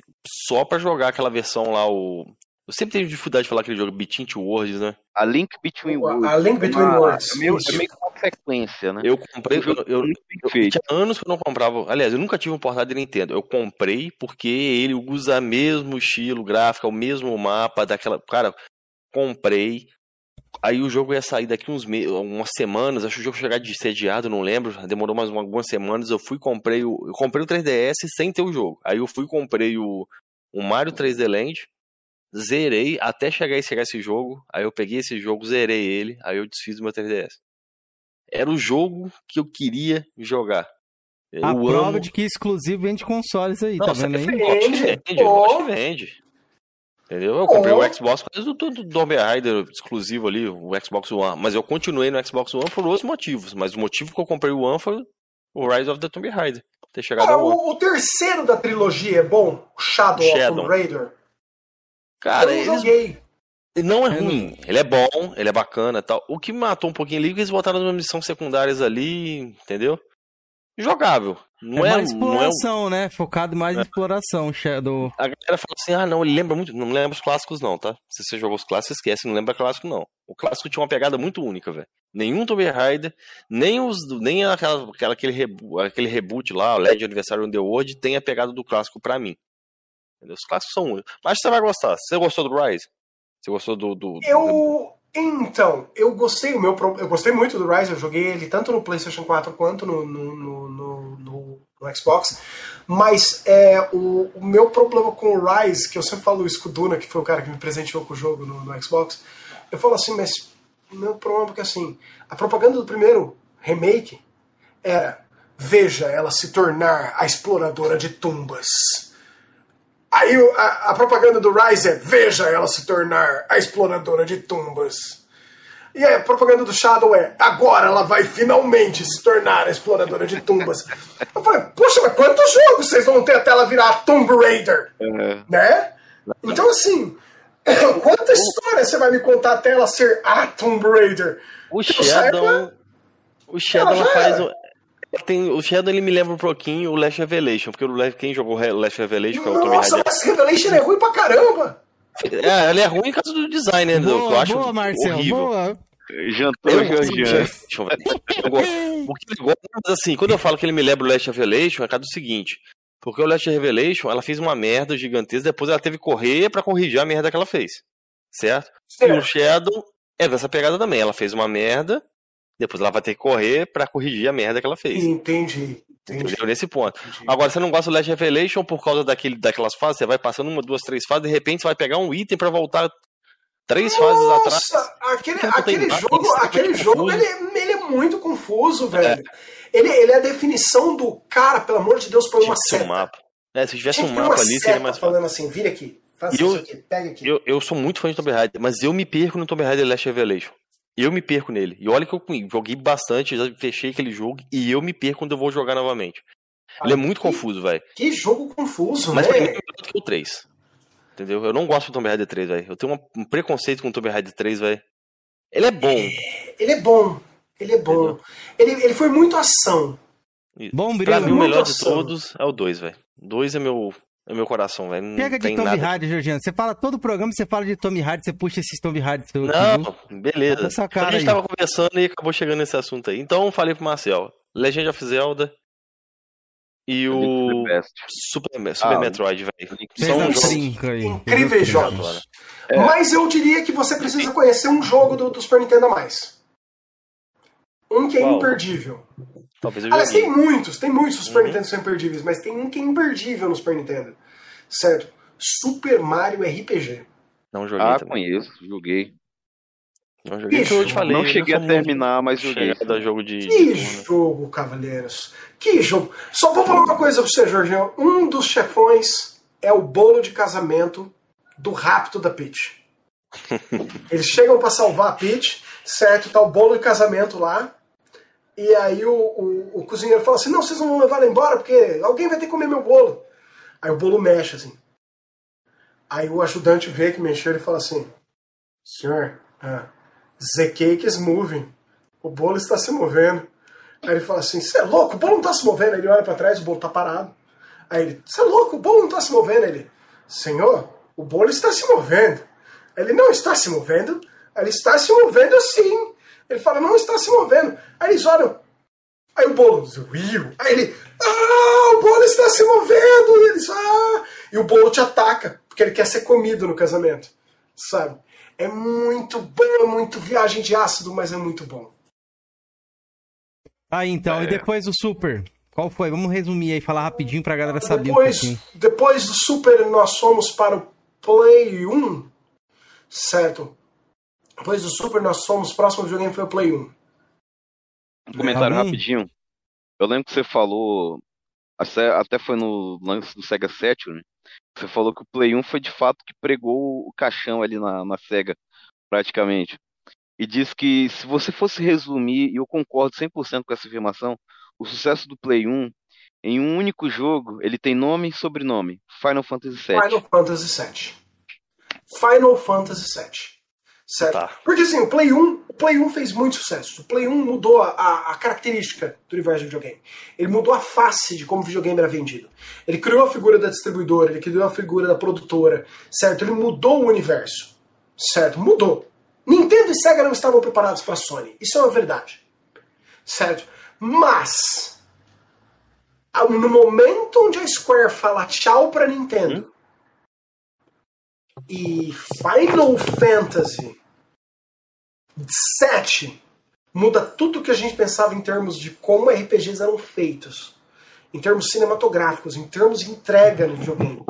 Speaker 4: só para jogar aquela versão lá, o eu sempre tenho dificuldade de falar aquele jogo Between Two Worlds, né?
Speaker 2: A Link Between Worlds.
Speaker 3: A Link Between uma, Worlds.
Speaker 2: É meio, é meio uma sequência, né?
Speaker 4: Eu comprei. Eu, eu, eu, eu, tinha anos que eu não comprava. Aliás, eu nunca tive um portátil de Nintendo. Eu comprei porque ele usa o mesmo estilo gráfico, o mesmo mapa daquela. Cara, comprei. Aí o jogo ia sair daqui uns meses, umas semanas, acho que o jogo chegar de sediado, não lembro, demorou mais algumas semanas, eu fui comprei o, eu comprei o 3DS sem ter o jogo. Aí eu fui comprei o, o Mario 3D Land, zerei até chegar e chegar esse jogo. Aí eu peguei esse jogo, zerei ele, aí eu desfiz o meu 3DS. Era o jogo que eu queria jogar.
Speaker 1: Eu a prova amo... de que exclusivo vende consoles aí, Não, tá vendo aí?
Speaker 4: Vende, vende, oh. vende. Entendeu? Eu comprei oh. o Xbox do, do, do Tomb Raider exclusivo ali, o Xbox One. Mas eu continuei no Xbox One por outros motivos. Mas o motivo que eu comprei o One foi o Rise of the Tomb Raider. Ter chegado
Speaker 3: ah, o, o, terceiro da trilogia é bom? O Shadow, Shadow. of Tomb Raider?
Speaker 4: Cara, eu eles... Ele não é ruim, ele é bom, ele é bacana tal. O que matou um pouquinho ali é que eles botaram umas missões secundárias ali, entendeu? Jogável. Não é,
Speaker 1: é mais exploração, é um... né? Focado mais é. em exploração, Shadow.
Speaker 4: A galera fala assim: ah, não, ele lembra muito. Não lembra os clássicos, não, tá? Se você jogou os clássicos, esquece, não lembra clássico, não. O clássico tinha uma pegada muito única, velho. Nenhum Tomb Raider, nem, os, nem aquela, aquela, aquele, reboot, aquele reboot lá, o Legend Anniversary on the World, tem a pegada do clássico pra mim. Entendeu? Os clássicos são únicos. Mas você vai gostar. Você gostou do Rise? Você gostou do. do
Speaker 3: eu. Então, eu gostei, o meu, eu gostei muito do Rise, eu joguei ele tanto no PlayStation 4 quanto no, no, no, no, no Xbox. Mas é, o, o, meu problema com o Rise, que eu sempre falo isso com o Duna, que foi o cara que me presenteou com o jogo no, no Xbox, eu falo assim, mas o meu problema é porque assim, a propaganda do primeiro remake era veja ela se tornar a exploradora de tumbas. Aí a, a, propaganda do Rise é veja ela se tornar a exploradora de tumbas. E a propaganda do Shadow é agora ela vai finalmente se tornar a exploradora de tumbas. Eu falei, poxa, mas quantos jogos vocês vão ter até ela virar a Tomb Raider? Uhum. Né? Então assim, quanta história você vai me contar até ela ser a Tomb Raider?
Speaker 4: O Shadow. O Shadow faz. Tem, o Shadow ele me lembra um pouquinho o Last Revelation, porque o, quem jogou o Last Revelation
Speaker 3: foi o Tommy Nossa, o Last Revelation é ruim pra caramba!
Speaker 4: É, ele é ruim em caso do design, né? Boa, eu acho boa, Marcel, horrível. Boa.
Speaker 2: Jantou.
Speaker 4: O que ele assim, quando eu falo que ele me lembra o Last Revelation, é causa do seguinte. Porque o Last Revelation, ela fez uma merda gigantesca, depois ela teve que correr para corrigir a merda que ela fez. Certo? certo? E o Shadow é dessa pegada também. Ela fez uma merda, depois ela vai ter que correr para corrigir a merda que ela fez.
Speaker 3: Entendi. Entendi.
Speaker 4: Entendeu? Nesse ponto. Entendi. Agora, você não gosta do Last Revelation por causa daquele, daquelas fases, você vai passando uma, duas, três fases, de repente você vai pegar um item para voltar três Nossa, fases atrás.
Speaker 3: Aquele, aquele jogo, aquele jogo ele, ele, é muito confuso, velho. É. Ele, ele é a definição do cara, pelo amor de Deus, põe uma seta. Um mapa.
Speaker 4: É, se tivesse um mapa ali, seria mais
Speaker 3: fácil. falando assim, vira aqui. Faça
Speaker 4: eu,
Speaker 3: isso aqui, pega aqui.
Speaker 4: Eu, eu sou muito fã de Tomb Raider, mas eu me perco no Tomb Raider Last Revelation. Eu me perco nele. E olha que eu joguei bastante, já fechei aquele jogo e eu me perco quando eu vou jogar novamente. Ah, Ele é muito que, confuso, velho.
Speaker 3: Que jogo confuso,
Speaker 4: Mas né? é melhor do que o 3. Entendeu? Eu não gosto do Tomb Raider 3, velho. Eu tenho um preconceito com o Tomb Raider 3, velho. Ele é bom.
Speaker 3: É, ele é bom. Ele é bom. Ele, ele foi muito ação.
Speaker 4: Bom, brilho. Pra mim, o melhor ação. de todos é o 2, velho. 2 é meu no meu coração, velho.
Speaker 1: Pega de nada... Raider, Georgiano. Você fala todo o programa, você fala de Tomb Raider, você puxa esses Tomb Raider.
Speaker 4: Não, beleza. Essa cara a gente aí. tava conversando e acabou chegando nesse assunto aí. Então falei pro Marcel, Legend of Zelda e o Super, Super ah, Metroid, velho.
Speaker 3: São jogos incríveis jogos. É. Mas eu diria que você precisa conhecer um jogo do, do Super Nintendo a mais. Um que é Qual? imperdível. Talvez eu Aliás, tem muitos, tem muitos Super uhum. Nintendo que são imperdíveis, mas tem um que é imperdível no Super Nintendo. Certo? Super Mario RPG.
Speaker 2: Não joguei. Ah, também. conheço, joguei. Não joguei. eu te falei, não cheguei a terminar, mas joguei.
Speaker 4: Da jogo de,
Speaker 3: que jogo, Cavaleiros. Que jogo. Só vou falar uma coisa pra você, Jorginho. Um dos chefões é o bolo de casamento do rapto da Peach. Eles chegam para salvar a Peach, certo? Tá o bolo de casamento lá. E aí o, o, o, cozinheiro fala assim: Não, vocês não vão levar ela embora porque alguém vai ter que comer meu bolo. Aí o bolo mexe assim. Aí o ajudante vê que mexeu e fala assim: Senhor, uh, the cake is moving. O bolo está se movendo. Aí ele fala assim: Você é louco? O bolo não está se movendo. Aí ele olha para trás, o bolo está parado. Aí ele: Você é louco? O bolo não está se movendo. Aí ele: Senhor, o bolo está se movendo. Aí ele não está se movendo. Ele está se movendo sim. Ele fala, não está se movendo. Aí eles olham. Aí o bolo, Will. Aí ele, ah, o bolo está se movendo. E eles, ah. E o bolo te ataca, porque ele quer ser comido no casamento. Sabe? É muito bom, é muito viagem de ácido, mas é muito bom.
Speaker 1: Ah, então, é. e depois o Super? Qual foi? Vamos resumir aí, falar rapidinho pra galera saber
Speaker 3: depois, um Depois do Super, nós fomos para o Play 1, certo? Depois do Super, nós fomos, próximo videogame foi o Play 1.
Speaker 2: Um comentário rapidinho. Eu lembro que você falou, até foi no lance do Sega Saturn, você falou que o Play 1 foi de fato que pregou o caixão ali na, na Sega, praticamente. E diz que se você fosse resumir, e eu concordo 100% com essa afirmação, o sucesso do Play 1 em um único jogo, ele tem nome e sobrenome: Final Fantasy VII.
Speaker 3: Final Fantasy VII. Final Fantasy VII. Certo? Tá. Porque assim, o Play 1, o Play 1 fez muito sucesso. O Play 1 mudou a, a, característica do universo do videogame. Ele mudou a face de como o videogame era vendido. Ele criou a figura da distribuidora, ele criou a figura da produtora, certo? Ele mudou o universo. Certo? Mudou. Nintendo e Sega não estavam preparados para a Sony. Isso é uma verdade. Certo? Mas no momento onde a Square fala tchau para Nintendo, hum? E Final Fantasy 7 muda tudo que a gente pensava em termos de como RPGs eram feitos. Em termos cinematográficos, em termos de entrega no videogame.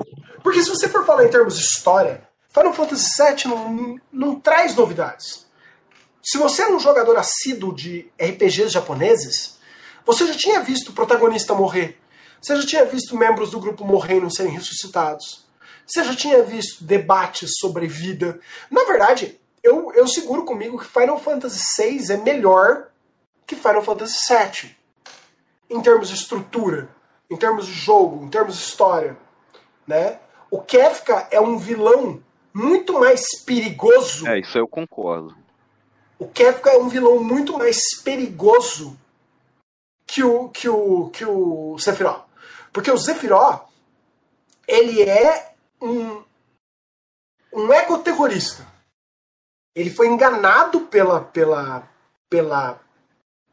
Speaker 3: Porque se você for falar em termos de história, Final Fantasy VII não, não traz novidades. Se você é um jogador assíduo de RPGs japoneses, você já tinha visto o protagonista morrer. Você já tinha visto membros do grupo morrendo e serem ressuscitados. Você já tinha visto debates sobre vida. Na verdade, eu, eu seguro comigo que Final Fantasy VI é melhor que Final Fantasy VII. Em termos de estrutura, em termos de jogo, em termos de história. Né? O Kefka é um vilão muito mais perigoso.
Speaker 2: É, isso eu concordo.
Speaker 3: O Kefka é um vilão muito mais perigoso que o que o que o Sephiroth. Porque o Sephiroth ele é um um ecoterrorista. Ele foi enganado pela pela pela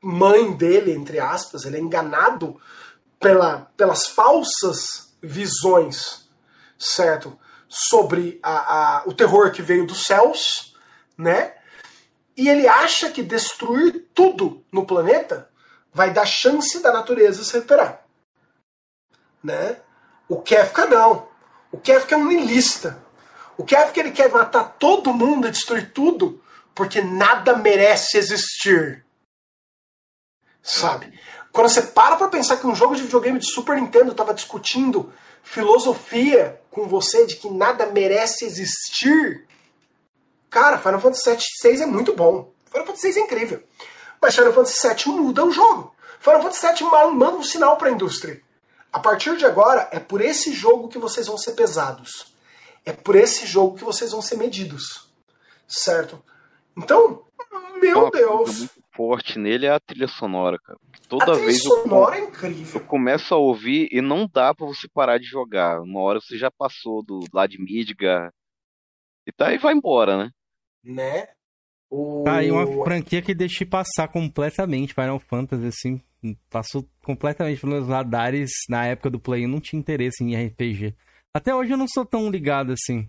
Speaker 3: mãe dele, entre aspas, ele é enganado pela, pelas falsas visões, certo? Sobre a, a, o terror que veio dos céus, né? E ele acha que destruir tudo no planeta vai dar chance da natureza se recuperar. Né? O Kefka não. O Kefka é um nihilista. O Kefka ele quer matar todo mundo e destruir tudo porque nada merece existir. Sabe? Quando você para pra pensar que um jogo de videogame de Super Nintendo estava discutindo filosofia com você de que nada merece existir, cara, Final Fantasy VI é muito bom. Final Fantasy VI é incrível. Mas Final Fantasy VII muda o jogo. Final Fantasy VII manda um sinal para a indústria. A partir de agora, é por esse jogo que vocês vão ser pesados. É por esse jogo que vocês vão ser medidos. Certo? Então, meu Uma Deus.
Speaker 2: Muito forte nele é a trilha sonora, cara. Toda
Speaker 3: a trilha
Speaker 2: vez
Speaker 3: sonora
Speaker 2: eu,
Speaker 3: é incrível.
Speaker 2: Eu começo a ouvir e não dá para você parar de jogar. Uma hora você já passou do lá de Midgar e tá e vai embora, né?
Speaker 3: Né?
Speaker 1: O... Tá aí uma franquia que deixei passar completamente Final Fantasy, assim. Passou completamente pelos radares. Na época do Play, eu não tinha interesse em RPG. Até hoje eu não sou tão ligado assim.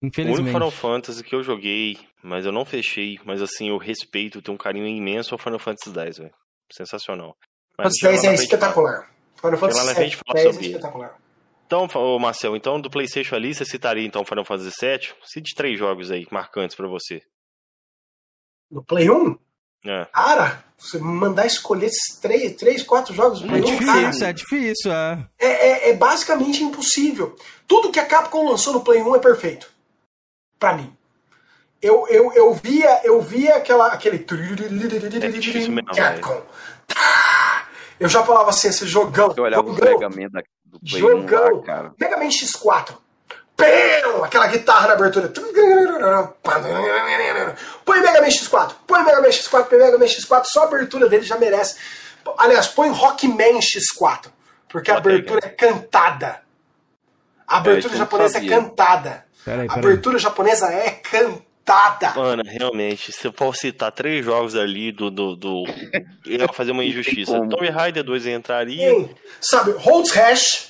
Speaker 1: Infelizmente. O único
Speaker 4: Final Fantasy que eu joguei, mas eu não fechei, mas assim, eu respeito, tenho um carinho imenso ao Final Fantasy X, velho. Sensacional.
Speaker 3: Final Fantasy X é espetacular. Final Fantasy X é espetacular.
Speaker 4: Então, Marcel, então do PlayStation ali, você citaria então Final Fantasy VII? Cite três jogos aí marcantes para você.
Speaker 3: No Play 1?
Speaker 4: É.
Speaker 3: Cara, você mandar escolher três, três quatro jogos
Speaker 1: no Play é 1, difícil, cara, é difícil, é.
Speaker 3: É, é. é basicamente impossível. Tudo que a Capcom lançou no Play 1 é perfeito. Pra mim. Eu, eu, eu via, eu via aquela, aquele.
Speaker 4: É Capcom.
Speaker 3: Eu já falava assim, esse jogão.
Speaker 2: Eu olhava jogão, o Mega Man da, do Play
Speaker 3: jogão,
Speaker 2: 1 lá, cara.
Speaker 3: Mega Man X4. Aquela guitarra na abertura. Põe Mega Man X4, põe Mega Man X4, põe Mega Man X4, só a abertura dele já merece. Aliás, põe Rockman X4, porque a abertura é cantada. A abertura é, japonesa é cantada. A abertura japonesa é cantada.
Speaker 4: Mano, realmente, se eu for citar três jogos ali do. do, do eu ia fazer uma injustiça. Tomb Raider 2 entraria.
Speaker 3: Sim. Sabe, Holds Hash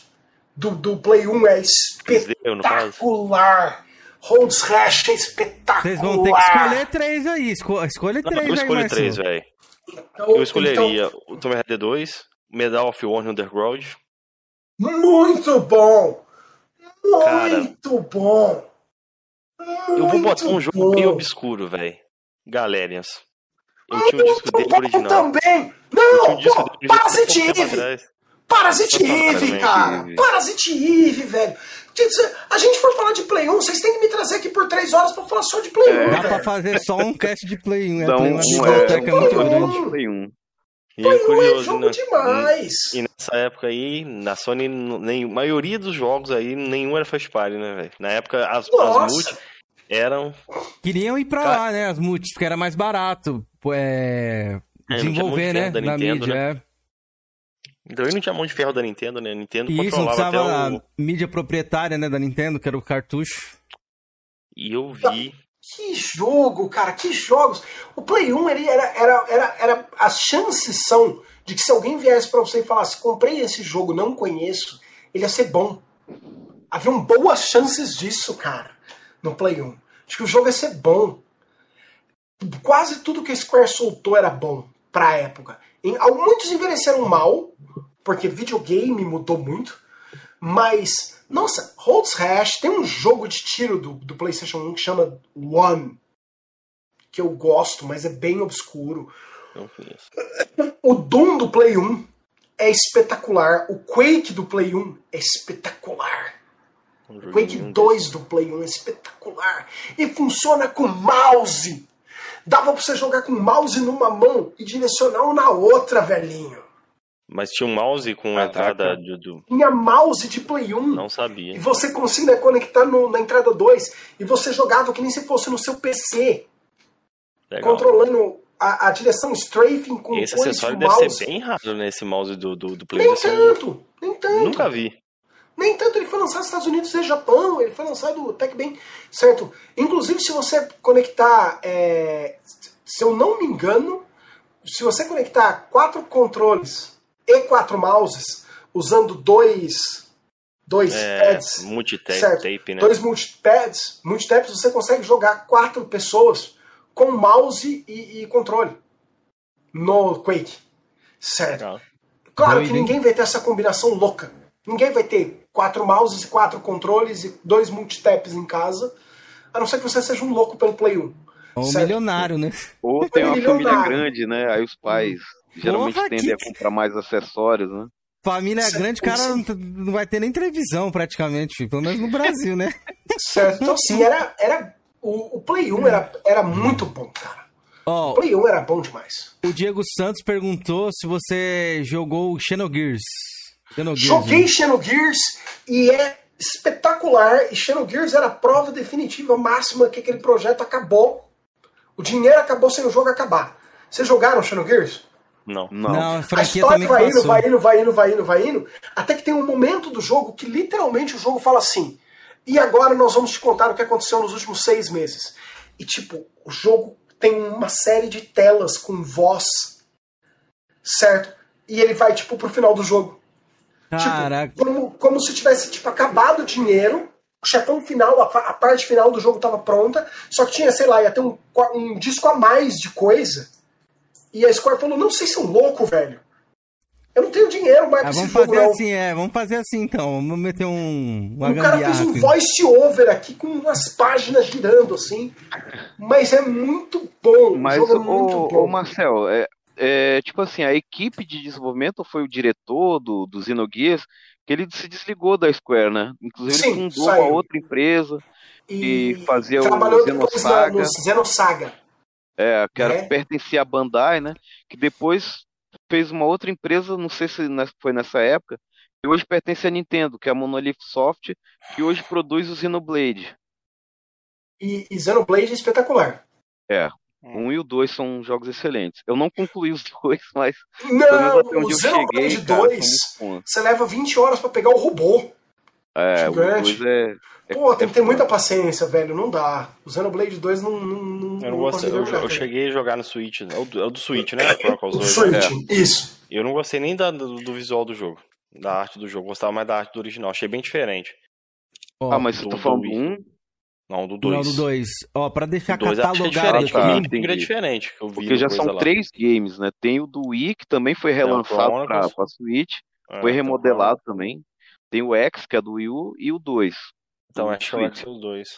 Speaker 3: do, do Play 1 é espetacular. Holds Hash é espetacular.
Speaker 1: Vocês vão ter que escolher três aí. Esco escolhe três
Speaker 4: eu
Speaker 1: escolho
Speaker 4: aí, três, velho. Então, eu escolheria então... o Tomb Raider 2, Medal of Honor Underground.
Speaker 3: Muito bom! Muito Cara, bom!
Speaker 4: Muito eu vou botar um jogo bom. bem obscuro, velho. Galerians. Eu tinha o disco dele original.
Speaker 3: também! Não! Pô, Parasite Eve! Eve, cara! Parasite Eve, velho! A gente for falar de Play 1, vocês têm que me trazer aqui por 3 horas pra falar só de Play 1. É.
Speaker 1: Dá
Speaker 3: pra
Speaker 1: fazer só um cast de Play 1.
Speaker 2: É, Play 1
Speaker 1: é,
Speaker 2: é, é muito grande. Play 1.
Speaker 3: E Play é curioso, é jogo né? demais.
Speaker 4: E nessa época aí, na Sony, nem, a maioria dos jogos aí, nenhum era first party, né, velho? Na época, as, as multi eram...
Speaker 1: Queriam ir pra Car... lá, né, as multis, porque era mais barato é... desenvolver, né, na Nintendo, mídia, né?
Speaker 4: Então ele não tinha mão de ferro da Nintendo, né? A Nintendo
Speaker 1: Isso, controlava até o... a mídia proprietária, né, da Nintendo, que era o cartucho.
Speaker 4: E eu vi...
Speaker 3: Que jogo, cara, que jogos! O Play 1 ele era, era, era, era. As chances são de que se alguém viesse para você e falasse: comprei esse jogo, não conheço, ele ia ser bom. Haviam boas chances disso, cara. no Play 1. Acho que o jogo ia ser bom. Quase tudo que a Square soltou era bom pra época. Muitos envelheceram mal, porque videogame mudou muito, mas, nossa, Holds Hash tem um jogo de tiro do, do PlayStation 1 que chama One, que eu gosto, mas é bem obscuro. O Doom do Play 1 é espetacular. O Quake do Play 1 é espetacular. Um Quake 2 do Play 1 é espetacular. E funciona com mouse. Dava pra você jogar com mouse numa mão e direcional na outra, velhinho.
Speaker 4: Mas tinha um mouse com a entrada do.
Speaker 3: Tinha mouse de Play 1.
Speaker 4: Não sabia.
Speaker 3: E você conseguia conectar no, na entrada 2. E você jogava que nem se fosse no seu PC. Legal. Controlando a, a, direção strafing com
Speaker 4: Esse acessório deve mouse. ser bem raro nesse mouse do, do, do Play
Speaker 3: Nem tanto, nem tanto.
Speaker 4: Nunca vi.
Speaker 3: Nem tanto, ele foi lançado nos Estados Unidos e Japão, ele foi lançado até que bem, certo? Inclusive, se você conectar, é, se eu não me engano, se você conectar quatro controles e quatro mouses, usando dois dois é, pads,
Speaker 4: multitape, né?
Speaker 3: Dois multipads, multitaps, você consegue jogar quatro pessoas com mouse e, e controle no Quake, certo? Claro que ninguém vai ter essa combinação louca. Ninguém vai ter quatro mouses e quatro controles e dois multitaps em casa, a não ser que você seja um louco pelo Play 1.
Speaker 1: Ou certo? milionário, né?
Speaker 2: Ou tem uma milionário. família grande, né? Aí os pais geralmente Porra, tendem que... a comprar mais acessórios, né?
Speaker 1: Família certo. grande, cara não vai ter nem televisão praticamente, pelo menos no Brasil, né?
Speaker 3: Certo. Então, assim, era, era o, o Play 1 era, era muito bom, cara. Oh, o Play 1 era bom demais.
Speaker 1: O Diego Santos perguntou se você jogou Xenogears.
Speaker 3: Xenogears Joguei né? Xenogears e é espetacular. E Xenogears era a prova definitiva máxima que aquele projeto acabou. O dinheiro acabou sem o jogo acabar. Vocês jogaram Xenogears?
Speaker 4: Não.
Speaker 1: Não, Não a,
Speaker 3: a história vai indo, vai indo, vai indo, vai indo, vai indo, até que tem um momento do jogo que literalmente o jogo fala assim: e agora nós vamos te contar o que aconteceu nos últimos seis meses. E tipo, o jogo tem uma série de telas com voz, certo? E ele vai tipo pro final do jogo.
Speaker 1: Tipo, Caraca.
Speaker 3: Tipo, como, como se tivesse tipo acabado o dinheiro, o chefão final, a, a, parte final do jogo estava pronta, só que tinha, sei lá, ia ter um, um disco a mais de coisa. E a Square falou: não sei se são louco, velho. Eu não tenho dinheiro mais ah,
Speaker 1: vamos
Speaker 3: fazer
Speaker 1: jogo, assim, é, vamos fazer assim então. Vamos meter um.
Speaker 3: o cara fez um voice over aqui com umas páginas girando assim. Mas é muito bom.
Speaker 2: Mas,
Speaker 3: o jogo é muito bom.
Speaker 2: Ô, Marcel, é, é, tipo assim, a equipe de desenvolvimento foi o diretor do, do Xenogears, que ele se desligou da Square, né? Inclusive Sim, ele fundou uma outra empresa e, fazia
Speaker 3: o Xenosaga. no Xenosaga.
Speaker 2: É, que era, é. pertencia à Bandai, né? Que depois fez uma outra empresa, não sei se foi nessa época, que hoje pertence à Nintendo, que é a Monolith Soft, que hoje produz o Xenoblade.
Speaker 3: E, e Xenoblade é espetacular.
Speaker 2: É, o 1 e o 2 são jogos excelentes. Eu não concluí os dois, mas.
Speaker 3: Não, o Xenoblade 2, você leva 20 horas para pegar o robô.
Speaker 2: É, gigante. o 2 é,
Speaker 3: é, Pô, tem que ter muita paciência, velho. Não dá. O Xenoblade 2 não. não, não
Speaker 4: eu não gostei. Eu, eu, cheguei a jogar no Switch. É o do, é o do Switch, né?
Speaker 3: O do Switch, é. isso.
Speaker 4: Eu não gostei nem da, do, do, visual do jogo. Da arte do jogo. Gostava mais da arte do original. Achei bem diferente.
Speaker 2: Oh, ah, mas você tá falando do 1? Um?
Speaker 4: Não, do 2. Não,
Speaker 1: do 2. Ó, pra deixar
Speaker 4: dois
Speaker 1: catalogado
Speaker 4: é diferente,
Speaker 2: tá,
Speaker 4: é diferente. Que eu vi
Speaker 2: Porque já são lá. três games, né? Tem o do Wii, que também foi relançado pra, pra Switch. É, foi remodelado também. Tem o X, que é do Wii U, e o 2.
Speaker 4: Então acho que vai ser os dois.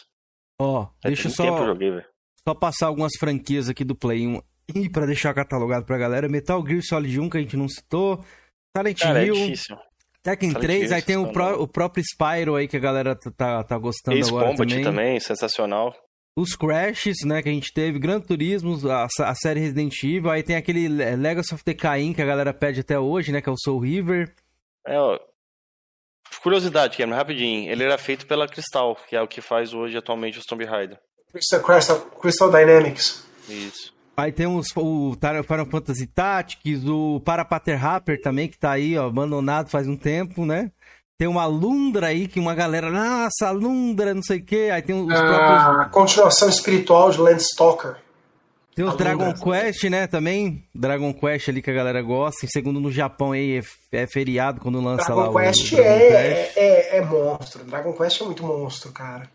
Speaker 1: Ó, oh, deixa só. Joguei, só passar algumas franquias aqui do Play 1 e pra deixar catalogado pra galera. Metal Gear Solid 1 que a gente não citou. Silent
Speaker 4: Cara,
Speaker 1: Hill.
Speaker 4: É difícil.
Speaker 1: Tekken 3, aí tem o, pro, o, próprio Spyro aí que a galera tá, tá, gostando Ace agora Combat também.
Speaker 4: também, sensacional.
Speaker 1: Os Crashes, né, que a gente teve, Gran Turismo, a, a, série Resident Evil, aí tem aquele Legacy of the Kain que a galera pede até hoje, né, que é o Soul River.
Speaker 4: É, ó, Curiosidade, Cameron, rapidinho. Ele era feito pela Crystal, que é o que faz hoje atualmente o Tomb Raider.
Speaker 3: Crystal, Crystal Dynamics.
Speaker 4: Isso.
Speaker 1: Aí tem os, o Final Fantasy Tactics, o Parapater Rapper também, que tá aí, ó, abandonado faz um tempo, né? Tem uma Lundra aí, que uma galera, nossa, Lundra, não sei o quê. Aí tem os
Speaker 3: ah, próprios... A continuação espiritual de Landstalker.
Speaker 1: Tem os Dragon Quest, né, também. Dragon Quest ali que a galera gosta. Em segundo, no Japão aí é, é feriado quando lança
Speaker 3: Dragon
Speaker 1: lá
Speaker 3: Quest o Dragon é, Quest. É, é, é monstro. Dragon Quest é muito monstro, cara.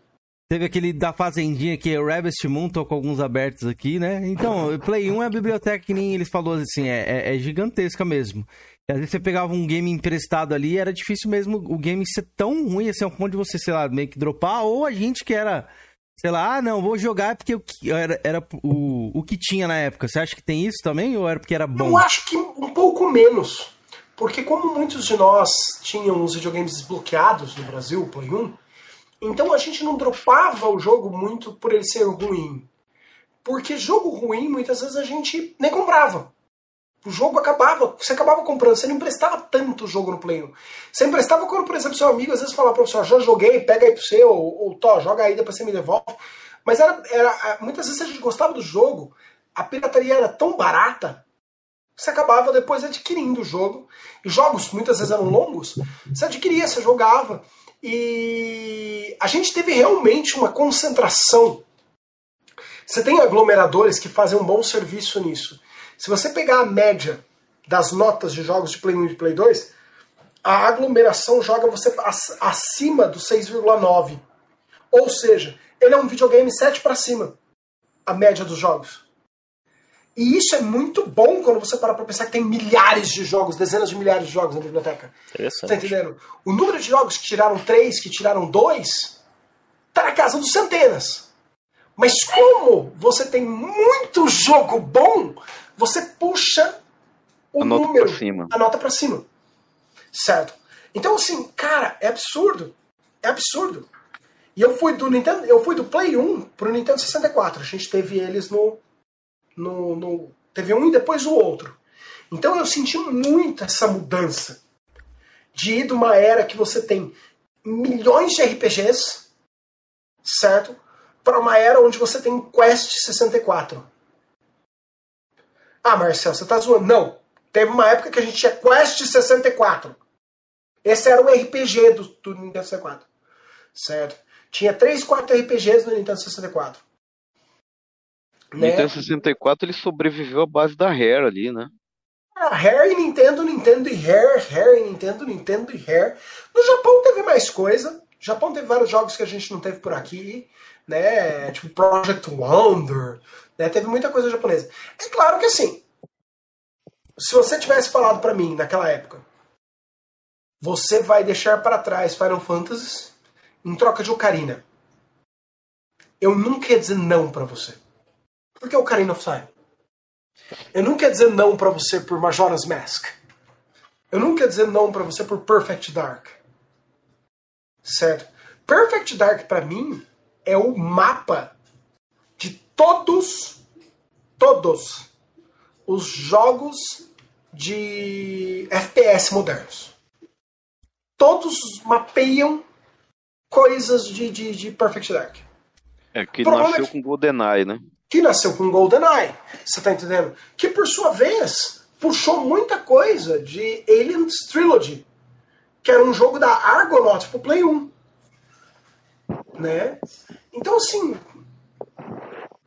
Speaker 1: Teve aquele da Fazendinha que é o Harvest Moon, tô com alguns abertos aqui, né? Então, Play 1 é a biblioteca que nem eles falou assim, é, é, é gigantesca mesmo. E às vezes você pegava um game emprestado ali, era difícil mesmo o game ser tão ruim, assim, ao ponto de você, sei lá, meio que dropar, ou a gente que era, sei lá, ah, não, vou jogar porque era, era o, o que tinha na época. Você acha que tem isso também, ou era porque era bom?
Speaker 3: Eu acho que um pouco menos. Porque como muitos de nós tinham os videogames desbloqueados no Brasil, Play 1, então a gente não dropava o jogo muito por ele ser ruim. Porque jogo ruim, muitas vezes a gente nem comprava. O jogo acabava, você acabava comprando, você não emprestava tanto jogo no Play 1. Você emprestava quando, por exemplo, seu amigo às vezes falava ó, já joguei, pega aí pro seu, ou, ou tó, joga aí, depois você me devolve. Mas era, era, muitas vezes a gente gostava do jogo, a pirataria era tão barata, você acabava depois adquirindo o jogo. E jogos muitas vezes eram longos, você adquiria, você jogava. E a gente teve realmente uma concentração. Você tem aglomeradores que fazem um bom serviço nisso. Se você pegar a média das notas de jogos de Play 1 e Play 2, a aglomeração joga você acima do 6,9. Ou seja, ele é um videogame 7 para cima, a média dos jogos. E isso é muito bom quando você para pra pensar que tem milhares de jogos, dezenas de milhares de jogos na biblioteca.
Speaker 4: Interessante.
Speaker 3: Tá entendendo? O número de jogos que tiraram três, que tiraram dois, tá na casa dos centenas. Mas como você tem muito jogo bom, você puxa o
Speaker 2: a nota
Speaker 3: número,
Speaker 2: pra cima.
Speaker 3: a nota para cima. Certo? Então assim, cara, é absurdo. É absurdo. E eu fui do Nintendo, eu fui do Play 1 pro Nintendo 64. A gente teve eles no no, no teve um e depois o outro. Então eu senti muito essa mudança de ir de uma era que você tem milhões de RPGs, certo? Para uma era onde você tem Quest 64. Ah, Marcel, você tá zoando. Não. Teve uma época que a gente tinha Quest 64. Esse era o RPG do, do Nintendo 64. Certo? Tinha 3, 4 RPGs no Nintendo 64.
Speaker 2: Né? Nintendo 64 ele sobreviveu à base da Rare ali, né?
Speaker 3: Ah, Rare e Nintendo, Nintendo e Rare, Rare e Nintendo, Nintendo e Rare. No Japão teve mais coisa. No Japão teve vários jogos que a gente não teve por aqui, né? Tipo Project Wonder, né? Teve muita coisa japonesa. É claro que assim, se você tivesse falado para mim naquela época, você vai deixar para trás Final Fantasy em troca de Ocarina. Eu nunca ia dizer não para você. Porque é o Ocarina of Time. Eu nunca ia dizer não para você por Majora's Mask. Eu nunca ia dizer não para você por Perfect Dark. Certo? Perfect Dark para mim é o mapa de todos todos os jogos de FPS modernos. Todos mapeiam coisas de, de, de Perfect Dark.
Speaker 2: É que nasceu com GoldenEye, né?
Speaker 3: Que nasceu com GoldenEye, você tá entendendo? Que por sua vez puxou muita coisa de Aliens Trilogy, que era um jogo da Argonaut pro Play 1. Né? Então assim,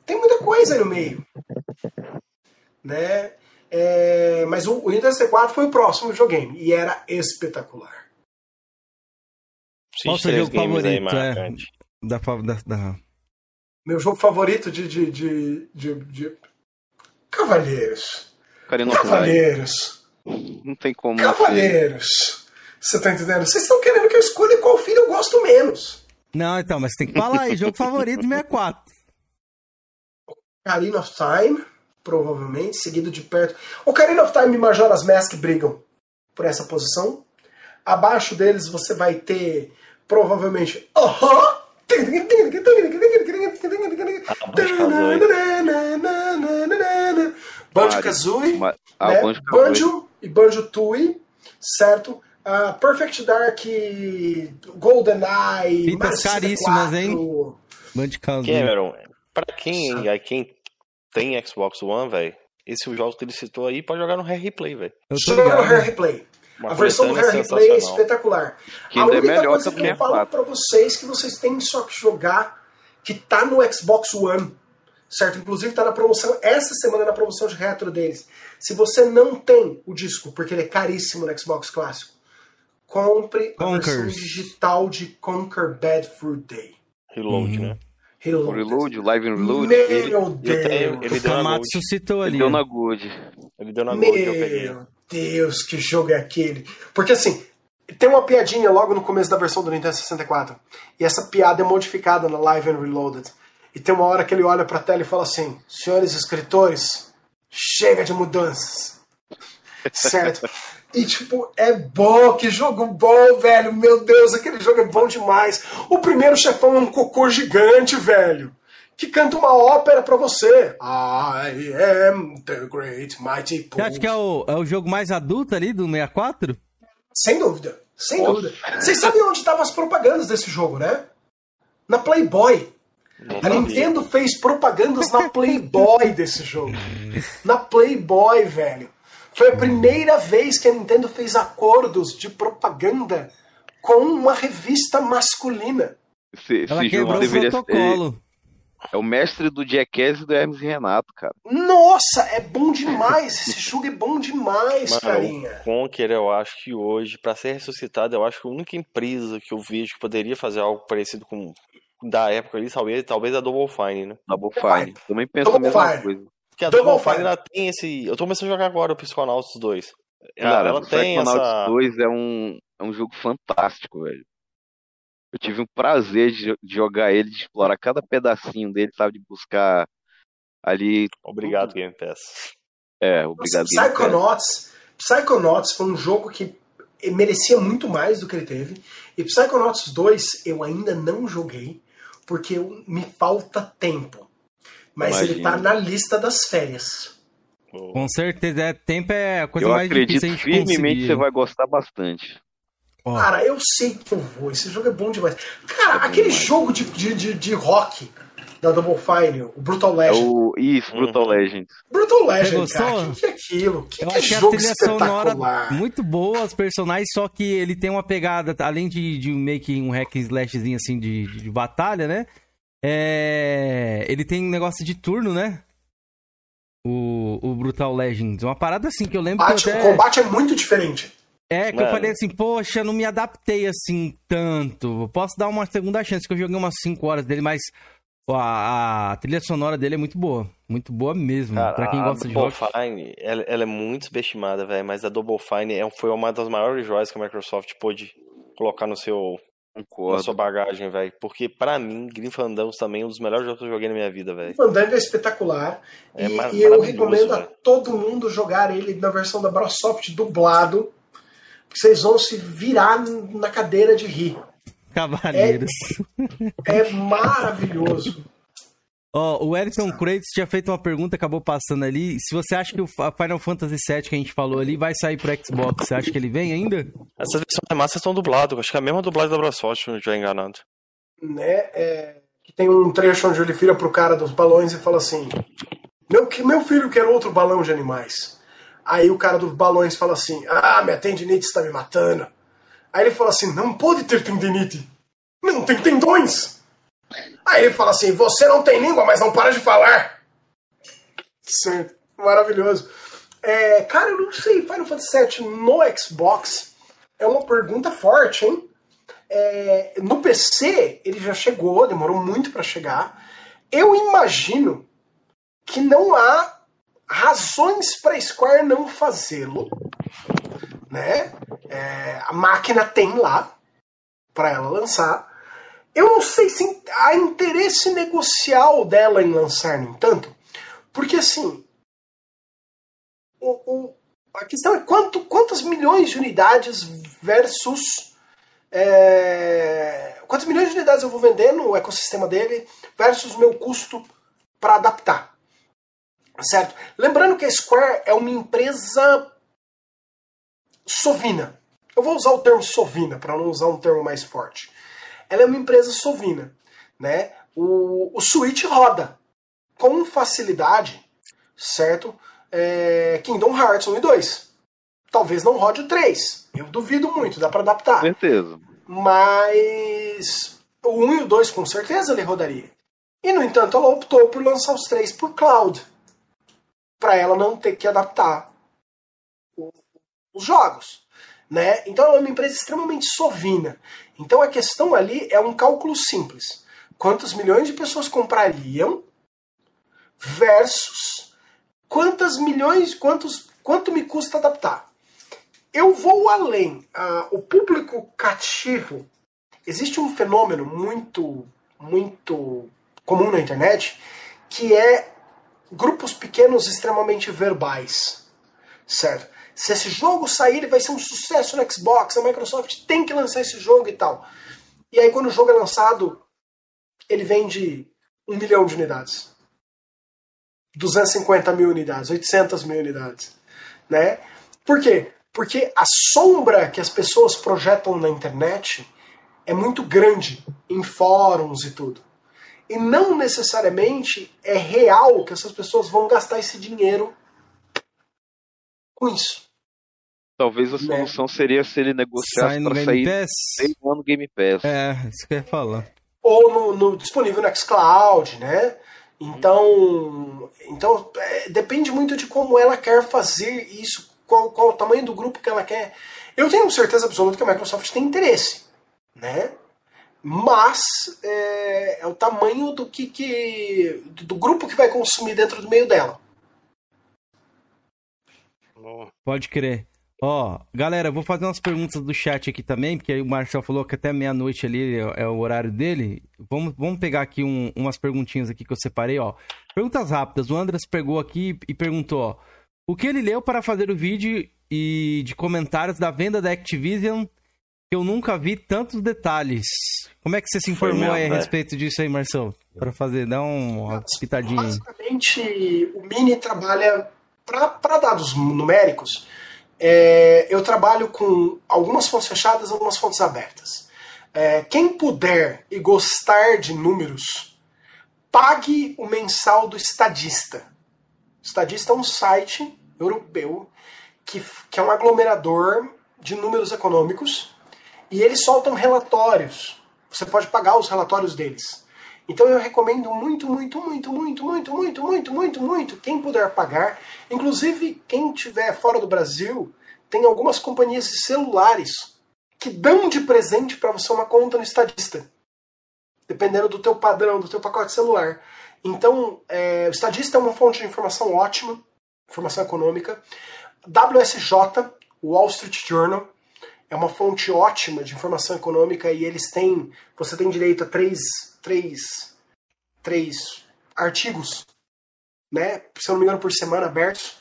Speaker 3: tem muita coisa aí no meio. Né? É, mas o, o Nintendo 64 foi o próximo videogame e era espetacular.
Speaker 1: Qual seu jogo favorito? É, da, da, da
Speaker 3: meu jogo favorito de. de, de, de, de... Cavalheiros. Cavalheiros.
Speaker 2: Não tem como.
Speaker 3: Cavalheiros. Você tá entendendo? Vocês estão querendo que eu escolha qual filho eu gosto menos.
Speaker 1: Não, então, mas tem que falar aí, jogo favorito 64.
Speaker 3: Ocarina of Time, provavelmente, seguido de perto. Ocarina of Time e Majora's Mask brigam por essa posição. Abaixo deles você vai ter, provavelmente, Aham! Banjo Kazooie, né? Banjo e Banjo Tooie, certo? Uh, Perfect Dark, GoldenEye,
Speaker 1: Fitas caríssimas, hein?
Speaker 4: Banjo Kazooie. Cameron, pra quem, aí, quem tem Xbox One, velho, esse jogo que ele citou aí pode jogar no Rare Replay, velho.
Speaker 3: Joga no Rare Replay. Uma a versão do Rare Replay é espetacular.
Speaker 2: Que a única é melhor
Speaker 3: coisa que eu falo pra vocês que vocês têm só que jogar que tá no Xbox One, certo? Inclusive tá na promoção, essa semana na promoção de retro deles. Se você não tem o disco, porque ele é caríssimo no Xbox clássico, compre a versão digital de Conquer Bad Fur Day.
Speaker 4: Reload, uhum. né?
Speaker 2: Reload. Reload, Live and Reload.
Speaker 3: Meu ele, Deus!
Speaker 1: Ele, ele deu na Good. citou ali.
Speaker 2: Ele deu na Good.
Speaker 4: Ele deu na
Speaker 3: Meu Good, eu peguei. Deus, que jogo é aquele? Porque assim, tem uma piadinha logo no começo da versão do Nintendo 64. E essa piada é modificada na Live and Reloaded. E tem uma hora que ele olha pra tela e fala assim: Senhores escritores, chega de mudanças. certo? E, tipo, é bom, que jogo bom, velho. Meu Deus, aquele jogo é bom demais. O primeiro chefão é um cocô gigante, velho. Que canta uma ópera pra você. I am the great mighty
Speaker 1: Você acha que é o, é o jogo mais adulto ali do 64?
Speaker 3: Sem dúvida, sem Nossa. dúvida. Vocês sabem onde estavam as propagandas desse jogo, né? Na Playboy. a Nintendo fez propagandas na Playboy desse jogo. Na Playboy, velho. Foi a primeira vez que a Nintendo fez acordos de propaganda com uma revista masculina.
Speaker 1: Esse, esse Ela jogo deveria protocolo.
Speaker 2: É o mestre do Jackass e do Hermes e Renato, cara.
Speaker 3: Nossa, é bom demais. Esse jogo é bom demais, Mano, carinha.
Speaker 4: O Conker, eu acho que hoje, para ser ressuscitado, eu acho que a única empresa que eu vejo que poderia fazer algo parecido com da época ali, talvez, talvez a Double Fine, né?
Speaker 2: Double Fine. Também penso Double a mesma Fine. coisa.
Speaker 4: Porque a Double, Fine ela tem esse. Eu tô começando a jogar agora o Psychonauts 2.
Speaker 2: Cara, ela, tem essa. Psychonauts 2 é um, é um jogo fantástico, velho. Eu tive o prazer de, jogar ele, de explorar cada pedacinho dele, sabe? De buscar ali.
Speaker 4: Obrigado, Game Pass.
Speaker 2: É, obrigado,
Speaker 3: Nossa, Game Psychonauts, Psychonauts foi um jogo que merecia muito mais do que ele teve. E Psychonauts 2 eu ainda não joguei, porque me falta tempo. Mas Imagina. ele tá na lista das férias.
Speaker 1: Com certeza, é, tempo é a coisa eu mais difícil
Speaker 2: Eu acredito firmemente que você vai gostar bastante.
Speaker 3: Oh. Cara, eu sei que eu vou. Esse jogo é bom demais. Cara, é aquele demais. jogo de, de, de, de, rock da Double Fine, o Brutal Legend. É o...
Speaker 2: Isso, Brutal uhum. Legend.
Speaker 3: Brutal Legend, cara. O que, que, é aquilo? Que, eu que achei jogo a trilha sonora
Speaker 1: muito boa, os personagens, só que ele tem uma pegada, além de, de meio que um hack and slashzinho assim de, de, de batalha, né? É... Ele tem um negócio de turno, né? O, o Brutal Legends. Uma parada assim que eu lembro
Speaker 3: combate,
Speaker 1: que até...
Speaker 3: O combate é muito diferente.
Speaker 1: É, que Mano. eu falei assim, poxa, não me adaptei assim tanto. Posso dar uma segunda chance, que eu joguei umas 5 horas dele, mas a, a, trilha sonora dele é muito boa. Muito boa mesmo. Cara, pra quem gosta de
Speaker 4: rock. Fine, ela, ela, é muito subestimada, velho. Mas a Double Fine é, foi uma das maiores joias que a Microsoft pôde colocar no seu. Concordo. Na sua bagagem, velho. Porque para mim, Grim Fandango também é um dos melhores jogos que eu joguei na minha vida, velho.
Speaker 3: Fandango é espetacular. É e, e eu recomendo véio. a todo mundo jogar ele na versão da Microsoft dublado. Vocês vão se virar na cadeira de rir.
Speaker 1: Cavaleiros.
Speaker 3: É, é maravilhoso.
Speaker 1: Ó, oh, o Erickson Kratos tinha feito uma pergunta, acabou passando ali. Se você acha que o Final Fantasy VII que a gente falou ali vai sair pro Xbox, você acha que ele vem ainda?
Speaker 4: Essas versões remaster estão dubladas, acho que é a mesma dublagem da Brasoft, se não estiver enganado.
Speaker 3: Né, é, que tem um trecho onde ele vira pro cara dos balões e fala assim: Meu, meu filho quer outro balão de animais. Aí o cara dos balões fala assim: Ah, minha tendinite está me matando. Aí ele fala assim: Não pode ter tendinite. Não tem tendões. Aí ele fala assim: Você não tem língua, mas não para de falar. Certo. Maravilhoso. É, cara, eu não sei. Final Fantasy VII no Xbox é uma pergunta forte, hein? É, no PC ele já chegou, demorou muito para chegar. Eu imagino que não há razões para Square não fazê-lo, né? É, a máquina tem lá para ela lançar. Eu não sei se há interesse negocial dela em lançar, no entanto, porque assim, o, o, a questão é quanto, quantas milhões de unidades versus é, quantas milhões de unidades eu vou vender no ecossistema dele versus meu custo para adaptar. Certo? Lembrando que a Square é uma empresa sovina. Eu vou usar o termo sovina para não usar um termo mais forte. Ela é uma empresa sovina, né? O, o Switch roda com facilidade, certo? É, Kingdom Hearts 1 e 2. Talvez não rode o 3. Eu duvido muito, dá para adaptar.
Speaker 2: Certeza.
Speaker 3: Mas o 1 e o 2 com certeza ele rodaria. E no entanto, ela optou por lançar os três por cloud para ela não ter que adaptar os jogos. Né? Então é uma empresa extremamente sovina. Então a questão ali é um cálculo simples. quantos milhões de pessoas comprariam versus quantas milhões, quantos, quanto me custa adaptar. Eu vou além. Uh, o público cativo. Existe um fenômeno muito, muito comum na internet que é grupos pequenos extremamente verbais, certo? Se esse jogo sair, ele vai ser um sucesso no Xbox, a Microsoft tem que lançar esse jogo e tal. E aí, quando o jogo é lançado, ele vende um milhão de unidades. 250 mil unidades, 800 mil unidades. Né? Por quê? Porque a sombra que as pessoas projetam na internet é muito grande em fóruns e tudo. E não necessariamente é real que essas pessoas vão gastar esse dinheiro com isso.
Speaker 2: Talvez a né? solução né? seria se ele negociasse para sair no Game Pass.
Speaker 1: É, isso que eu ia falar.
Speaker 3: Ou no, no disponível no xCloud, né? Então, então é, depende muito de como ela quer fazer isso, qual, qual o tamanho do grupo que ela quer. Eu tenho certeza absoluta que a Microsoft tem interesse, né? Mas é, é o tamanho do que, que do grupo que vai consumir dentro do meio dela.
Speaker 1: Pode crer. Ó, oh, galera, vou fazer umas perguntas do chat aqui também, porque aí o Marcel falou que até meia-noite ali é, é, o horário dele. Vamos, vamos pegar aqui um, umas perguntinhas aqui que eu separei, ó. Perguntas rápidas. O Andras pegou aqui e perguntou, ó. O que ele leu para fazer o vídeo e de comentários da venda da Activision eu nunca vi tantos detalhes. Como é que você se informou mesmo, aí a né? respeito disso aí, Marcel? Para fazer, dar uma pitadinha.
Speaker 3: Basicamente, o Mini trabalha para dados numéricos é, eu trabalho com algumas fontes fechadas algumas fontes abertas. É, quem puder e gostar de números, pague o mensal do Estadista. O Estadista é um site europeu que, que é um aglomerador de números econômicos e eles soltam relatórios. Você pode pagar os relatórios deles. Então eu recomendo muito, muito, muito, muito, muito, muito, muito, muito, muito, quem puder pagar, inclusive quem estiver fora do Brasil, tem algumas companhias de celulares que dão de presente para você uma conta no Estadista, dependendo do teu padrão, do teu pacote celular. Então, é, o Estadista é uma fonte de informação ótima, informação econômica. WSJ, Wall Street Journal, é uma fonte ótima de informação econômica e eles têm, você tem direito a três três, três artigos, né? Se eu não me engano, por semana abertos,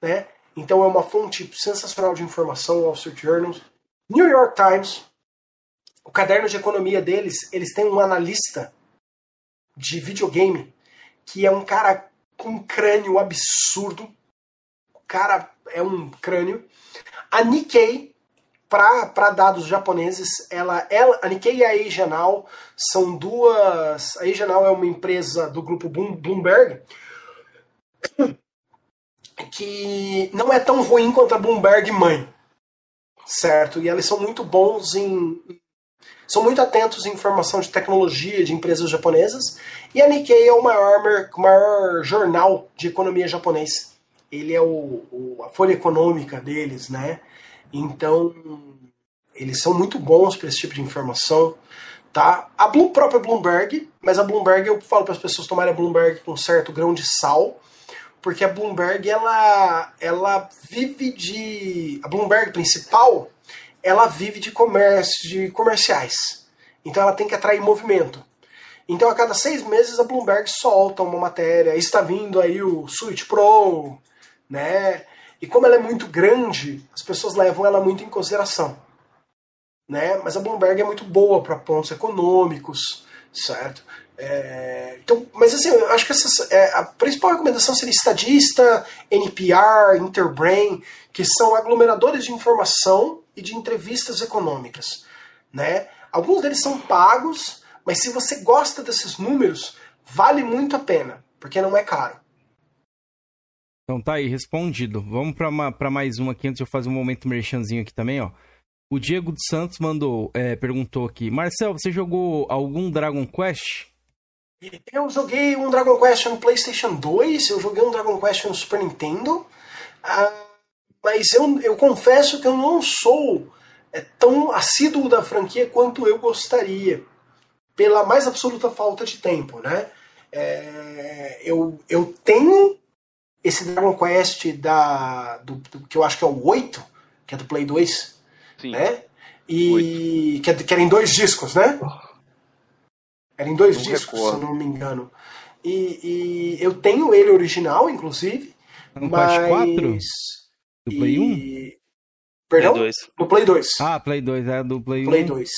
Speaker 3: né? Então é uma fonte sensacional de informação, Wall Street Journal. New York Times, o caderno de economia deles, eles têm um analista de videogame que é um cara com um crânio absurdo. O cara é um crânio. A Nikkei, para dados japoneses, ela, ela, a Nikkei e a Eijanal são duas. A Eijanal é uma empresa do grupo Bloomberg que não é tão ruim quanto a Bloomberg mãe, certo? E eles são muito bons em. São muito atentos em informação de tecnologia de empresas japonesas. E a Nikkei é o maior, maior jornal de economia japonês. Ele é o, o a folha econômica deles, né? Então, eles são muito bons para esse tipo de informação. Tá? A própria Bloomberg, mas a Bloomberg eu falo para as pessoas tomarem a Bloomberg com certo grão de sal, porque a Bloomberg ela, ela vive de. A Bloomberg principal ela vive de comércio, de comerciais. Então ela tem que atrair movimento. Então a cada seis meses a Bloomberg solta uma matéria. Está vindo aí o Switch Pro, né? E como ela é muito grande, as pessoas levam ela muito em consideração. Né? Mas a Bloomberg é muito boa para pontos econômicos, certo? É, então, mas assim, eu acho que é, a principal recomendação seria Estadista, NPR, Interbrain, que são aglomeradores de informação e de entrevistas econômicas. Né? Alguns deles são pagos, mas se você gosta desses números, vale muito a pena, porque não é caro.
Speaker 1: Então tá aí, respondido. Vamos para mais uma aqui antes de eu fazer um momento merchanzinho aqui também, ó. O Diego dos Santos mandou, é, perguntou aqui: Marcel, você jogou algum Dragon Quest?
Speaker 3: Eu joguei um Dragon Quest no PlayStation 2, eu joguei um Dragon Quest no Super Nintendo, ah, mas eu, eu confesso que eu não sou é, tão assíduo da franquia quanto eu gostaria. pela mais absoluta falta de tempo, né? É, eu, eu tenho esse Dragon Quest da, do, do, que eu acho que é o 8, que é do Play 2, Sim. né? E que, é, que, era em dois discos, né? Era em dois não discos, recordo. se eu não me engano. E, e, eu tenho ele original, inclusive.
Speaker 1: No mas... 4? Do Play 1?
Speaker 3: Perdão? Play 2. Do Play 2.
Speaker 1: Ah, Play 2, é do Play 1.
Speaker 3: Play 2.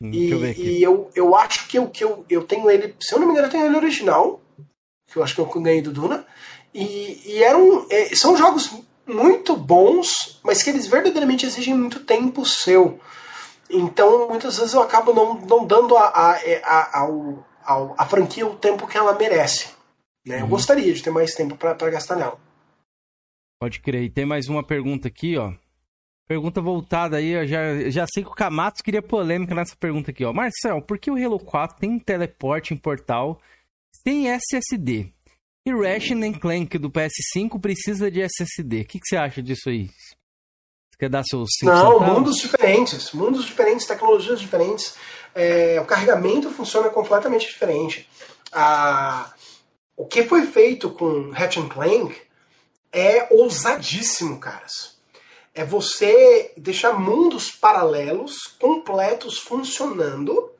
Speaker 3: Hum, e, eu, e eu, eu acho que, eu, que eu, eu tenho ele, se eu não me engano, eu tenho ele original, que eu acho que eu ganhei do Duna. E, e eram, é, são jogos muito bons, mas que eles verdadeiramente exigem muito tempo seu. Então, muitas vezes eu acabo não, não dando a, a, a, ao, ao, a franquia o tempo que ela merece. Né? Uhum. Eu gostaria de ter mais tempo para gastar nela.
Speaker 1: Pode crer. E tem mais uma pergunta aqui, ó. Pergunta voltada aí, eu já, já sei que o Kamatos queria polêmica nessa pergunta aqui, ó. Marcel, por que o Halo 4 tem teleporte em portal sem SSD? E Ratchet Clank do PS5 precisa de SSD. O que, que você acha disso aí? Você quer dar seus
Speaker 3: Não, centavos? mundos diferentes. Mundos diferentes, tecnologias diferentes. É, o carregamento funciona completamente diferente. A, o que foi feito com Ratchet Clank é ousadíssimo, caras. É você deixar mundos paralelos, completos, funcionando,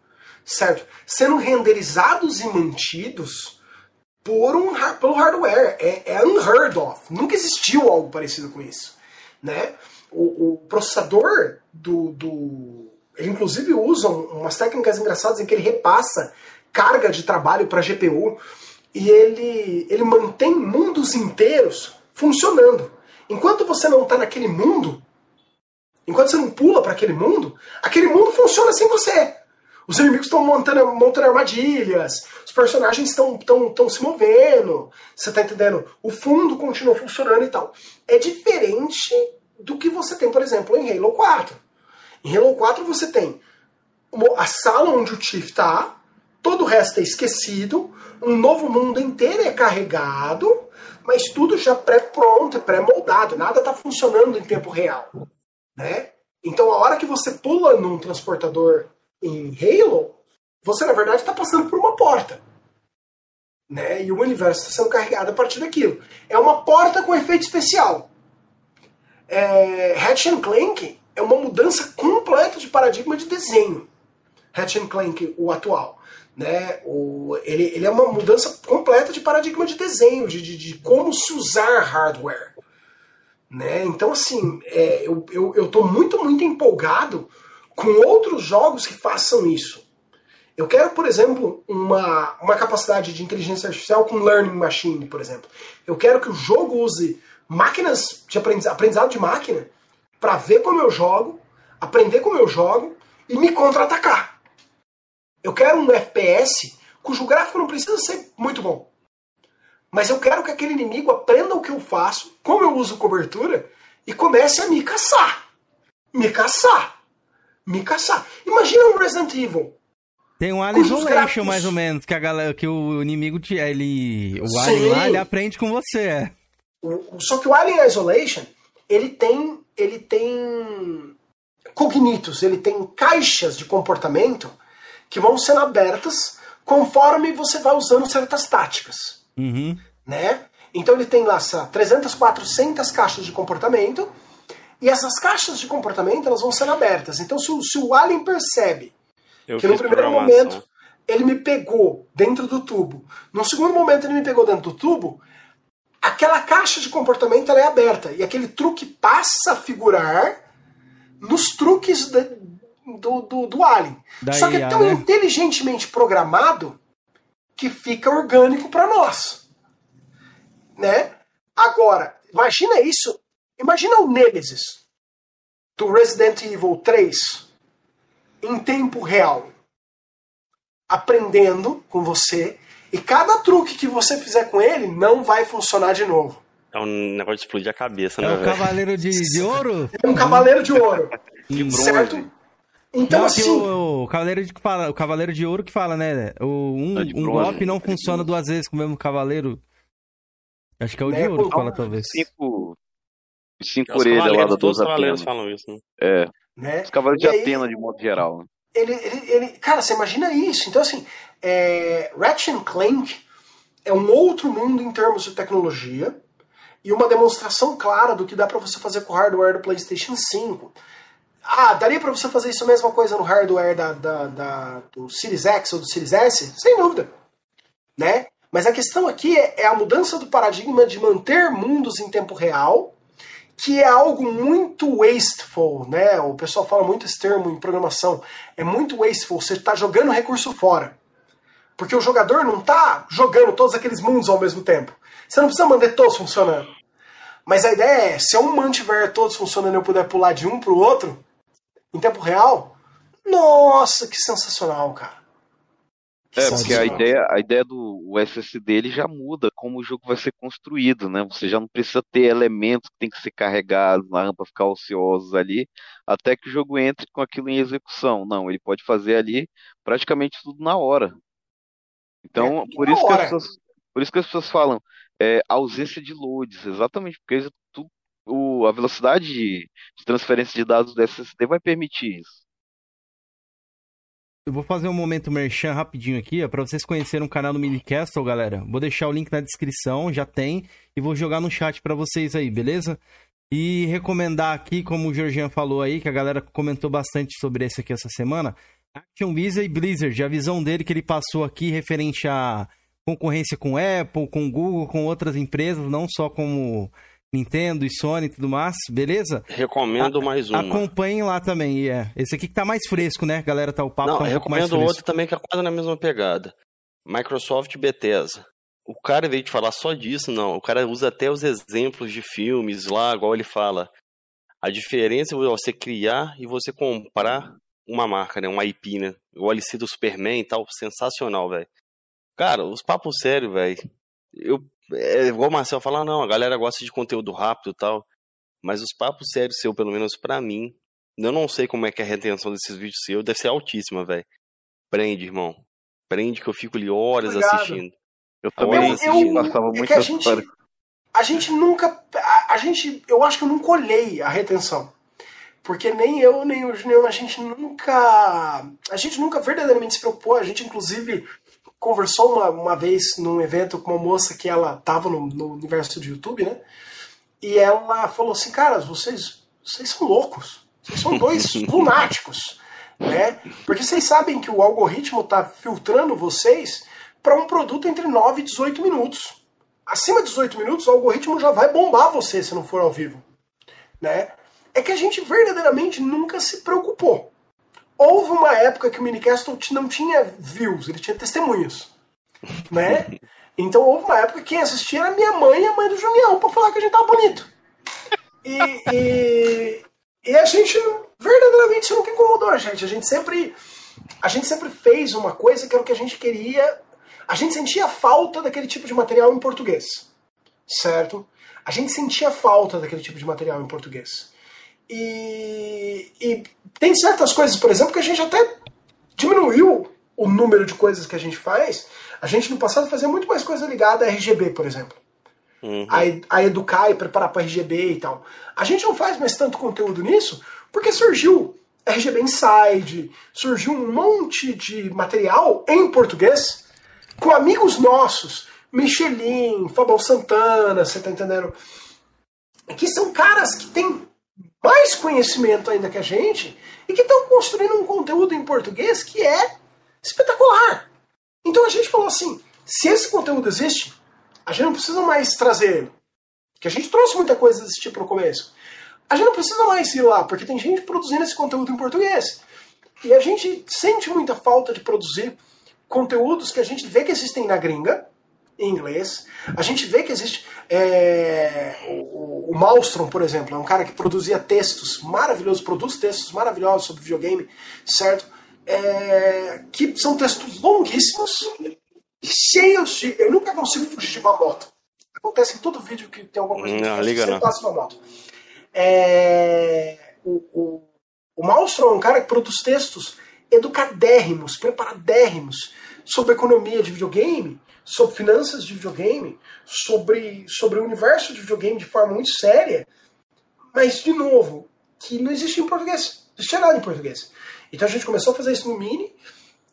Speaker 3: certo? Sendo renderizados e mantidos por um, pelo hardware. É, é unheard of. Nunca existiu algo parecido com isso. Né? O, o processador do, do. Ele inclusive usa umas técnicas engraçadas em que ele repassa carga de trabalho para GPU e ele, ele mantém mundos inteiros funcionando. Enquanto você não está naquele mundo, enquanto você não pula para aquele mundo, aquele mundo funciona sem você. Os inimigos estão montando, montando armadilhas, os personagens estão tão, tão se movendo, você tá entendendo? O fundo continua funcionando e tal. É diferente do que você tem, por exemplo, em Halo 4. Em Halo 4 você tem a sala onde o Chief está, todo o resto é esquecido, um novo mundo inteiro é carregado, mas tudo já pré-pronto, pré-moldado, nada está funcionando em tempo real. Né? Então a hora que você pula num transportador em Halo, você na verdade está passando por uma porta. Né? E o universo está sendo carregado a partir daquilo. É uma porta com efeito especial. É, Hatch Clank é uma mudança completa de paradigma de desenho. Hatch Clank, o atual. Né? O, ele, ele é uma mudança completa de paradigma de desenho, de, de, de como se usar hardware. Né? Então, assim, é, eu, eu, eu tô muito, muito empolgado com outros jogos que façam isso. Eu quero, por exemplo, uma, uma capacidade de inteligência artificial com Learning Machine, por exemplo. Eu quero que o jogo use máquinas de aprendizado, aprendizado de máquina para ver como eu jogo, aprender como eu jogo e me contra-atacar. Eu quero um FPS cujo gráfico não precisa ser muito bom. Mas eu quero que aquele inimigo aprenda o que eu faço, como eu uso cobertura, e comece a me caçar. Me caçar me caçar. Imagina um Resident Evil.
Speaker 1: Tem um Alien Isolation, mais ou menos, que, a galera, que o inimigo, te, ele, o Alien lá, ele aprende com você. É.
Speaker 3: Só que o Alien Isolation, ele tem, ele tem cognitos, ele tem caixas de comportamento que vão sendo abertas conforme você vai usando certas táticas.
Speaker 1: Uhum.
Speaker 3: Né? Então ele tem lá 300, 400 caixas de comportamento e essas caixas de comportamento elas vão sendo abertas. Então, se o, se o alien percebe Eu que no primeiro momento ele me pegou dentro do tubo, no segundo momento ele me pegou dentro do tubo, aquela caixa de comportamento ela é aberta e aquele truque passa a figurar nos truques de, do, do, do alien. Da Só que é tão né? inteligentemente programado que fica orgânico para nós. Né? Agora, imagina isso Imagina o Nemesis do Resident Evil 3 em tempo real, aprendendo com você, e cada truque que você fizer com ele não vai funcionar de novo.
Speaker 4: É um negócio de explodir a cabeça, é
Speaker 1: né? É um cavaleiro de, de ouro?
Speaker 3: É um cavaleiro de ouro. certo? Então, não, assim.
Speaker 1: O, o, cavaleiro de, o cavaleiro de ouro que fala, né? O, um, um golpe não funciona duas vezes com o mesmo cavaleiro. Acho que é o né? de ouro que fala, talvez.
Speaker 2: Cinco, cinco orelhas lá da Todos os
Speaker 4: cavaleiros falam isso, né?
Speaker 2: É. Né? Os cavaleiros de aí, Atena, de modo geral. Né?
Speaker 3: ele, ele, ele, cara, você imagina isso. Então, assim, é, Ratchet Clank é um outro mundo em termos de tecnologia e uma demonstração clara do que dá para você fazer com o hardware do PlayStation 5. Ah, daria para você fazer isso a mesma coisa no hardware da, da, da, do Series X ou do Series S? Sem dúvida. Né? Mas a questão aqui é, é a mudança do paradigma de manter mundos em tempo real que é algo muito wasteful, né? O pessoal fala muito esse termo em programação. É muito wasteful, você está jogando recurso fora. Porque o jogador não está jogando todos aqueles mundos ao mesmo tempo. Você não precisa manter todos funcionando. Mas a ideia é, se eu mantiver todos funcionando e eu puder pular de um para o outro, em tempo real, nossa, que sensacional, cara.
Speaker 2: É, porque a ideia, a ideia do SSD ele já muda como o jogo vai ser construído, né? Você já não precisa ter elementos que tem que ser carregados na rampa ficar ociosos ali, até que o jogo entre com aquilo em execução. Não, ele pode fazer ali praticamente tudo na hora. Então, é, por, isso hora. Pessoas, por isso que as pessoas falam é, ausência de loads, exatamente porque tu, o, a velocidade de, de transferência de dados do SSD vai permitir isso.
Speaker 1: Eu vou fazer um momento merchan rapidinho aqui, ó, pra vocês conhecerem o canal do Minicastle, galera. Vou deixar o link na descrição, já tem, e vou jogar no chat para vocês aí, beleza? E recomendar aqui, como o Georgian falou aí, que a galera comentou bastante sobre esse aqui essa semana, Action Visa e Blizzard, a visão dele que ele passou aqui referente à concorrência com Apple, com Google, com outras empresas, não só como Nintendo e Sony e tudo mais, beleza?
Speaker 4: Recomendo a, mais um.
Speaker 1: Acompanhem lá também. É. Esse aqui que tá mais fresco, né? Galera, tá o papo
Speaker 4: Não,
Speaker 1: tá um
Speaker 4: recomendo outro também que é quase na mesma pegada. Microsoft Bethesda. O cara, em vez de falar só disso, não. O cara usa até os exemplos de filmes lá, igual ele fala. A diferença é você criar e você comprar uma marca, né? Uma IP, né? Igual ele cita o Superman e tal. Sensacional, velho. Cara, os papos sérios, velho. Eu é igual o Marcel falar, não, a galera gosta de conteúdo rápido e tal. Mas os papos sérios seu, pelo menos para mim, eu não sei como é que é a retenção desses vídeos seus, deve ser altíssima, velho. Prende, irmão. Prende que eu fico ali horas Obrigado. assistindo.
Speaker 3: Eu também assistindo. Eu, passava muito é que a gente, a gente nunca. A, a, gente. Eu acho que eu nunca olhei a retenção. Porque nem eu, nem o Junião, a gente nunca. A gente nunca verdadeiramente se preocupou. A gente, inclusive, conversou uma, uma vez num evento com uma moça que ela tava no, no universo do YouTube, né? E ela falou assim, cara, vocês, vocês são loucos. Vocês são dois lunáticos, né? Porque vocês sabem que o algoritmo tá filtrando vocês para um produto entre 9 e 18 minutos. Acima de 18 minutos, o algoritmo já vai bombar você se não for ao vivo, né? É que a gente verdadeiramente nunca se preocupou. Houve uma época que o Minicastle não tinha views, ele tinha testemunhas. Né? Então houve uma época que quem assistia era minha mãe e a mãe do Julião pra falar que a gente tava bonito. E, e, e a gente, verdadeiramente, isso nunca incomodou a gente. A gente sempre. A gente sempre fez uma coisa que era o que a gente queria. A gente sentia falta daquele tipo de material em português. Certo? A gente sentia falta daquele tipo de material em português. E, e tem certas coisas, por exemplo, que a gente até diminuiu o número de coisas que a gente faz. A gente no passado fazia muito mais coisa ligada a RGB, por exemplo. Uhum. A, a educar e preparar para RGB e tal. A gente não faz mais tanto conteúdo nisso porque surgiu RGB Inside, surgiu um monte de material em português com amigos nossos, Michelin, Fabão Santana, você tá entendendo? Que são caras que têm mais conhecimento ainda que a gente e que estão construindo um conteúdo em português que é espetacular. Então a gente falou assim: se esse conteúdo existe, a gente não precisa mais trazer ele. Que a gente trouxe muita coisa desse tipo no começo. A gente não precisa mais ir lá, porque tem gente produzindo esse conteúdo em português. E a gente sente muita falta de produzir conteúdos que a gente vê que existem na gringa, em inglês. A gente vê que existe. É, o, o Malmstrom, por exemplo, é um cara que produzia textos maravilhosos, produz textos maravilhosos sobre videogame, certo? É, que são textos longuíssimos, cheios de. Eu nunca consigo fugir de uma moto. Acontece em todo vídeo que tem alguma coisa
Speaker 4: não, que liga
Speaker 3: você passa uma moto. É, o, o, o Malmstrom é um cara que produz textos educadérrimos, preparadérrimos sobre economia de videogame sobre finanças de videogame, sobre, sobre o universo de videogame de forma muito séria, mas, de novo, que não existe em português. Não existe nada em português. Então a gente começou a fazer isso no Mini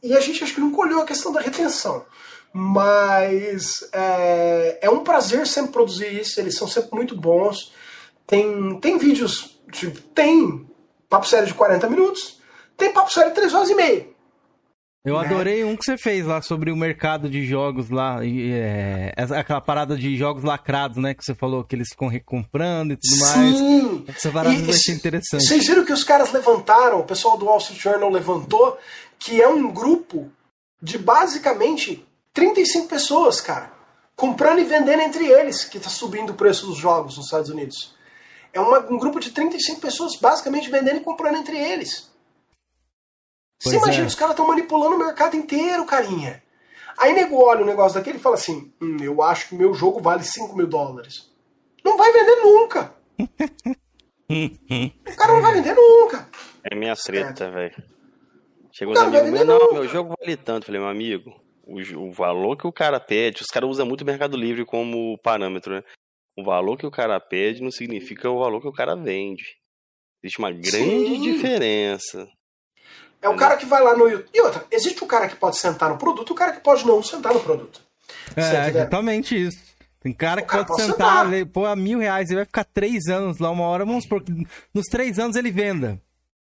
Speaker 3: e a gente acho que não colheu a questão da retenção. Mas é, é um prazer sempre produzir isso, eles são sempre muito bons. Tem, tem vídeos, tipo, tem papo sério de 40 minutos, tem papo sério de 3 horas e meia.
Speaker 1: Eu né? adorei um que você fez lá sobre o mercado de jogos lá, é, aquela parada de jogos lacrados, né? Que você falou que eles ficam recomprando e tudo Sim. mais. Essa parada eu achei interessante.
Speaker 3: Vocês viram que os caras levantaram, o pessoal do Wall Street Journal levantou, que é um grupo de basicamente 35 pessoas, cara, comprando e vendendo entre eles, que está subindo o preço dos jogos nos Estados Unidos. É uma, um grupo de 35 pessoas basicamente vendendo e comprando entre eles. Pois Você imagina, é. os caras estão manipulando o mercado inteiro, carinha. Aí nego olha o negócio daquele e fala assim: hum, eu acho que meu jogo vale 5 mil dólares. Não vai vender nunca. o cara não vai vender nunca.
Speaker 4: É minha treta, velho. Chegou uns amigos meus, não, meu jogo vale tanto. Falei, meu amigo, o, o valor que o cara pede, os caras usam muito o Mercado Livre como parâmetro, né? O valor que o cara pede não significa o valor que o cara vende. Existe uma grande Sim. diferença.
Speaker 3: É o cara que vai lá no YouTube. E outra, existe o cara que pode sentar no produto e o cara que pode não sentar no produto.
Speaker 1: É, exatamente isso. Tem cara o que cara pode, sentar, sentar. pô, a mil reais, ele vai ficar três anos lá, uma hora, vamos supor que nos três anos ele venda.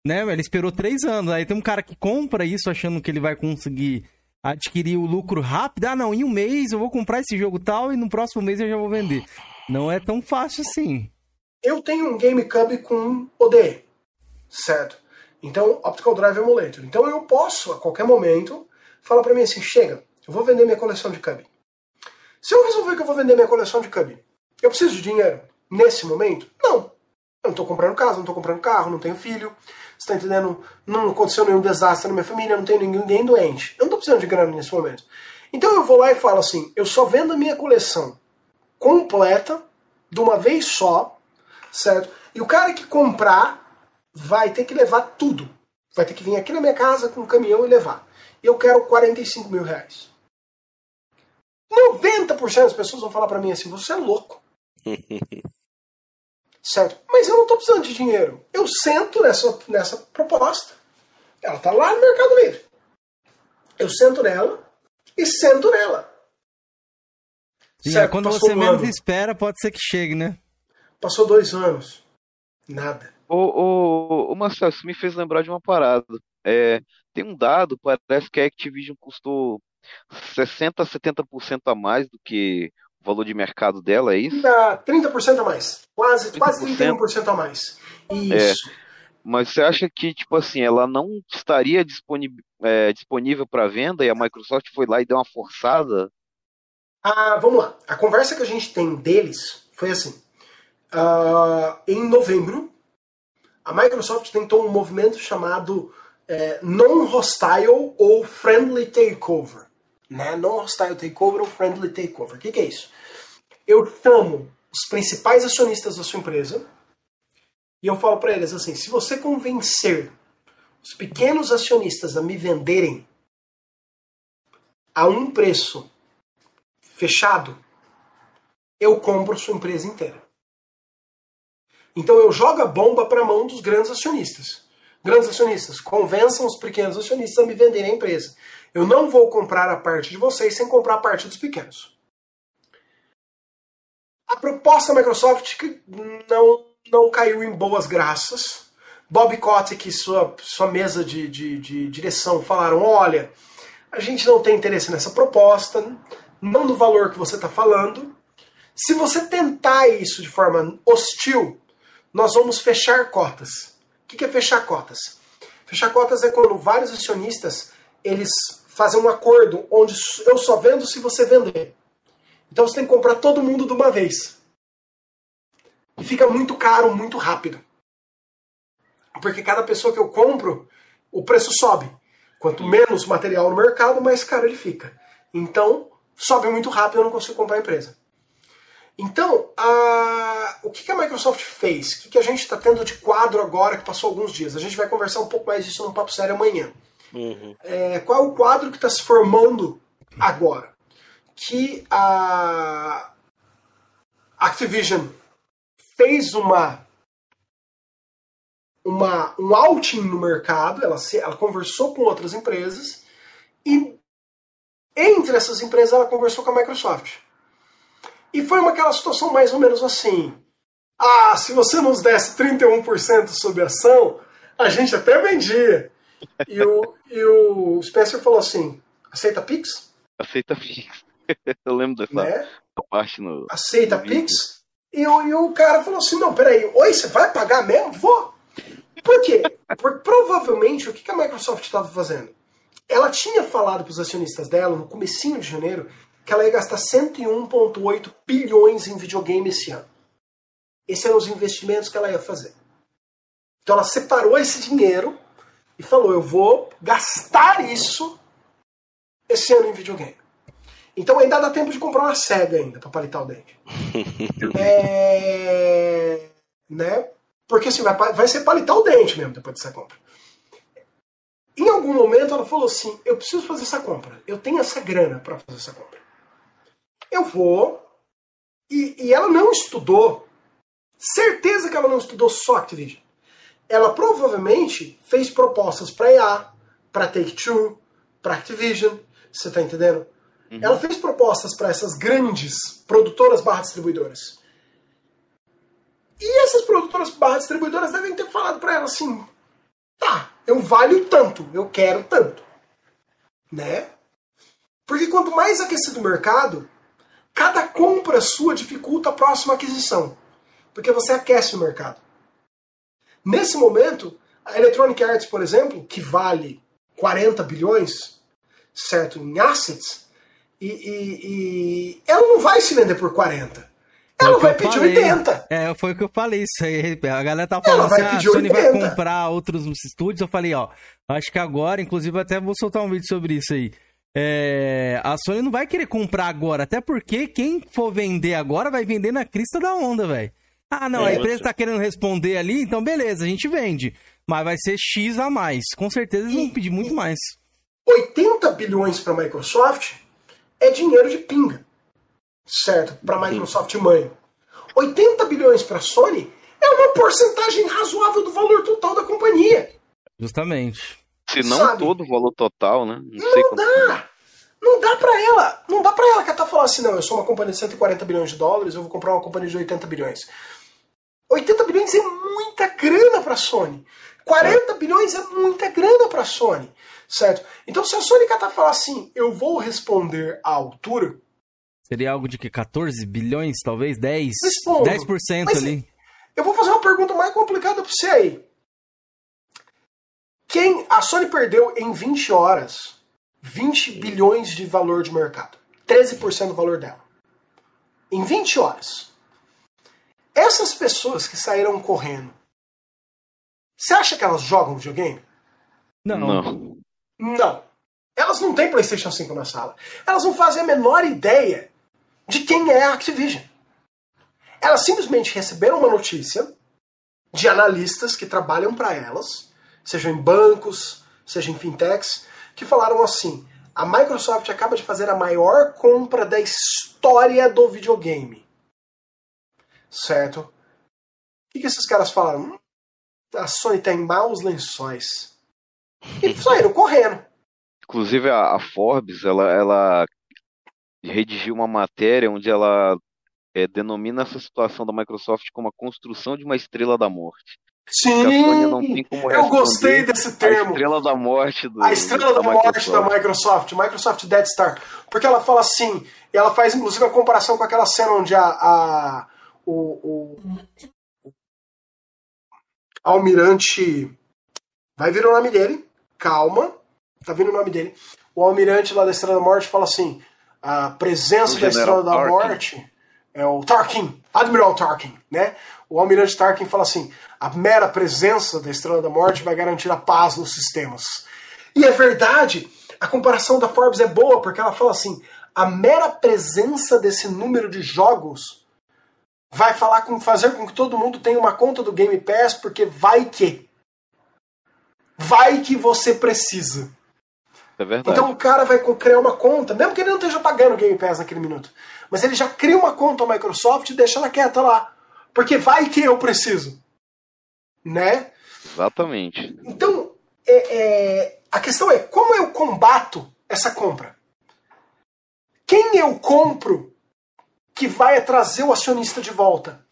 Speaker 1: Né? Ele esperou três anos. Aí tem um cara que compra isso achando que ele vai conseguir adquirir o lucro rápido. Ah, não, em um mês eu vou comprar esse jogo tal e no próximo mês eu já vou vender. Não é tão fácil assim.
Speaker 3: Eu tenho um GameCube com OD, certo? Então, Optical Drive Emulator. Então eu posso, a qualquer momento, falar para mim assim, chega, eu vou vender minha coleção de Cub. Se eu resolver que eu vou vender minha coleção de Cub, eu preciso de dinheiro nesse momento? Não. Eu não estou comprando casa, não estou comprando carro, não tenho filho. Você está entendendo? Não aconteceu nenhum desastre na minha família, não tenho ninguém doente. Eu não estou precisando de grana nesse momento. Então eu vou lá e falo assim, eu só vendo a minha coleção completa, de uma vez só, certo? E o cara que comprar vai ter que levar tudo. Vai ter que vir aqui na minha casa com um caminhão e levar. E eu quero 45 mil reais. 90% das pessoas vão falar para mim assim: você é louco. certo? Mas eu não estou precisando de dinheiro. Eu sento nessa, nessa proposta. Ela está lá no Mercado Livre. Eu sento nela e sento nela.
Speaker 1: E é, quando Passou você um menos ano. espera, pode ser que chegue, né?
Speaker 3: Passou dois anos. Nada.
Speaker 2: Ô, ô, ô Marcelo, isso me fez lembrar de uma parada. É, tem um dado, parece que a Activision custou 60% a 70% a mais do que o valor de mercado dela, é isso?
Speaker 3: Dá 30% a mais. Quase, 30%? quase 31% a mais. Isso.
Speaker 2: É, mas você acha que, tipo assim, ela não estaria disponível, é, disponível para venda e a Microsoft foi lá e deu uma forçada?
Speaker 3: Ah, vamos lá. A conversa que a gente tem deles foi assim. Uh, em novembro, a Microsoft tentou um movimento chamado é, non-hostile ou friendly takeover. Né? Non-hostile takeover ou friendly takeover. O que, que é isso? Eu chamo os principais acionistas da sua empresa e eu falo para eles assim: se você convencer os pequenos acionistas a me venderem a um preço fechado, eu compro sua empresa inteira. Então eu jogo a bomba para a mão dos grandes acionistas. Grandes acionistas, convençam os pequenos acionistas a me venderem a empresa. Eu não vou comprar a parte de vocês sem comprar a parte dos pequenos. A proposta da Microsoft não, não caiu em boas graças. Bob Kotick e sua, sua mesa de, de, de direção falaram: olha, a gente não tem interesse nessa proposta, não no valor que você está falando. Se você tentar isso de forma hostil, nós vamos fechar cotas. O que é fechar cotas? Fechar cotas é quando vários acionistas eles fazem um acordo onde eu só vendo se você vender. Então você tem que comprar todo mundo de uma vez. E fica muito caro, muito rápido. Porque cada pessoa que eu compro, o preço sobe. Quanto menos material no mercado, mais caro ele fica. Então, sobe muito rápido, eu não consigo comprar a empresa. Então, a... o que a Microsoft fez? O que a gente está tendo de quadro agora que passou alguns dias? A gente vai conversar um pouco mais disso no Papo Sério amanhã. Uhum. É, qual é o quadro que está se formando agora? Que a Activision fez uma uma, um outing no mercado, ela, se, ela conversou com outras empresas e entre essas empresas ela conversou com a Microsoft. E foi uma aquela situação mais ou menos assim. Ah, se você nos desse 31% sobre ação, a gente até vendia. E o, e o Spencer falou assim: aceita Pix?
Speaker 2: Aceita Pix. Eu lembro dessa né? parte no.
Speaker 3: Aceita no Pix? E o, e o cara falou assim: não, peraí, oi, você vai pagar mesmo? Vou. Por quê? Porque provavelmente o que a Microsoft estava fazendo? Ela tinha falado para os acionistas dela no comecinho de janeiro que ela ia gastar 101,8 bilhões em videogame esse ano. Esses eram os investimentos que ela ia fazer. Então ela separou esse dinheiro e falou: eu vou gastar isso esse ano em videogame. Então ainda dá tempo de comprar uma SEGA ainda para palitar o dente. é... Né? Porque assim, vai, vai ser palitar o dente mesmo depois dessa compra. Em algum momento ela falou assim: eu preciso fazer essa compra. Eu tenho essa grana para fazer essa compra. Eu vou. E, e ela não estudou. Certeza que ela não estudou só Activision. Ela provavelmente fez propostas para EA, para Take-Two, para Activision. Você tá entendendo? Uhum. Ela fez propostas para essas grandes produtoras barra distribuidoras. E essas produtoras barra distribuidoras devem ter falado para ela assim: tá, eu valho tanto, eu quero tanto. Né? Porque quanto mais aquecido o mercado, cada compra sua dificulta a próxima aquisição. Porque você aquece o mercado. Nesse momento, a Electronic Arts, por exemplo, que vale 40 bilhões, certo, em assets, e, e, e ela não vai se vender por 40. Ela vai pedir falei. 80.
Speaker 1: É, foi o que eu falei isso aí. A galera tá falando assim, ah, a Sony 80. vai comprar outros estúdios. Eu falei, ó, acho que agora, inclusive até vou soltar um vídeo sobre isso aí. É, a Sony não vai querer comprar agora, até porque quem for vender agora vai vender na crista da onda, velho. Ah, não, é, a empresa tá querendo responder ali, então beleza, a gente vende. Mas vai ser X a mais. Com certeza eles vão pedir muito mais.
Speaker 3: 80 bilhões para a Microsoft é dinheiro de pinga certo? Para a Microsoft mãe. 80 bilhões para a Sony é uma porcentagem razoável do valor total da companhia.
Speaker 1: Justamente.
Speaker 2: Se não Sabe? todo o valor total, né?
Speaker 3: Não, não dá. Não dá para ela. Não dá para ela que tá falando assim, não, eu sou uma companhia de 140 bilhões de dólares, eu vou comprar uma companhia de 80 bilhões. 80 bilhões é muita grana para a Sony. 40 é. bilhões é muita grana para a Sony, certo? Então se a Sony tá falar assim, eu vou responder à altura,
Speaker 1: Seria algo de que 14 bilhões, talvez? 10? Respondo. 10% Mas, ali.
Speaker 3: Eu vou fazer uma pergunta mais complicada para você aí. Quem a Sony perdeu em 20 horas 20 bilhões de valor de mercado. 13% do valor dela. Em 20 horas. Essas pessoas que saíram correndo, você acha que elas jogam videogame?
Speaker 1: Não. Não.
Speaker 3: Não. Elas não têm PlayStation 5 na sala. Elas não fazem a menor ideia de quem é a Activision. Elas simplesmente receberam uma notícia de analistas que trabalham para elas, seja em bancos, seja em fintechs, que falaram assim: a Microsoft acaba de fazer a maior compra da história do videogame. Certo? O que, esses caras falaram? Hum, a Sony tem maus lençóis. E saíram correndo.
Speaker 2: Inclusive a, Forbes, ela, ela redigiu uma matéria onde ela é, denomina essa situação da Microsoft como a construção de uma estrela da morte.
Speaker 3: Sim, eu gostei desse termo.
Speaker 2: A estrela da morte do,
Speaker 3: A estrela da, da morte da Microsoft, Microsoft Dead Star. Porque ela fala assim, ela faz inclusive a comparação com aquela cena onde a, a o, o, o almirante vai vir o nome dele, calma, tá vindo o nome dele. O almirante lá da Estrela da Morte fala assim: a presença da Estrela da Morte é o Tarkin, Admiral Tarkin, né? O Almirante Tarkin fala assim: a mera presença da Estrela da Morte vai garantir a paz nos sistemas. E é verdade, a comparação da Forbes é boa, porque ela fala assim: a mera presença desse número de jogos vai falar com, fazer com que todo mundo tenha uma conta do Game Pass, porque vai que. Vai que você precisa.
Speaker 2: É verdade.
Speaker 3: Então o cara vai criar uma conta, mesmo que ele não esteja pagando o Game Pass naquele minuto. Mas ele já cria uma conta Microsoft e deixa ela quieta lá. Porque vai que eu preciso. Né?
Speaker 2: Exatamente.
Speaker 3: Então, é, é, a questão é como eu combato essa compra? Quem eu compro que vai trazer o acionista de volta?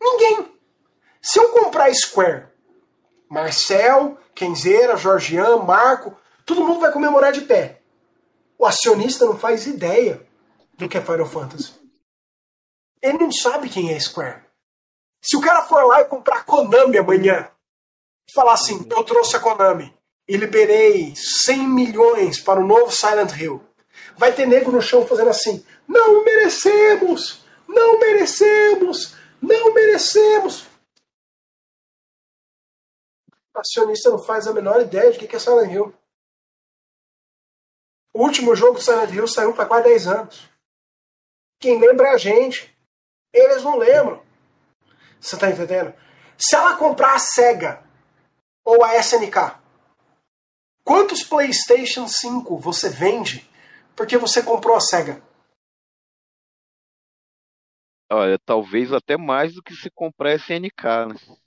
Speaker 3: Ninguém. Se eu comprar Square, Marcel, Kenzeira, Jorgian, Marco, todo mundo vai comemorar de pé. O acionista não faz ideia do que é Final Fantasy. Ele não sabe quem é Square. Se o cara for lá e comprar Konami amanhã, falar assim, eu trouxe a Konami e liberei 100 milhões para o novo Silent Hill, vai ter nego no chão fazendo assim, não merecemos, não merecemos, não merecemos. O acionista não faz a menor ideia de o que é Silent Hill. O último jogo do Silent Hill saiu faz quase 10 anos. Quem lembra é a gente. Eles não lembram. Você tá entendendo? Se ela comprar a SEGA ou a SNK, quantos PlayStation 5 você vende porque você comprou a SEGA?
Speaker 2: Olha, talvez até mais do que se comprar a SNK, né?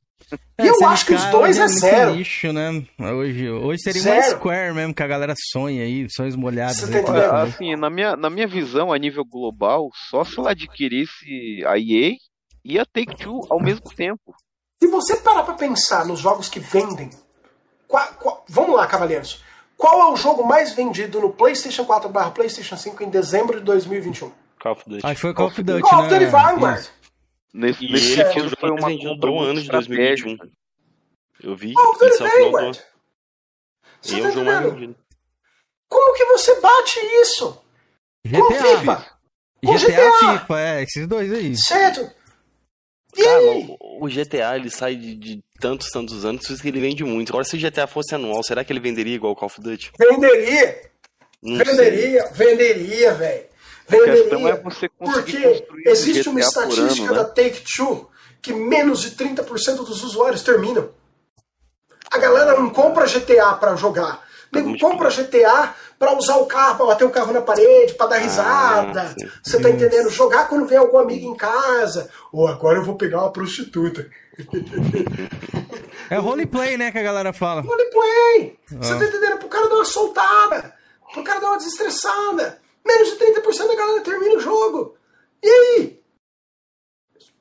Speaker 3: É, e eu acho que os dois é, zero.
Speaker 1: Lixo, né? Hoje, hoje seria zero. uma Square mesmo, que a galera sonha aí, sonhos molhados. Aí,
Speaker 2: tá assim, na minha, na minha visão, a nível global, só se ela adquirisse a EA e a Take-Two ao mesmo tempo.
Speaker 3: Se você parar pra pensar nos jogos que vendem, qual, qual, vamos lá, cavaleiros. Qual é o jogo mais vendido no PlayStation 4 barra PlayStation 5 em dezembro de 2021?
Speaker 4: Call of Duty.
Speaker 1: Acho que foi Call of Duty,
Speaker 3: Call of Duty né? Vanguard.
Speaker 2: Nesse,
Speaker 4: e nesse ele ano foi uma compra um ano de 2021. Eu vi.
Speaker 3: Call of Duty Vanguard.
Speaker 4: Você e tá é um jogo mais vendido.
Speaker 3: Como que você bate isso?
Speaker 1: GTA. Com FIFA. Com GTA, GTA, FIFA, é, esses dois aí.
Speaker 3: Certo.
Speaker 4: E Cara, aí? o GTA ele sai de, de, tantos, tantos anos, por isso que ele vende muito. Agora, se o GTA fosse anual, será que ele venderia igual o Call of Duty?
Speaker 3: Venderia! Não venderia, sei. venderia, velho. Venderia. É você porque existe uma estatística ano, né? da Take-Two que menos de 30% dos usuários terminam. A galera não compra GTA para jogar. Nego compra GTA para usar o carro, para bater o carro na parede, para dar ah, risada. Ah, Você tá entendendo? Jogar quando vem algum amigo em casa. Ou oh, agora eu vou pegar uma prostituta.
Speaker 1: É roleplay, né, que a galera fala.
Speaker 3: Roleplay! Você ah. tá entendendo? Pro cara dar uma soltada. Pro cara dar uma desestressada. Menos de 30% da galera termina o jogo. E aí?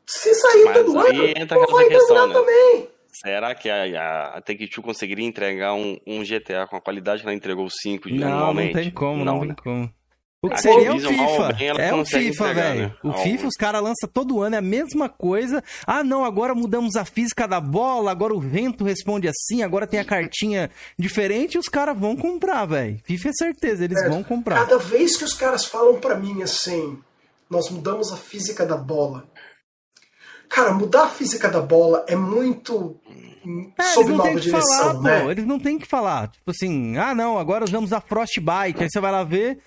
Speaker 3: Se sair Mas todo ano, entra vai questão, né? também.
Speaker 4: Será que a, a Take-Two conseguiria entregar um, um, GTA com a qualidade que ela entregou o 5
Speaker 1: não, anualmente? Não, tem como, não, não tem né? como. O que seria o FIFA. Bem, é o FIFA, velho. Né? O FIFA, os caras lançam todo ano, é a mesma coisa. Ah, não, agora mudamos a física da bola, agora o vento responde assim, agora tem a cartinha diferente e os caras vão comprar, velho. FIFA é certeza, eles é, vão comprar.
Speaker 3: Cada vez que os caras falam para mim assim, nós mudamos a física da bola. Cara, mudar a física da bola é muito
Speaker 1: é, sob nova direção, falar, né? Pô, eles não tem que falar. Tipo assim, ah, não, agora usamos a Frostbite. Aí você vai lá ver,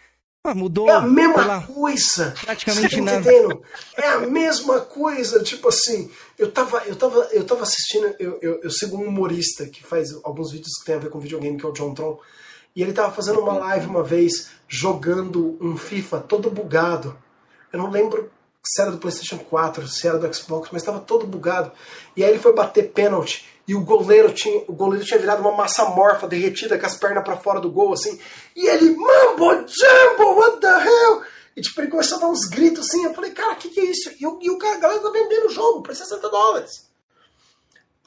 Speaker 1: ah, mudou.
Speaker 3: É a mesma coisa.
Speaker 1: Praticamente tá nada.
Speaker 3: Entendendo? É a mesma coisa. Tipo assim, eu tava, eu tava, eu tava assistindo, eu, eu, eu sigo um humorista que faz alguns vídeos que tem a ver com videogame, que é o John Tron. E ele tava fazendo uma live uma vez jogando um FIFA todo bugado. Eu não lembro se era do PlayStation 4, se era do Xbox, mas estava todo bugado. E aí ele foi bater pênalti e o goleiro tinha, o goleiro tinha virado uma massa morfa derretida com as pernas para fora do gol assim. E ele, Mambo Jumbo, what the hell? E tipo, ele começou a dar uns gritos assim. Eu falei, cara, o que, que é isso? E, e o cara, a galera tá vendendo o jogo por 60 dólares.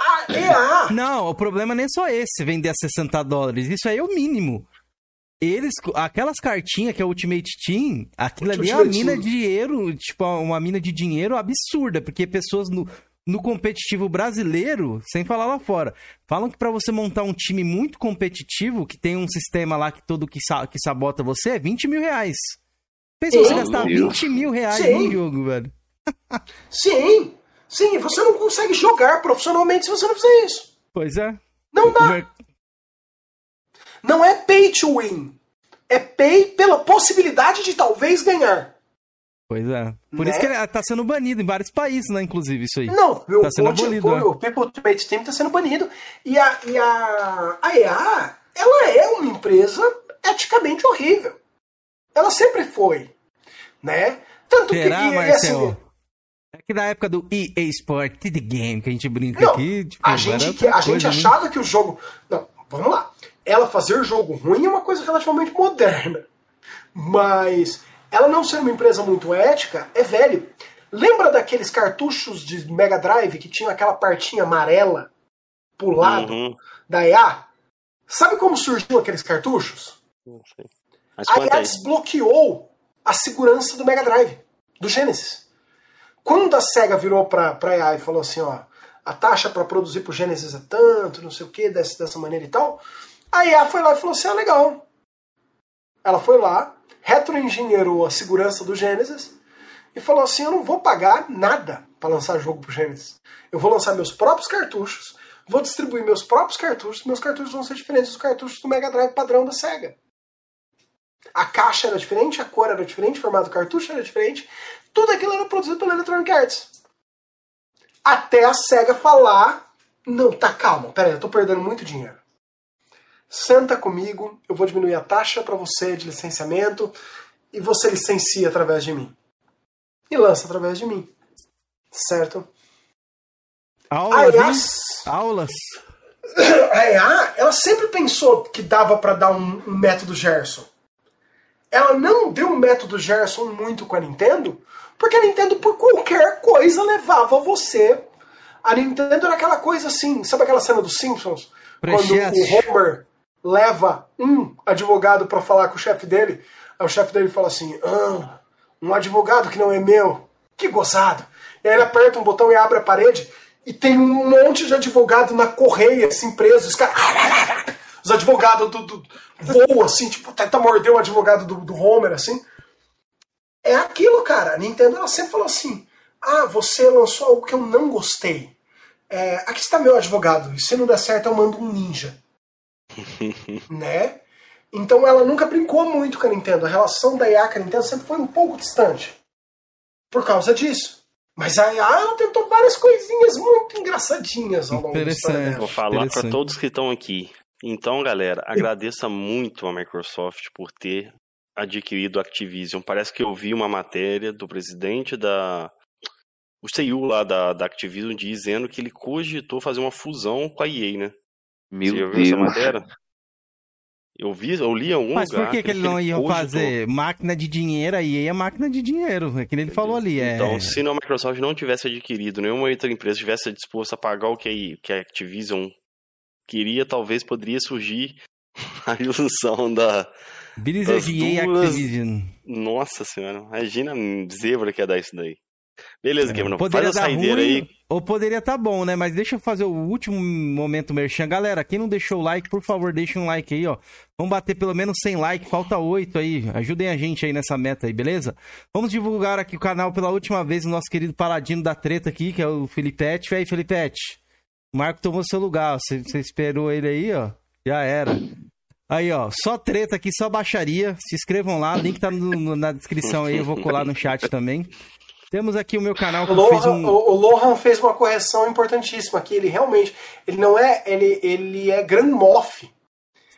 Speaker 3: A EA.
Speaker 1: Não, o problema nem é só esse, vender a 60 dólares. Isso aí é o mínimo eles, aquelas cartinhas que é o Ultimate Team, aquilo Ultimate ali é uma mina de dinheiro, tipo, uma mina de dinheiro absurda, porque pessoas no, no competitivo brasileiro, sem falar lá fora, falam que para você montar um time muito competitivo, que tem um sistema lá que todo que, sa que sabota você, é 20 mil reais. Pensa você gastar 20 mil reais Sim. num jogo, velho.
Speaker 3: Sim, sim, você não consegue jogar profissionalmente se você não fizer isso.
Speaker 1: Pois é.
Speaker 3: Não dá. Não é pay to win. É pay pela possibilidade de talvez ganhar.
Speaker 1: Pois é. Por né? isso que ele tá sendo banido em vários países, né? Inclusive, isso aí.
Speaker 3: Não, tá sendo o, banido. O, né? o People Ultimate Team tá sendo banido. E a, e a, a EA, ela é uma empresa eticamente horrível. Ela sempre foi. Né? Tanto
Speaker 1: Será,
Speaker 3: que.
Speaker 1: Marcelo? Assim, que na época do EA Sport The Game, que a gente brinca não, aqui.
Speaker 3: Tipo, a gente, que, a gente né? achava que o jogo. Não, vamos lá. Ela fazer jogo ruim é uma coisa relativamente moderna. Mas ela não ser uma empresa muito ética é velho. Lembra daqueles cartuchos de Mega Drive que tinha aquela partinha amarela pro lado uhum. da EA? Sabe como surgiu aqueles cartuchos? Não sei. a EA desbloqueou a segurança do Mega Drive, do Genesis. Quando a SEGA virou pra, pra EA e falou assim, ó, a taxa para produzir pro Genesis é tanto, não sei o que, dessa, dessa maneira e tal, a EA foi lá e falou assim, ah, legal. Ela foi lá, retroengenheirou a segurança do Genesis e falou assim: eu não vou pagar nada para lançar jogo pro Genesis. Eu vou lançar meus próprios cartuchos, vou distribuir meus próprios cartuchos, meus cartuchos vão ser diferentes dos cartuchos do Mega Drive padrão da SEGA. A caixa era diferente, a cor era diferente, o formato do cartucho era diferente, tudo aquilo era produzido pela Electronic Arts. Até a SEGA falar: não, tá calma, peraí, eu tô perdendo muito dinheiro. Senta comigo, eu vou diminuir a taxa para você de licenciamento e você licencia através de mim e lança através de mim. Certo?
Speaker 1: Aulas, Aulas.
Speaker 3: A EA, ela sempre pensou que dava para dar um, um, método Gerson. Ela não deu um método Gerson muito com a Nintendo, porque a Nintendo, por qualquer coisa, levava você. A Nintendo era aquela coisa assim, sabe aquela cena dos Simpsons? Quando o Homer leva um advogado para falar com o chefe dele, aí o chefe dele fala assim: ah, um advogado que não é meu. Que gozado. E aí ele aperta um botão e abre a parede e tem um monte de advogado na correia, assim, presos. Os caras. Os advogados do, do, voam, assim, tipo, tenta morder o advogado do, do Homer, assim. É aquilo, cara. A Nintendo ela sempre falou assim: ah, você lançou algo que eu não gostei. É, aqui está meu advogado. E se não der certo, eu mando um ninja. né? Então ela nunca brincou muito com a Nintendo. A relação da IA com a Nintendo sempre foi um pouco distante. Por causa disso. Mas a IA ela tentou várias coisinhas muito engraçadinhas ao longo da história
Speaker 4: Vou falar para todos que estão aqui. Então, galera, agradeça muito a Microsoft por ter adquirido a Activision. Parece que eu vi uma matéria do presidente da. O CEO lá da, da Activision dizendo que ele cogitou fazer uma fusão com a EA, né?
Speaker 2: Meu Você Deus. essa matéria?
Speaker 4: Eu vi, eu li algum
Speaker 1: Mas lugar. Mas por que, que ele não ia fazer máquina de dinheiro? Aí é máquina de dinheiro, é que ele falou ali. É...
Speaker 4: Então, se a Microsoft não tivesse adquirido, nenhuma outra empresa tivesse disposto a pagar o que a, que a Activision queria, talvez poderia surgir a ilusão da.
Speaker 1: Blizzard e duas... Activision.
Speaker 4: Nossa senhora, imagina a zebra que ia dar isso daí. Beleza, é, Cameron, faz a saideira ruim, aí.
Speaker 1: Ou poderia estar tá bom, né? Mas deixa eu fazer o último momento merchan. Galera, quem não deixou o like, por favor, deixa um like aí, ó. Vamos bater pelo menos 100 likes, falta 8 aí. Ajudem a gente aí nessa meta aí, beleza? Vamos divulgar aqui o canal pela última vez o nosso querido paladino da treta aqui, que é o Felipete. E aí, Felipete? O Marco tomou seu lugar, você, você esperou ele aí, ó. Já era. Aí, ó, só treta aqui, só baixaria. Se inscrevam lá, link tá no, no, na descrição aí, eu vou colar no chat também. Temos aqui o meu canal
Speaker 3: que o Lohan, fez um... o, Lohan fez uma correção importantíssima aqui. Ele realmente, ele não é, ele, ele é Grand Moff.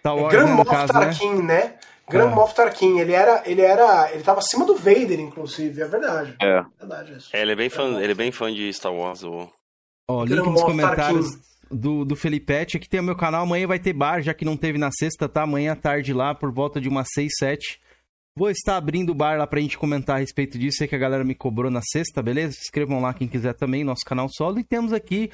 Speaker 3: Star Wars, é Grand né, Moff caso, Tarkin, né? né? Grand ah. Moff Tarkin. Ele era, ele era, ele tava acima do Vader, inclusive. É verdade.
Speaker 2: É.
Speaker 3: é
Speaker 4: verdade isso. É, ele é bem fã, ele é bem fã de Star Wars. O...
Speaker 1: Ó, link nos comentários. do, do Felipete. Aqui tem o meu canal. Amanhã vai ter bar, já que não teve na sexta, tá? Amanhã à tarde lá, por volta de umas 6, 7. Vou estar abrindo o bar lá pra gente comentar a respeito disso. Sei que a galera me cobrou na sexta, beleza? Se inscrevam lá quem quiser também, nosso canal solo. E temos aqui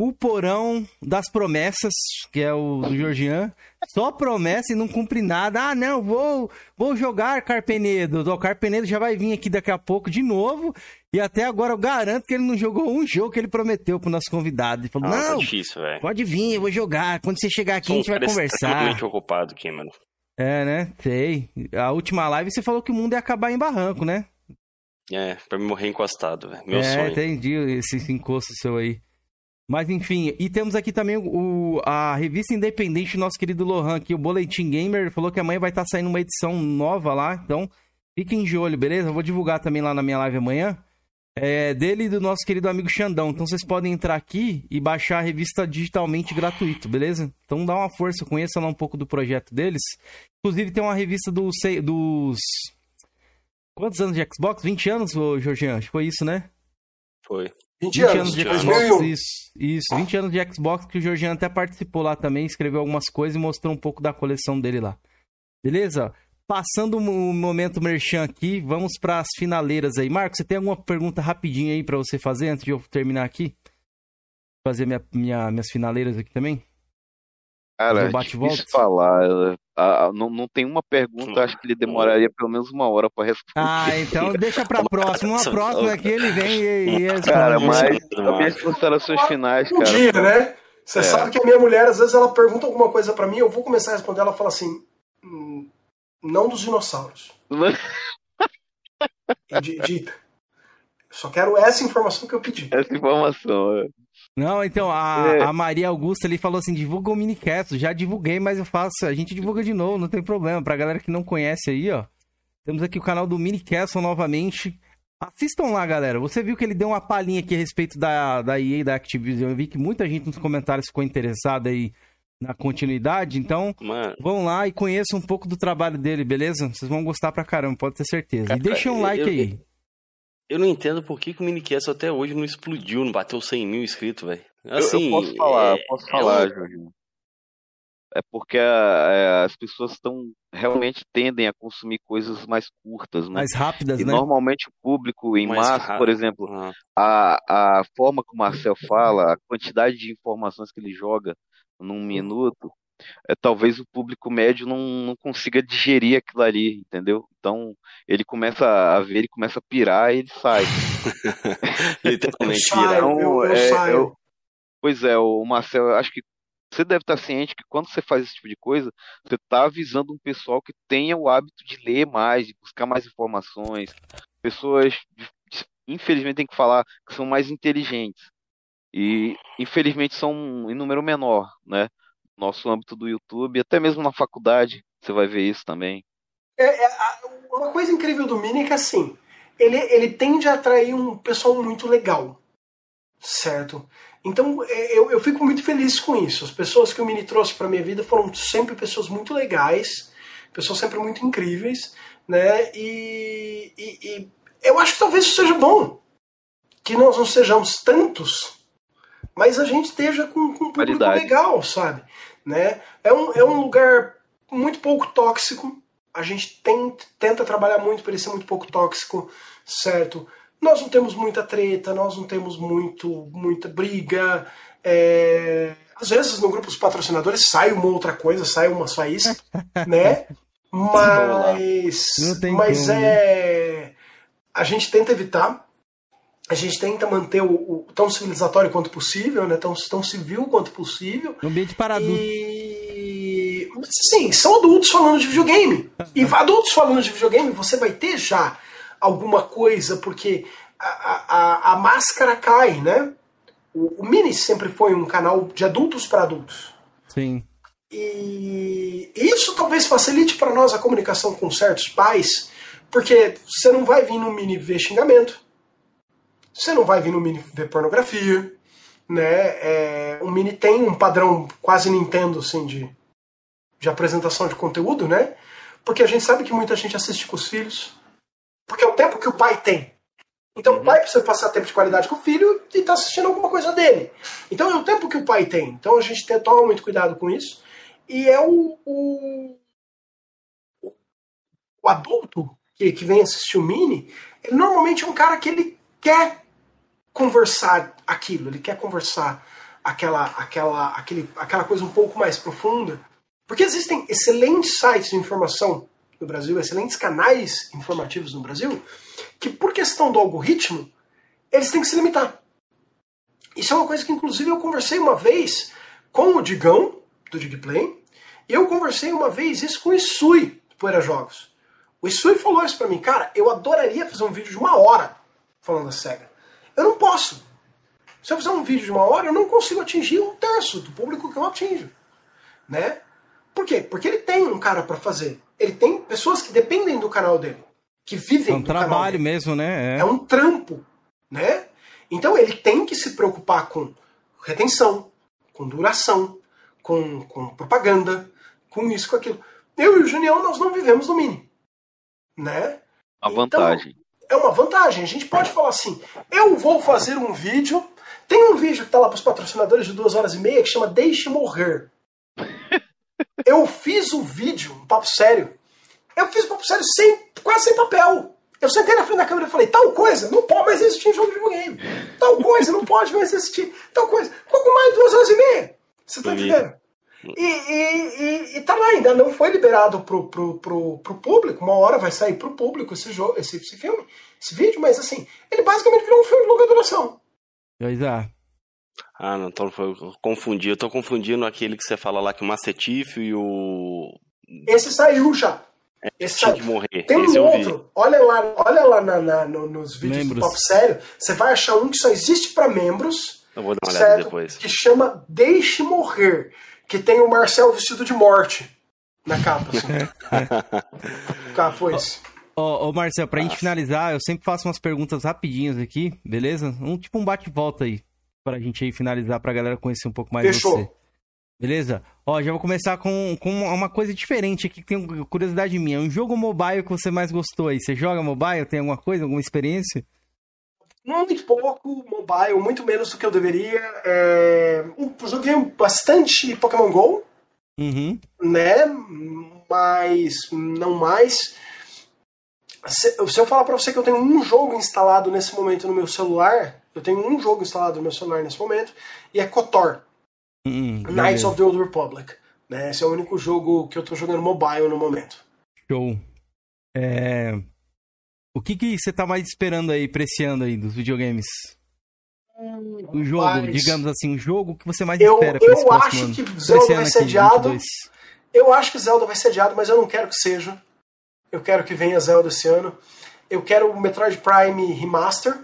Speaker 1: o Porão das Promessas, que é o do Georgian. Só promessa e não cumpre nada. Ah, não, vou, vou jogar Carpenedo. O Carpenedo já vai vir aqui daqui a pouco de novo. E até agora eu garanto que ele não jogou um jogo que ele prometeu pro nosso convidado. Ele falou, ah, tá não, difícil, pode vir, eu vou jogar. Quando você chegar aqui, Sou a gente vai conversar.
Speaker 4: ocupado aqui, mano.
Speaker 1: É, né? Sei. A última live você falou que o mundo ia acabar em barranco, né?
Speaker 4: É, pra me morrer encostado, velho. Meu
Speaker 1: é,
Speaker 4: sonho.
Speaker 1: entendi esse encosto seu aí. Mas enfim, e temos aqui também o, a revista independente, nosso querido Lohan aqui, o Boletim Gamer, falou que amanhã vai estar tá saindo uma edição nova lá, então fiquem de olho, beleza? Eu vou divulgar também lá na minha live amanhã é, dele e do nosso querido amigo Xandão. Então vocês podem entrar aqui e baixar a revista digitalmente gratuito, beleza? Então dá uma força, conheça lá um pouco do projeto deles. Inclusive tem uma revista do, dos. Quantos anos de Xbox? 20 anos, ô, Jorginho? Acho que foi isso, né?
Speaker 4: Foi.
Speaker 1: 20, 20 anos, anos de Xbox, isso, isso, 20 anos de Xbox, que o Georgiano até participou lá também, escreveu algumas coisas e mostrou um pouco da coleção dele lá. Beleza? Passando o momento merchan aqui, vamos para as finaleiras aí. Marcos, você tem alguma pergunta rapidinha aí para você fazer antes de eu terminar aqui? Fazer minha, minha, minhas finaleiras aqui também?
Speaker 2: Cara, é difícil falar. Ah, não, não tem uma pergunta, acho que ele demoraria pelo menos uma hora para responder.
Speaker 1: Ah, então deixa pra próxima. Uma próxima aqui ele vem e, e.
Speaker 2: Cara, mas as minhas considerações finais, cara.
Speaker 3: Um dia, né? Você é. sabe que a minha mulher, às vezes, ela pergunta alguma coisa para mim, eu vou começar a responder, ela fala assim: hum, não dos dinossauros. Dita. Só quero essa informação que eu pedi.
Speaker 2: Essa informação, é.
Speaker 1: Não, então, a, é. a Maria Augusta ali falou assim: divulga o minicast. Já divulguei, mas eu faço. A gente divulga de novo, não tem problema. Pra galera que não conhece aí, ó. Temos aqui o canal do Minicast novamente. Assistam lá, galera. Você viu que ele deu uma palhinha aqui a respeito da, da EA e da Activision. Eu vi que muita gente nos comentários ficou interessada aí na continuidade. Então, Mano. vão lá e conheçam um pouco do trabalho dele, beleza? Vocês vão gostar pra caramba, pode ter certeza. Cara, e deixem um like eu, aí.
Speaker 4: Eu não entendo por que, que o Minicast até hoje não explodiu, não bateu 100 mil inscritos, velho. Assim,
Speaker 2: eu, eu, posso falar, é, posso falar, é Jorginho. É porque é, as pessoas estão realmente tendem a consumir coisas mais curtas, né?
Speaker 1: mais rápidas,
Speaker 2: e
Speaker 1: né?
Speaker 2: Normalmente o público em mais massa, rápido. por exemplo, uhum. a, a forma que o Marcel fala, a quantidade de informações que ele joga num minuto, é, talvez o público médio não, não consiga digerir aquilo ali, entendeu? Então ele começa a ver, ele começa a pirar e ele sai.
Speaker 3: Literalmente. Então, eu, eu é. Eu,
Speaker 2: pois é, o Marcel, acho que você deve estar ciente que quando você faz esse tipo de coisa, você está avisando um pessoal que tenha o hábito de ler mais, de buscar mais informações. Pessoas, infelizmente, tem que falar que são mais inteligentes. E, infelizmente, são em número menor, né? nosso âmbito do YouTube, até mesmo na faculdade, você vai ver isso também.
Speaker 3: É, é, uma coisa incrível do Mini é que assim, ele, ele tende a atrair um pessoal muito legal, certo? Então é, eu, eu fico muito feliz com isso. As pessoas que o Mini trouxe para minha vida foram sempre pessoas muito legais, pessoas sempre muito incríveis, né? E, e, e eu acho que talvez isso seja bom, que nós não sejamos tantos, mas a gente esteja com, com um público legal, sabe? Né? É, um, é um lugar muito pouco tóxico. A gente tem, tenta trabalhar muito para ele ser muito pouco tóxico, certo? Nós não temos muita treta, nós não temos muito, muita briga. É... Às vezes no grupo dos patrocinadores sai uma outra coisa, sai uma faísca, né? Mas, mas como. é. A gente tenta evitar a gente tenta manter o, o, tão civilizatório quanto possível, né? Tão, tão civil quanto possível.
Speaker 1: Um ambiente para adultos.
Speaker 3: E. Sim, são adultos falando de videogame. e adultos falando de videogame, você vai ter já alguma coisa, porque a, a, a máscara cai, né? O, o Mini sempre foi um canal de adultos para adultos.
Speaker 1: Sim.
Speaker 3: E isso talvez facilite para nós a comunicação com certos pais, porque você não vai vir no Mini ver xingamento você não vai vir no Mini ver pornografia, né? É, o Mini tem um padrão quase Nintendo, assim, de, de apresentação de conteúdo, né? Porque a gente sabe que muita gente assiste com os filhos, porque é o tempo que o pai tem. Então uhum. o pai precisa passar tempo de qualidade com o filho e tá assistindo alguma coisa dele. Então é o tempo que o pai tem. Então a gente tem, toma muito cuidado com isso. E é o, o, o adulto que, que vem assistir o Mini, ele normalmente é um cara que ele quer conversar aquilo, ele quer conversar aquela, aquela, aquele, aquela coisa um pouco mais profunda. Porque existem excelentes sites de informação no Brasil, excelentes canais informativos no Brasil, que por questão do algoritmo, eles têm que se limitar. Isso é uma coisa que, inclusive, eu conversei uma vez com o Digão, do Digplay, e eu conversei uma vez isso com o Isui, do Poeira Jogos. O Isui falou isso pra mim, cara, eu adoraria fazer um vídeo de uma hora falando da SEGA. Eu não posso. Se eu fizer um vídeo de uma hora, eu não consigo atingir um terço do público que eu atinjo. Né? Por quê? Porque ele tem um cara para fazer. Ele tem pessoas que dependem do canal dele. Que vivem
Speaker 1: É um trabalho mesmo, né?
Speaker 3: É. é um trampo. Né? Então ele tem que se preocupar com retenção, com duração, com, com propaganda, com isso, com aquilo. Eu e o Junião, nós não vivemos no mini. Né?
Speaker 2: A vantagem.
Speaker 3: É uma vantagem. A gente pode falar assim: eu vou fazer um vídeo. Tem um vídeo que tá lá para os patrocinadores de duas horas e meia que chama Deixe Morrer. Eu fiz o vídeo, um papo sério. Eu fiz um papo sério sem, quase sem papel. Eu sentei na frente da câmera e falei, tal coisa não pode mais existir em jogo de videogame. Tal coisa não pode mais existir. Tal coisa. Pouco mais de duas horas e meia. Você tá entendendo? E, e, e, e, tá lá, ainda não foi liberado pro, pro, pro, pro público. Uma hora vai sair pro público esse jogo, esse, esse filme, esse vídeo, mas assim, ele basicamente virou um filme de longa duração.
Speaker 1: Pois é.
Speaker 4: Ah, não, então foi, confundi. Eu tô confundindo aquele que você fala lá que o Macetifo e o.
Speaker 3: Esse saiu já.
Speaker 4: É, Esse saiu. de morrer.
Speaker 3: Tem um outro. Olha lá, olha lá na, na, no, nos vídeos membros. do Top Sério. Você vai achar um que só existe para membros.
Speaker 4: Eu vou dar uma olhada certo? depois.
Speaker 3: Que chama Deixe Morrer. Que tem o Marcel vestido de morte na capa. Assim. Cá, foi isso.
Speaker 1: Ô, ô Marcel, pra Nossa. gente finalizar, eu sempre faço umas perguntas rapidinhas aqui, beleza? Um tipo um bate-volta aí pra gente aí finalizar, pra galera conhecer um pouco mais Fechou. você. Beleza? Ó, já vou começar com, com uma coisa diferente aqui, que tem curiosidade minha. Um jogo mobile que você mais gostou aí? Você joga mobile? Tem alguma coisa, alguma experiência?
Speaker 3: Muito pouco mobile, muito menos do que eu deveria. É... Joguei bastante Pokémon GO,
Speaker 1: uhum.
Speaker 3: né? Mas não mais. Se, se eu falar pra você que eu tenho um jogo instalado nesse momento no meu celular, eu tenho um jogo instalado no meu celular nesse momento, e é KOTOR.
Speaker 1: Hum,
Speaker 3: Knights of the Old Republic. Né? Esse é o único jogo que eu tô jogando mobile no momento.
Speaker 1: Show. É... O que, que você tá mais esperando aí esse ano aí dos videogames? Hum, o jogo, mas... digamos assim, o jogo que você mais
Speaker 3: eu,
Speaker 1: espera
Speaker 3: pra Eu acho ano, que Zelda vai ser adiado. Eu acho que Zelda vai ser adiado, mas eu não quero que seja. Eu quero que venha Zelda esse ano. Eu quero o Metroid Prime Remaster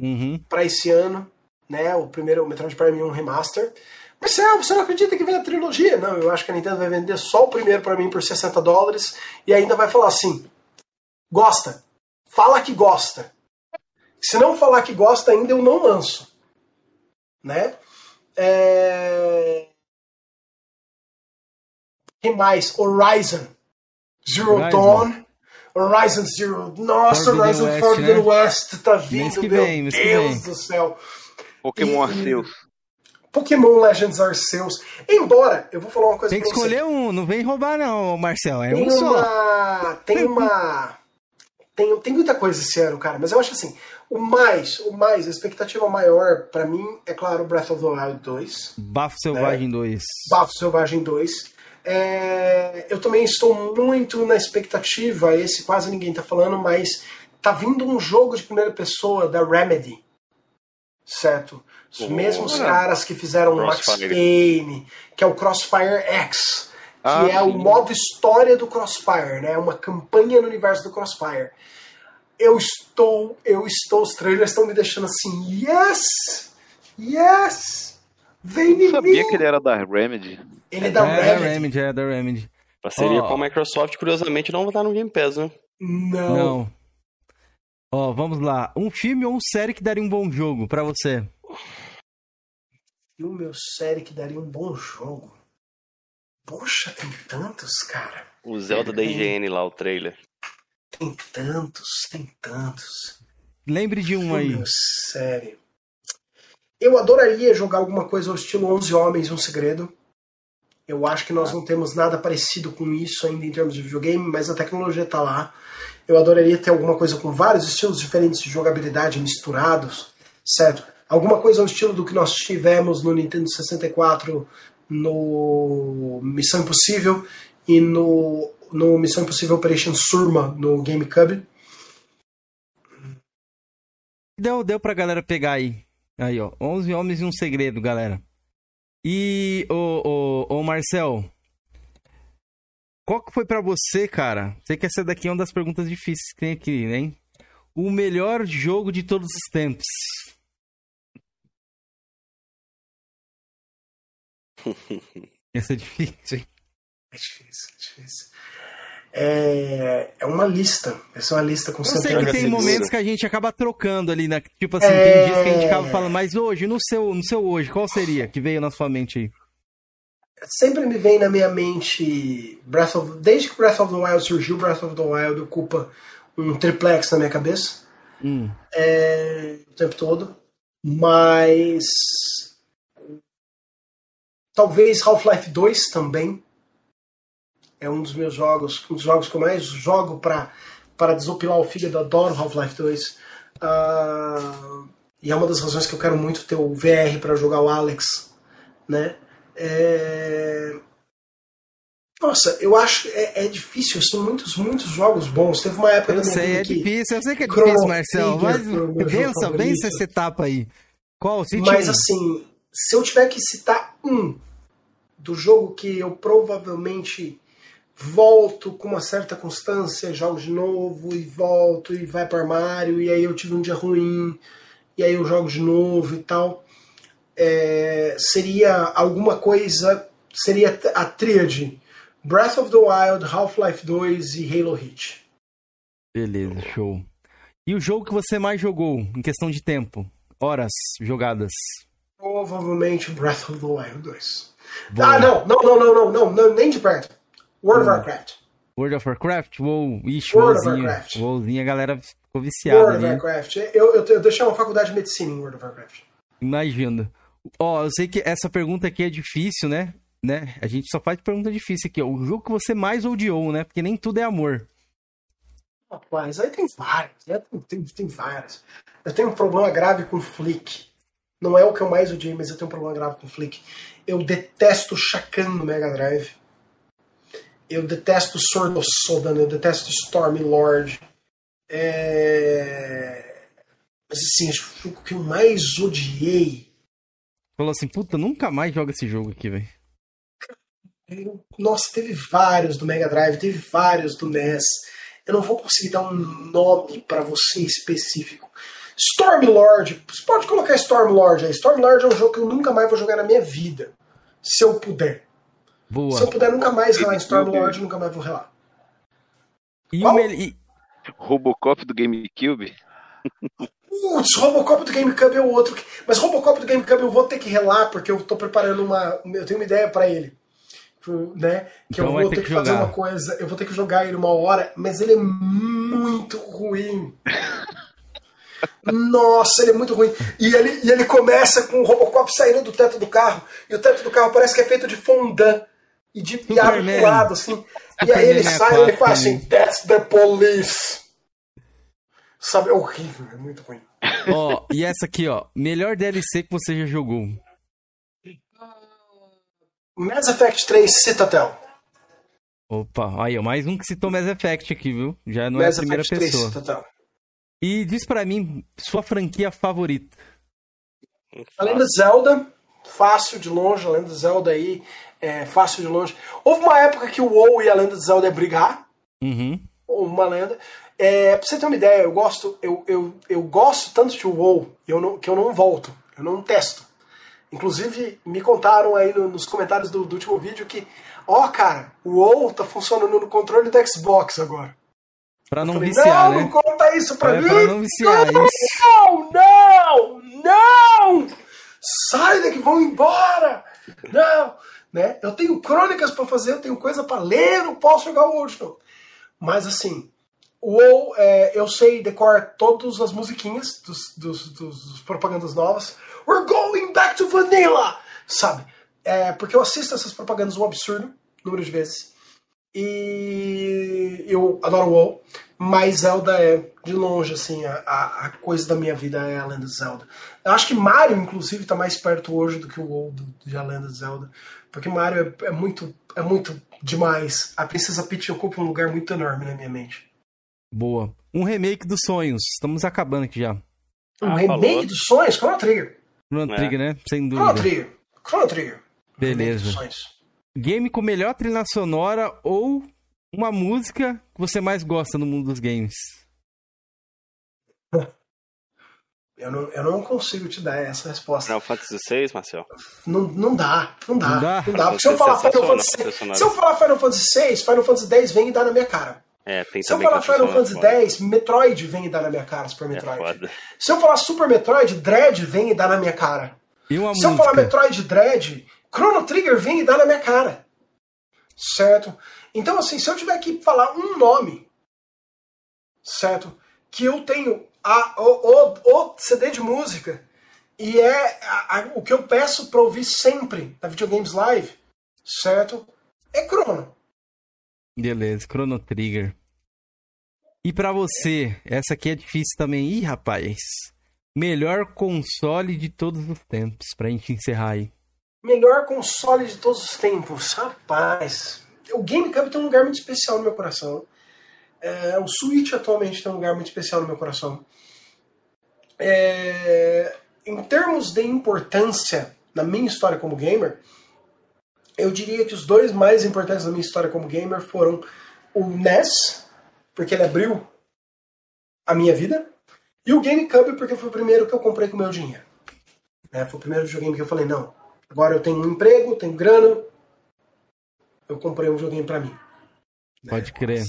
Speaker 1: uhum.
Speaker 3: para esse ano, né? O primeiro o Metroid Prime 1 Remaster. Mas você não acredita que vem a trilogia? Não, eu acho que a Nintendo vai vender só o primeiro para mim por 60 dólares e ainda vai falar assim: gosta, fala que gosta. Se não falar que gosta ainda, eu não lanço. Né? É... Quem mais? Horizon. Zero Horizon. Dawn. Horizon Zero. Nossa, Forbidden Horizon West, Forbidden né? West tá vindo, meu vem, Deus do céu.
Speaker 2: Pokémon Arceus.
Speaker 3: Pokémon Legends Arceus. Embora, eu vou falar uma coisa
Speaker 1: Tem que escolher
Speaker 3: você.
Speaker 1: um, não vem roubar não, Marcel, é
Speaker 3: tem
Speaker 1: um só.
Speaker 3: Uma, tem uma... Tem, tem muita coisa esse ano, cara, mas eu acho assim, o mais, o mais, a expectativa maior para mim é claro Breath of the Wild 2.
Speaker 1: Bafo Selvagem né? 2.
Speaker 3: Bafo Selvagem 2. É, eu também estou muito na expectativa, esse quase ninguém tá falando, mas tá vindo um jogo de primeira pessoa da Remedy, certo? Os oh, mesmos caras que fizeram o Max Payne, que é o Crossfire X, que ah, é sim. o modo história do Crossfire, né? Uma campanha no universo do Crossfire. Eu estou, eu estou, os trailers estão me deixando assim, yes, yes, vem em mim.
Speaker 2: sabia que ele era da Remedy.
Speaker 3: Ele é da
Speaker 1: é,
Speaker 3: Remedy.
Speaker 1: Da Remedy. É da Remedy.
Speaker 4: Parceria oh. com a Microsoft, curiosamente, não estar no Game Pass, né?
Speaker 3: Não.
Speaker 1: Não. Ó, oh, vamos lá. Um filme ou série que daria um bom jogo para você?
Speaker 3: Filme ou série que daria um bom jogo? Poxa, tem tantos, cara.
Speaker 4: O Zelda da IGN lá, o trailer.
Speaker 3: Tem tantos, tem tantos.
Speaker 1: Lembre de um aí.
Speaker 3: Ou série. Eu adoraria jogar alguma coisa ao estilo 11 Homens, Um Segredo. Eu acho que nós não temos nada parecido com isso ainda em termos de videogame, mas a tecnologia está lá. Eu adoraria ter alguma coisa com vários estilos diferentes de jogabilidade misturados, certo? Alguma coisa ao estilo do que nós tivemos no Nintendo 64 no Missão Impossível e no, no Missão Impossível Operation Surma no GameCube.
Speaker 1: Deu, deu pra galera pegar aí. Aí, ó. 11 Homens e um Segredo, galera. E, ô, ô, ô Marcel, qual que foi para você, cara? Sei que essa daqui é uma das perguntas difíceis que tem aqui, hein? O melhor jogo de todos os tempos. Essa é difícil, hein?
Speaker 3: É difícil, é difícil é, é uma lista. Essa é uma lista com
Speaker 1: Eu sei que tem momentos que a gente acaba trocando ali, né? Tipo assim, é... tem dias que a gente acaba falando, mas hoje, no seu, no seu hoje, qual seria que veio na sua mente aí?
Speaker 3: Sempre me vem na minha mente Breath of... Desde que Breath of the Wild surgiu, Breath of the Wild ocupa um triplex na minha cabeça
Speaker 1: Hum.
Speaker 3: é, o tempo todo. Mas. Talvez Half-Life 2 também. É um dos meus jogos, um dos jogos que eu mais jogo pra, para desopilar o fígado. Eu adoro Half-Life 2. Ah, e é uma das razões que eu quero muito ter o VR para jogar o Alex. Né? É, Nossa, eu acho é, é difícil. São muitos, muitos jogos bons. Teve uma época
Speaker 1: Eu sei, é
Speaker 3: que-
Speaker 1: difícil. Eu sei que é
Speaker 3: Chrono
Speaker 1: difícil, Marcelo. Mas
Speaker 3: favorito.
Speaker 1: pensa essa etapa aí. Qual? Cite
Speaker 3: Mas
Speaker 1: um.
Speaker 3: assim, se eu tiver que citar um do jogo que eu provavelmente volto com uma certa constância, jogo de novo e volto e vai para armário, e aí eu tive um dia ruim, e aí eu jogo de novo e tal, é, seria alguma coisa, seria a tríade Breath of the Wild, Half-Life 2 e Halo Reach.
Speaker 1: Beleza, show. E o jogo que você mais jogou em questão de tempo? Horas jogadas.
Speaker 3: Provavelmente Breath of the Wild 2. Ah, não, não, não, não, não, não, nem de perto. World of
Speaker 1: Hum.
Speaker 3: Warcraft.
Speaker 1: World of Warcraft? WoW. Ixi,
Speaker 3: World of
Speaker 1: WoWzinho.
Speaker 3: Warcraft.
Speaker 1: WoWzinho, a galera ficou viciada
Speaker 3: World of
Speaker 1: ali.
Speaker 3: Warcraft. Eu, eu, eu deixei uma faculdade de medicina em World of Warcraft.
Speaker 1: Imagina. Ó, eu sei que essa pergunta aqui é difícil, né? né? A gente só faz pergunta difícil aqui, ó. O jogo que você mais odiou, né? Porque nem tudo é amor.
Speaker 3: Rapaz, aí tem vários, né? Tem, tem, tem vários. Eu tenho um problema grave com Flick. Não é o que eu mais odiei, mas eu tenho um problema grave com Flick. Eu detesto Shakan no Mega Drive. Eu detesto Sword of Sodan, eu detesto Stormy Lord. É... Mas assim, acho que o jogo que eu mais odiei.
Speaker 1: Falou assim, puta, nunca mais joga esse jogo aqui, velho.
Speaker 3: Nossa, teve vários do Mega Drive, teve vários do NES. Eu não vou conseguir dar um nome pra você específico. Stormlord, você pode colocar Stormlord aí. Stormlord é um jogo que eu nunca mais vou jogar na minha vida. Se eu puder.
Speaker 1: Boa.
Speaker 3: Se eu puder nunca mais relar em Stormlord, eu nunca mais vou relar.
Speaker 1: E o
Speaker 3: Qual?
Speaker 2: Robocop do GameCube.
Speaker 3: Putz, Robocop do GameCube é o outro. que- Mas Robocop do GameCube eu vou ter que relar porque eu tô preparando uma. Eu tenho uma ideia pra ele. Né? Que
Speaker 1: Então
Speaker 3: eu
Speaker 1: vai
Speaker 3: vou
Speaker 1: ter
Speaker 3: ter
Speaker 1: que
Speaker 3: que fazer uma coisa. Eu vou ter que jogar ele uma hora, mas ele é muito ruim. Nossa, ele é muito ruim. E ele, e ele começa com o Robocop saindo do teto do carro. E o teto do carro parece que é feito de fondant. E de e abre pro lado, assim. E aí ele
Speaker 1: é
Speaker 3: sai e ele faz assim. That's the police. Sabe, é horrível, é muito ruim.
Speaker 1: Ó, e essa aqui, ó. Melhor DLC que você já jogou.
Speaker 3: Mass Effect 3 Citadel.
Speaker 1: Opa, aí, ó. Mais um que citou Mass Effect aqui, viu? Já não é a
Speaker 3: Mass
Speaker 1: primeira
Speaker 3: Effect 3
Speaker 1: pessoa.
Speaker 3: Citadel.
Speaker 1: E diz pra mim, sua franquia favorita.
Speaker 3: Além da Zelda, fácil de longe, a lenda de Zelda aí, é fácil de longe. Houve uma época que o WoW e a lenda de Zelda ia brigar,
Speaker 1: Uhum.
Speaker 3: uma lenda. É, pra você ter uma ideia, eu gosto, eu, eu, eu gosto tanto de WoW eu não, que eu não volto, eu não testo. Inclusive, me contaram aí no- nos comentários do, do último vídeo que, ó, cara, o WoW tá funcionando no controle do Xbox agora.
Speaker 1: Pra não
Speaker 3: Falei,
Speaker 1: viciar,
Speaker 3: não,
Speaker 1: né?
Speaker 3: não conta isso pra
Speaker 1: É,
Speaker 3: mim!
Speaker 1: pra não viciar, isso.
Speaker 3: Não, não, não! Sai daqui, vão embora! Não! Né? Eu tenho crônicas pra fazer, eu tenho coisa pra ler, não posso jogar o de novo. Mas assim, o WoW, é, eu sei decorar todas as musiquinhas dos, dos, dos- dos propagandas novas. We're going back to vanilla! Sabe? É, porque eu assisto essas propagandas um absurdo, número de vezes. E eu adoro WoW, mas Zelda é, de longe, assim, a, a, coisa da minha vida é a lenda de Zelda. Eu acho que Mario, inclusive, tá mais perto hoje do que o WoW do, de a lenda de Zelda. Porque Mario é, é muito, é muito demais. A Princesa Peach ocupa um lugar muito enorme na minha mente.
Speaker 1: Boa. Um remake dos sonhos. Estamos acabando aqui já.
Speaker 3: Um
Speaker 4: Ah,
Speaker 3: remake
Speaker 4: falou.
Speaker 3: dos sonhos, Chrono Trigger.
Speaker 1: Chrono
Speaker 4: É.
Speaker 1: Trigger, né? Sem
Speaker 3: Chrono
Speaker 1: dúvida.
Speaker 3: Trigger. Chrono Trigger.
Speaker 1: Beleza. Game com melhor trilha sonora ou uma música que você mais gosta no mundo dos games?
Speaker 3: Eu não, eu não consigo te dar essa resposta.
Speaker 4: Final Fantasy VI, Marcel?
Speaker 3: Não, não dá, não dá,
Speaker 1: Não
Speaker 3: não
Speaker 1: dá?
Speaker 3: dá. Porque se eu falar Final Fantasy VI, se eu falar Final Fantasy VI, Final Fantasy X vem e dá na minha cara.
Speaker 4: É, tem
Speaker 3: Se eu falar Final Fantasy
Speaker 4: é foda.
Speaker 3: X, Metroid vem e dá na minha cara, Super
Speaker 4: É
Speaker 3: Metroid.
Speaker 4: foda.
Speaker 3: Se eu falar Super Metroid, Dread vem e dá na minha cara.
Speaker 1: E uma
Speaker 3: Se eu
Speaker 1: música?
Speaker 3: falar Metroid Dread, Chrono Trigger vem e dá na minha cara. Certo? Então, assim, se eu tiver que falar um nome, certo? Que eu tenho a, o, o, o CD de música e é a, a, o que eu peço para ouvir sempre na Videogames Live, certo? É Chrono.
Speaker 1: Beleza, Chrono Trigger. E para você, essa aqui é difícil também. Ih, rapaz. Melhor console de todos os tempos, pra gente encerrar aí.
Speaker 3: Melhor console de todos os tempos. Rapaz. O GameCube tem um lugar muito especial no meu coração. É, o Switch atualmente tem um lugar muito especial no meu coração. É, em termos de importância na minha história como gamer, eu diria que os dois mais importantes na minha história como gamer foram o NES, porque ele abriu a minha vida, e o GameCube porque foi o primeiro que eu comprei com o meu dinheiro. É, foi o primeiro videogame que eu falei, não, agora eu tenho um emprego, tenho grana, eu comprei um videogame para mim.
Speaker 1: Pode crer.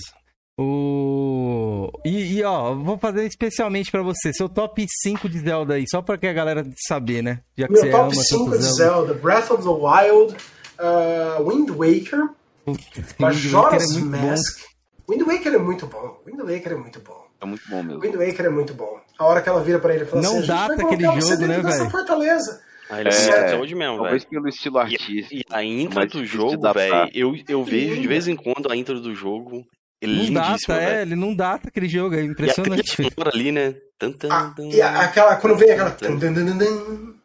Speaker 1: O... E, e, ó, vou fazer especialmente para você, seu top 5 de Zelda aí, só para que a galera saber, né?
Speaker 3: Já que Meu você top 5 de Zelda. Zelda, Breath of the Wild, uh, Wind Waker, Majora's é Mask. Bom. Wind Waker é muito bom. Wind Waker é muito bom.
Speaker 2: É muito bom mesmo.
Speaker 3: Wind Waker é muito bom. A hora que ela vira pra ele e fala
Speaker 1: Não
Speaker 3: assim:
Speaker 1: data aquele jogo, né, velho?
Speaker 3: fortaleza.
Speaker 4: Ah, ele é, é hoje mesmo.
Speaker 2: Talvez pelo estilo artístico.
Speaker 4: E, e a intro do jogo, velho, eu, eu vejo de vez em quando a intro do jogo. Ele
Speaker 1: não data, é, ele não data aquele jogo, é impressionante.
Speaker 4: E a ali, né?
Speaker 3: Tan, tan, ah, e a, aquela, quando vem aquela. Tan, tan, tan, tan,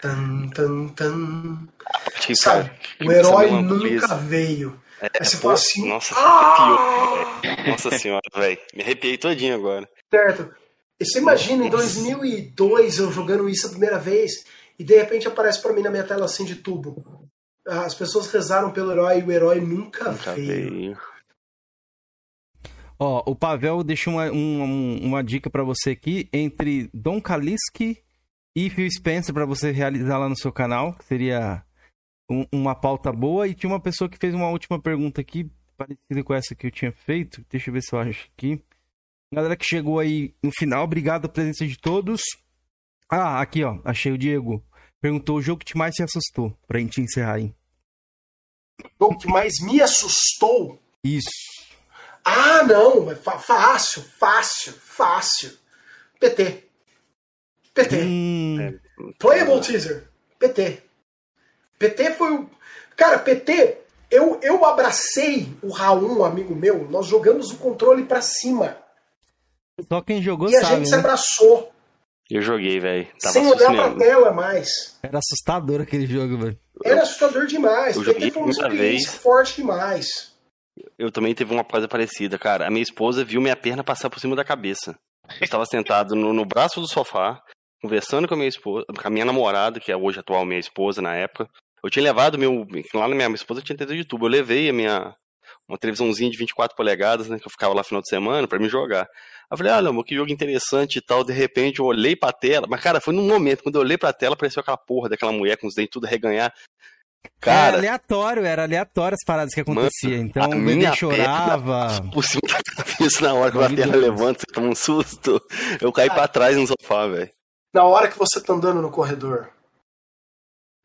Speaker 3: tan, tan, tan. Sabe, o herói nunca veio. É, Aí você pô, fala assim.
Speaker 4: Nossa, ah! arrepiou, Nossa senhora, velho. Me arrepiei todinho agora.
Speaker 3: Certo. E você imagina em 2002 eu jogando isso a primeira vez e de repente aparece para mim na minha tela assim de tubo. As pessoas rezaram pelo herói e o herói nunca, nunca veio. veio.
Speaker 1: Ó, o Pavel deixou uma, uma, uma dica para você aqui entre Don Kaliski e Phil Spencer para você realizar lá no seu canal, que seria um, uma pauta boa. E tinha uma pessoa que fez uma última pergunta aqui, parecida com essa que eu tinha feito. Deixa eu ver se eu acho aqui. Galera que chegou aí no final, obrigado a presença de todos. Ah, aqui ó, achei o Diego. Perguntou o jogo que mais te assustou, pra gente encerrar aí.
Speaker 3: O jogo que mais me assustou?
Speaker 1: Isso.
Speaker 3: Ah, não, fácil, fácil, fácil. PT. PT. Hum. Playable teaser. PT. PT foi o. Cara, PT, eu, eu abracei o Raul, um amigo meu, nós jogamos o controle para cima.
Speaker 1: Só quem jogou
Speaker 3: e sabe. E a gente né? se abraçou.
Speaker 4: Eu joguei, velho.
Speaker 3: Sem olhar pra tela mais.
Speaker 1: Era assustador aquele jogo, velho.
Speaker 3: Era assustador demais.
Speaker 4: Eu PT foi uma experiência
Speaker 3: vez. forte demais
Speaker 4: eu também teve uma coisa parecida, cara. A minha esposa viu minha perna passar por cima da cabeça. Eu estava sentado no, no, braço do sofá, conversando com a minha esposa, com a minha namorada, que é hoje atual minha esposa na época. Eu tinha levado meu. Lá na minha, minha esposa tinha TV de YouTube. Eu levei a minha. Uma televisãozinha de 24 polegadas, né? Que eu ficava lá no final de semana para me jogar. Eu falei, ah, amor, que jogo interessante e tal. De repente eu olhei pra tela. Mas, cara, foi num momento, quando eu olhei pra tela, apareceu aquela porra daquela mulher com os dentes tudo reganhar.
Speaker 1: Cara, era aleatório, era aleatório as paradas que aconteciam. Então o bebê chorava.
Speaker 4: Por cima da cabeça na hora que a perna levanta, você toma um susto. Eu caí ah. pra trás no sofá, velho.
Speaker 3: Na hora que você tá andando no corredor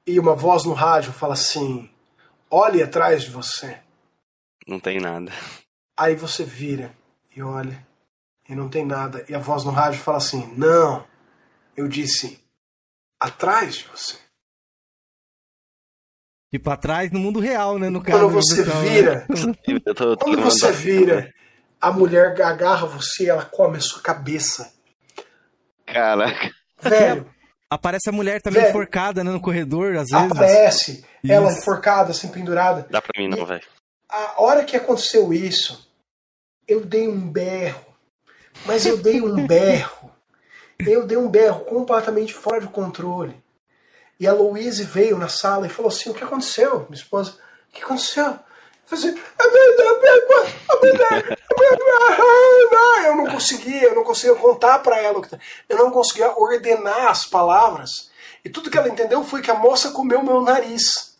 Speaker 3: e uma voz no rádio fala assim: olhe atrás de você.
Speaker 4: Não tem nada.
Speaker 3: Aí você vira e olha e não tem nada. E a voz no rádio fala assim: não, eu disse atrás de você.
Speaker 1: Tipo, atrás no mundo real, né? No caso.
Speaker 3: Quando você vira. quando você vira, a mulher agarra você ela come a sua cabeça.
Speaker 2: Caraca.
Speaker 3: Velho.
Speaker 1: Aparece a mulher também velho, enforcada né, no corredor, às vezes.
Speaker 3: Aparece. Isso. Ela enforcada, assim, pendurada.
Speaker 4: Dá pra mim não, velho.
Speaker 3: A hora que aconteceu isso, eu dei um berro. Mas eu dei um berro. Eu dei um berro completamente fora de controle. E a Louise veio na sala e falou assim: O que aconteceu? Minha esposa, o que aconteceu? Eu falei assim, eu não conseguia, eu não conseguia contar para ela, tá, eu não conseguia ordenar as palavras. E tudo que ela entendeu foi que a moça comeu meu nariz.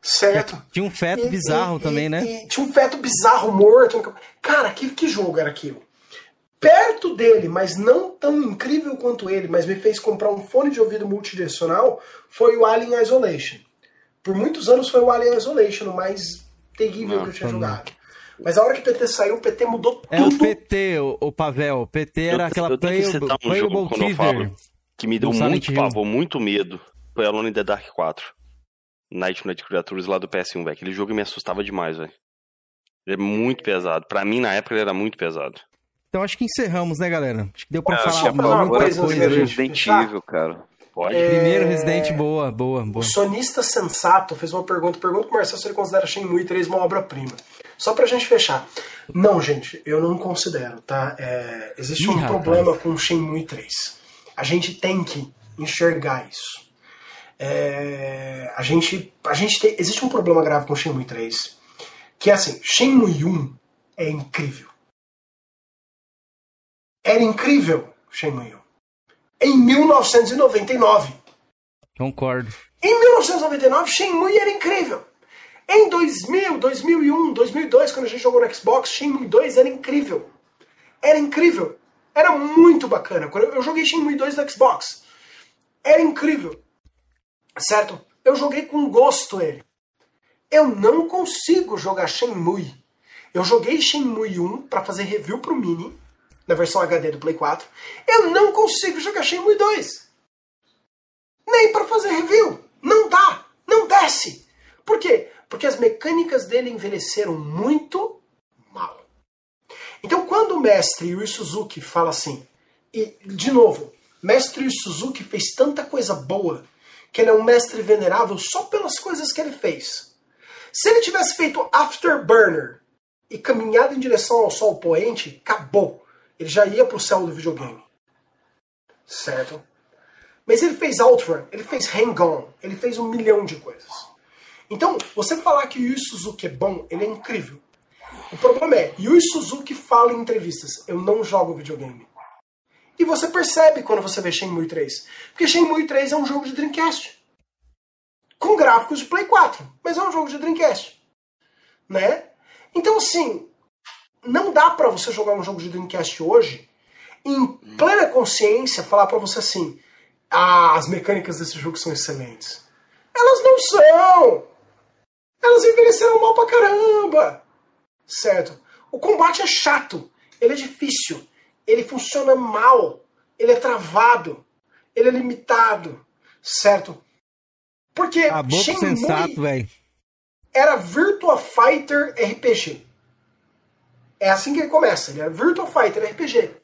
Speaker 3: Certo?
Speaker 1: Tinha um feto e, bizarro
Speaker 3: e,
Speaker 1: também,
Speaker 3: e,
Speaker 1: né?
Speaker 3: tinha um feto bizarro morto. Cara, que, que jogo era aquilo? Perto dele, mas não tão incrível quanto ele, mas me fez comprar um fone de ouvido multidirecional, foi o Alien Isolation. Por muitos anos foi o Alien Isolation, o mais terrível que eu tinha jogado. Mas a hora que o PT saiu, o PT mudou tudo.
Speaker 1: É o PT, o, o Pavel. O PT era
Speaker 4: eu,
Speaker 1: aquela
Speaker 4: eu
Speaker 1: play,
Speaker 4: tenho que citar um jogo quando eu falo que me deu muito pavor, muito medo. Foi Alone in the Dark 4. Nightmare Creatures lá do PS1, velho. Aquele jogo me assustava demais, velho. Ele é muito pesado. Pra mim, na época, ele era muito pesado.
Speaker 1: Então acho que encerramos, né, galera? Acho que deu pra
Speaker 2: É,
Speaker 1: falar muita
Speaker 3: agora
Speaker 1: coisa.
Speaker 3: coisa.
Speaker 2: Resident Evil, cara.
Speaker 4: Pode.
Speaker 3: É,
Speaker 1: Primeiro Resident, boa, boa,
Speaker 3: O
Speaker 1: boa.
Speaker 3: sonista sensato fez uma pergunta. Pergunta pro Marcelo se ele considera Shenmue 3 uma obra-prima. Só pra gente fechar. Não, gente, eu não considero, tá? É, existe
Speaker 1: Ih,
Speaker 3: um
Speaker 1: rapaz.
Speaker 3: problema com Shenmue 3. A gente tem que enxergar isso. É, a gente, a gente tem, existe um problema grave com Shenmue 3, que é assim, Shenmue 1 é incrível. Era incrível Shenmue 1. Em 1999.
Speaker 1: Concordo.
Speaker 3: Em 1999, Shenmue era incrível. Em 2000, 2001, 2002, quando a gente jogou no Xbox, Shenmue 2 era incrível. Era incrível. Era muito bacana. Quando eu eu joguei Shenmue 2 no Xbox, era incrível. Certo? Eu joguei com gosto ele. Eu não consigo jogar Shenmue. Eu joguei Shenmue 1 para fazer review pro Mini, na versão HD do Play 4. Eu não consigo jogar Shenmue 2 nem para fazer review. Não dá, não desce. Por quê? Porque as mecânicas dele envelheceram muito mal. Então, quando o mestre Yui Suzuki fala assim, e de novo, mestre Yui Suzuki fez tanta coisa boa que ele é um mestre venerável só pelas coisas que ele fez. Se ele tivesse feito Afterburner e caminhado em direção ao sol poente, acabou. Ele já ia pro céu do videogame. Certo? Mas ele fez Outrun, ele fez Hang On, ele fez um milhão de coisas. Então, você falar que o Yu Suzuki é bom, ele é incrível. O problema é, Yu Suzuki fala em entrevistas, eu não jogo videogame. E você percebe quando você vê Shenmue 3. Porque Shenmue 3 é um jogo de Dreamcast. Com gráficos de Play 4, mas é um jogo de Dreamcast. Né? Então, assim, não dá pra você jogar um jogo de Dreamcast hoje em plena consciência falar pra você assim: ah, as mecânicas desse jogo são excelentes. Elas não são! Elas envelheceram mal pra caramba! Certo? O combate é chato, ele é difícil, ele funciona mal, ele é travado, ele é limitado, certo? Porque
Speaker 1: com
Speaker 3: Shenmue
Speaker 1: sensato, velho.
Speaker 3: era Virtua Fighter RPG. É assim que ele começa, ele era Virtua Fighter RPG.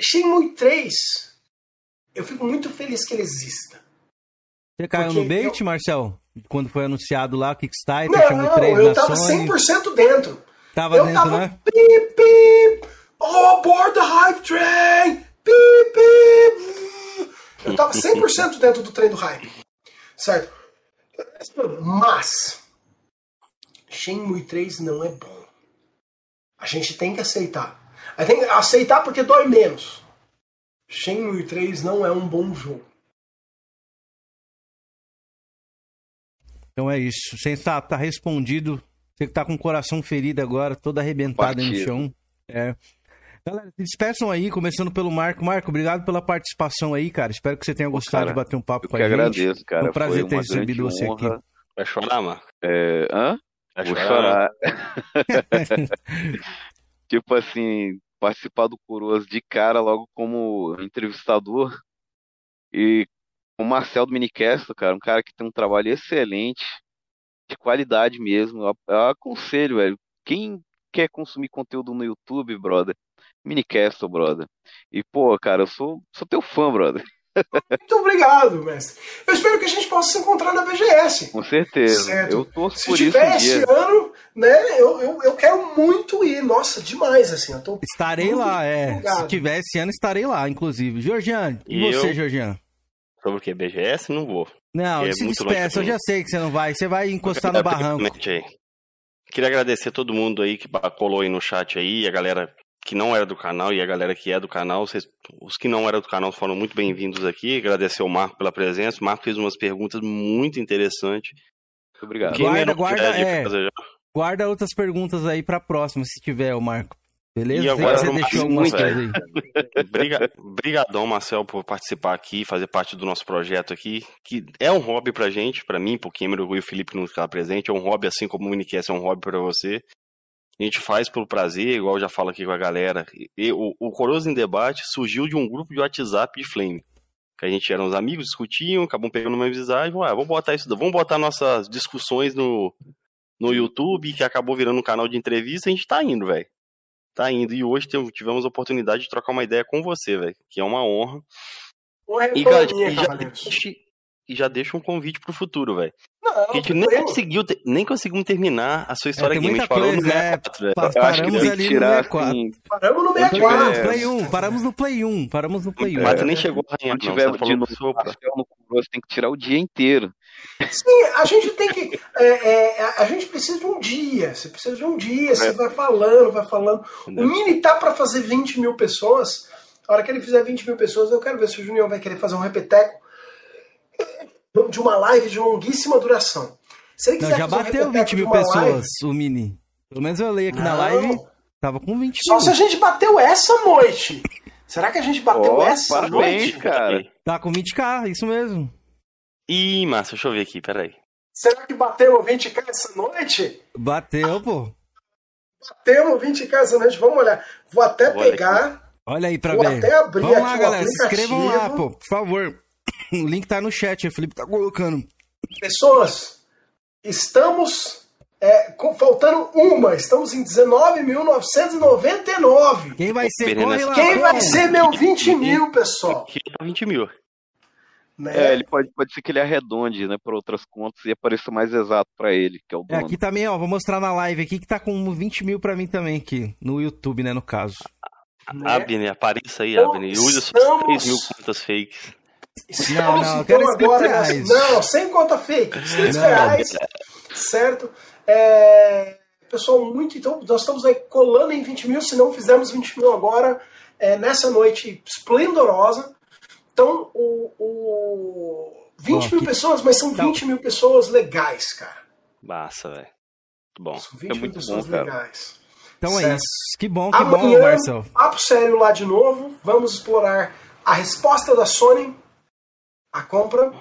Speaker 3: Shenmue 3, eu fico muito feliz que ele exista.
Speaker 1: Você caiu no bait,
Speaker 3: eu-
Speaker 1: Marcel? Quando foi anunciado lá o Kickstarter,
Speaker 3: Não, não,
Speaker 1: três
Speaker 3: eu
Speaker 1: na
Speaker 3: tava
Speaker 1: Sony.
Speaker 3: 100% dentro.
Speaker 1: Tava
Speaker 3: eu
Speaker 1: dentro,
Speaker 3: tava
Speaker 1: né?
Speaker 3: pip, pip, oh, board the hype train, pip, pip. Eu tava 100% dentro do trem do hype. Certo? Mas Shenmue 3 não é bom. A gente tem que aceitar. A gente tem que aceitar porque dói menos. Shenmue 3 não é um bom jogo.
Speaker 1: Então é isso. Sensato, tá respondido. Você que tá com o coração ferido agora, todo arrebentado no chão. É. Galera, se despeçam aí, começando pelo Marco. Marco, obrigado pela participação aí, cara. Espero que você tenha gostado
Speaker 2: cara,
Speaker 1: de bater um papo
Speaker 2: Eu
Speaker 1: com
Speaker 2: que
Speaker 1: a gente.
Speaker 2: agradeço, cara.
Speaker 1: Foi um prazer
Speaker 2: Foi
Speaker 1: ter recebido
Speaker 2: grande
Speaker 1: você aqui.
Speaker 2: honra.
Speaker 4: Vai chorar, Marco?
Speaker 2: É, hã?
Speaker 4: Vai
Speaker 2: Vou
Speaker 4: chorar?
Speaker 2: chorar. tipo assim, participar do Coroas de cara logo como entrevistador e o Marcel do Minicast, cara, um cara que tem um trabalho excelente, de qualidade mesmo. Eu, eu aconselho, velho, quem quer consumir conteúdo no YouTube, brother, Minicast, brother. E, pô, cara, eu sou, sou teu fã, brother.
Speaker 3: Muito obrigado, mestre. Eu espero que a gente possa se encontrar na BGS.
Speaker 2: Com certeza.
Speaker 3: Certo.
Speaker 2: Eu torço
Speaker 3: Se
Speaker 2: por isso
Speaker 3: tiver esse
Speaker 2: dia.
Speaker 3: ano, né, eu, eu, eu quero muito ir. Nossa, demais, assim. Eu tô
Speaker 1: Estarei lá, é. Se tiver esse ano, estarei lá, inclusive. Georgiano, e,
Speaker 4: E
Speaker 1: você,
Speaker 4: eu?
Speaker 1: Georgiano?
Speaker 4: Sobre o que? BGS? Não vou.
Speaker 1: Não,
Speaker 4: É
Speaker 1: se despeça, eu já sei que você não vai. Você vai encostar no barranco.
Speaker 4: aí. Queria agradecer a todo mundo aí que colou aí no chat aí, a galera que não era do canal e a galera que é do canal. Vocês- os que não eram do canal foram muito bem-vindos aqui. Agradecer ao Marco pela presença. O Marco fez umas perguntas muito interessantes.
Speaker 2: Muito obrigado.
Speaker 1: Guarda, guarda, é. Guarda outras perguntas aí pra próxima, se tiver, o Marco. Beleza? E agora você deixou algumas coisas aí.
Speaker 4: Brigadão, Marcel, por participar aqui, fazer parte do nosso projeto aqui, que é um hobby pra gente, pra mim, pro Cameron e o Felipe não ficar presente, é um hobby assim como o Minicast é um hobby pra você. A gente faz pelo prazer, igual eu já falo aqui com a galera. E, o, o Coroso em Debate surgiu de um grupo de WhatsApp de Flame. Que a gente era uns amigos, discutiam, acabam pegando uma visagem, ah, vamos botar isso, vamos botar nossas discussões no, no YouTube, que acabou virando um canal de entrevista, a gente tá indo, velho tá indo. E hoje tivemos a oportunidade de trocar uma ideia com você, velho, que é uma honra.
Speaker 3: E, cara, e
Speaker 4: já, deixa, e já deixa um convite pro futuro, velho. A gente nem conseguiu, nem conseguimos terminar a sua história é,
Speaker 1: game. A gente parou coisa, no 64, é, Paramos ali no 64. Assim,
Speaker 3: paramos no 64.
Speaker 1: É, Play 1, paramos no Play 1. Paramos no Play 1.
Speaker 4: Mas tu nem chegou a arranhar,
Speaker 2: não. Tiver de novo, no tem que tirar o dia inteiro.
Speaker 3: Sim, a gente tem que. É, é, a gente precisa de um dia. Você precisa de um dia. Você é. vai falando, vai falando. O Mini tá para fazer 20 mil pessoas. A hora que ele fizer 20 mil pessoas, eu quero ver se o Junior vai querer fazer um repeteco de uma live de longuíssima duração.
Speaker 1: Se ele quiser Não, já bateu um 20 mil pessoas, live, o Mini. Pelo menos eu leio aqui Não. na live. Tava com 20
Speaker 3: Só mil. se a gente bateu essa noite. Será que a gente bateu oh, essa parabéns, noite?
Speaker 4: cara.
Speaker 1: Tá com 20k, isso mesmo.
Speaker 4: Ih, massa, deixa eu ver aqui, peraí.
Speaker 3: Será que bateu 20k essa noite?
Speaker 1: Bateu, pô.
Speaker 3: Bateu 20k essa noite, vamos olhar. Vou até Vou pegar.
Speaker 1: Olha aí pra Vou ver. Até abrir vamos lá, galera. Se inscrevam lá, pô, por favor. O link tá no chat, o Felipe tá colocando.
Speaker 3: Pessoas, estamos é, faltando uma. Estamos em 19.999.
Speaker 1: Quem vai ser? Corre
Speaker 3: lá, Quem vai ser meu 20 mil, pessoal?
Speaker 4: 20 mil.
Speaker 2: Né? É, ele pode, pode ser que ele arredonde, né, para outras contas e apareça mais exato para ele, que é o é, dono.
Speaker 1: É, aqui também, ó, vou mostrar na live aqui que tá com 20 mil para mim também aqui, no YouTube, né, no caso.
Speaker 4: Né? Abner, apareça aí, Abner. Usa suas 3 mil contas fakes.
Speaker 3: Não, não, eu quero então agora, reais. Não, sem conta fake, 500 reais, certo? É, pessoal, muito, então, nós estamos aí colando em 20 mil, se não fizermos 20 mil agora, é, nessa noite esplendorosa, então, o, o 20 oh, mil que... pessoas, mas são 20 Não. mil pessoas legais, cara.
Speaker 4: Massa, velho. Bom.
Speaker 3: São 20 é mil pessoas bom, legais.
Speaker 1: Então é certo. é isso. Que bom, que Amanhã, bom, Marcel.
Speaker 3: Papo sério lá de novo. Vamos explorar a resposta da Sony à compra,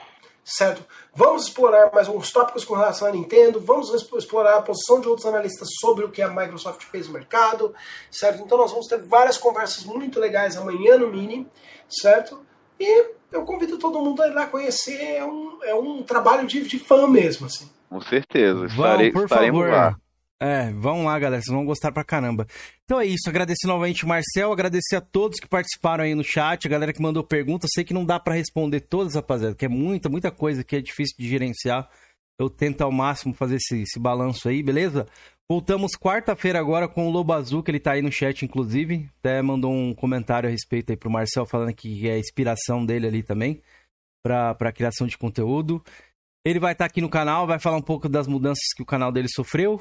Speaker 3: certo? Vamos explorar mais alguns tópicos com relação à Nintendo. Vamos explorar a posição de outros analistas sobre o que a Microsoft fez no mercado, certo? Então nós vamos ter várias conversas muito legais amanhã no Mini, certo? E eu convido todo mundo a ir lá conhecer. É um, é um trabalho de, de fã mesmo, assim.
Speaker 2: Com certeza. Estarei, Vão, por estaremos favor. lá.
Speaker 1: É, vão lá, galera. Vocês vão gostar pra caramba. Então é isso. Agradecer novamente o Marcel. Agradecer a todos que participaram aí no chat. A galera que mandou perguntas. Sei que não dá para responder todas, rapaziada. Que é muita, muita coisa que é difícil de gerenciar. Eu tento ao máximo fazer esse, esse balanço aí, beleza? Voltamos quarta-feira agora com o Lobo Azul, que ele tá aí no chat, inclusive. Até mandou um comentário a respeito aí pro Marcel, falando que é inspiração dele ali também, pra, pra criação de conteúdo. Ele vai estar tá aqui no canal, vai falar um pouco das mudanças que o canal dele sofreu.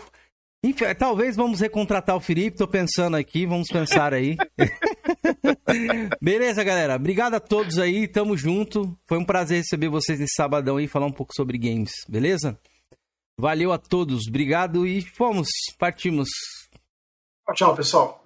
Speaker 1: Enfim, talvez vamos recontratar o Felipe, tô pensando aqui, vamos pensar aí. Beleza, galera. Obrigado a todos aí, tamo junto. Foi um prazer receber vocês nesse sabadão aí e falar um pouco sobre games, beleza? Valeu a todos, obrigado e fomos, partimos.
Speaker 3: Tchau, pessoal.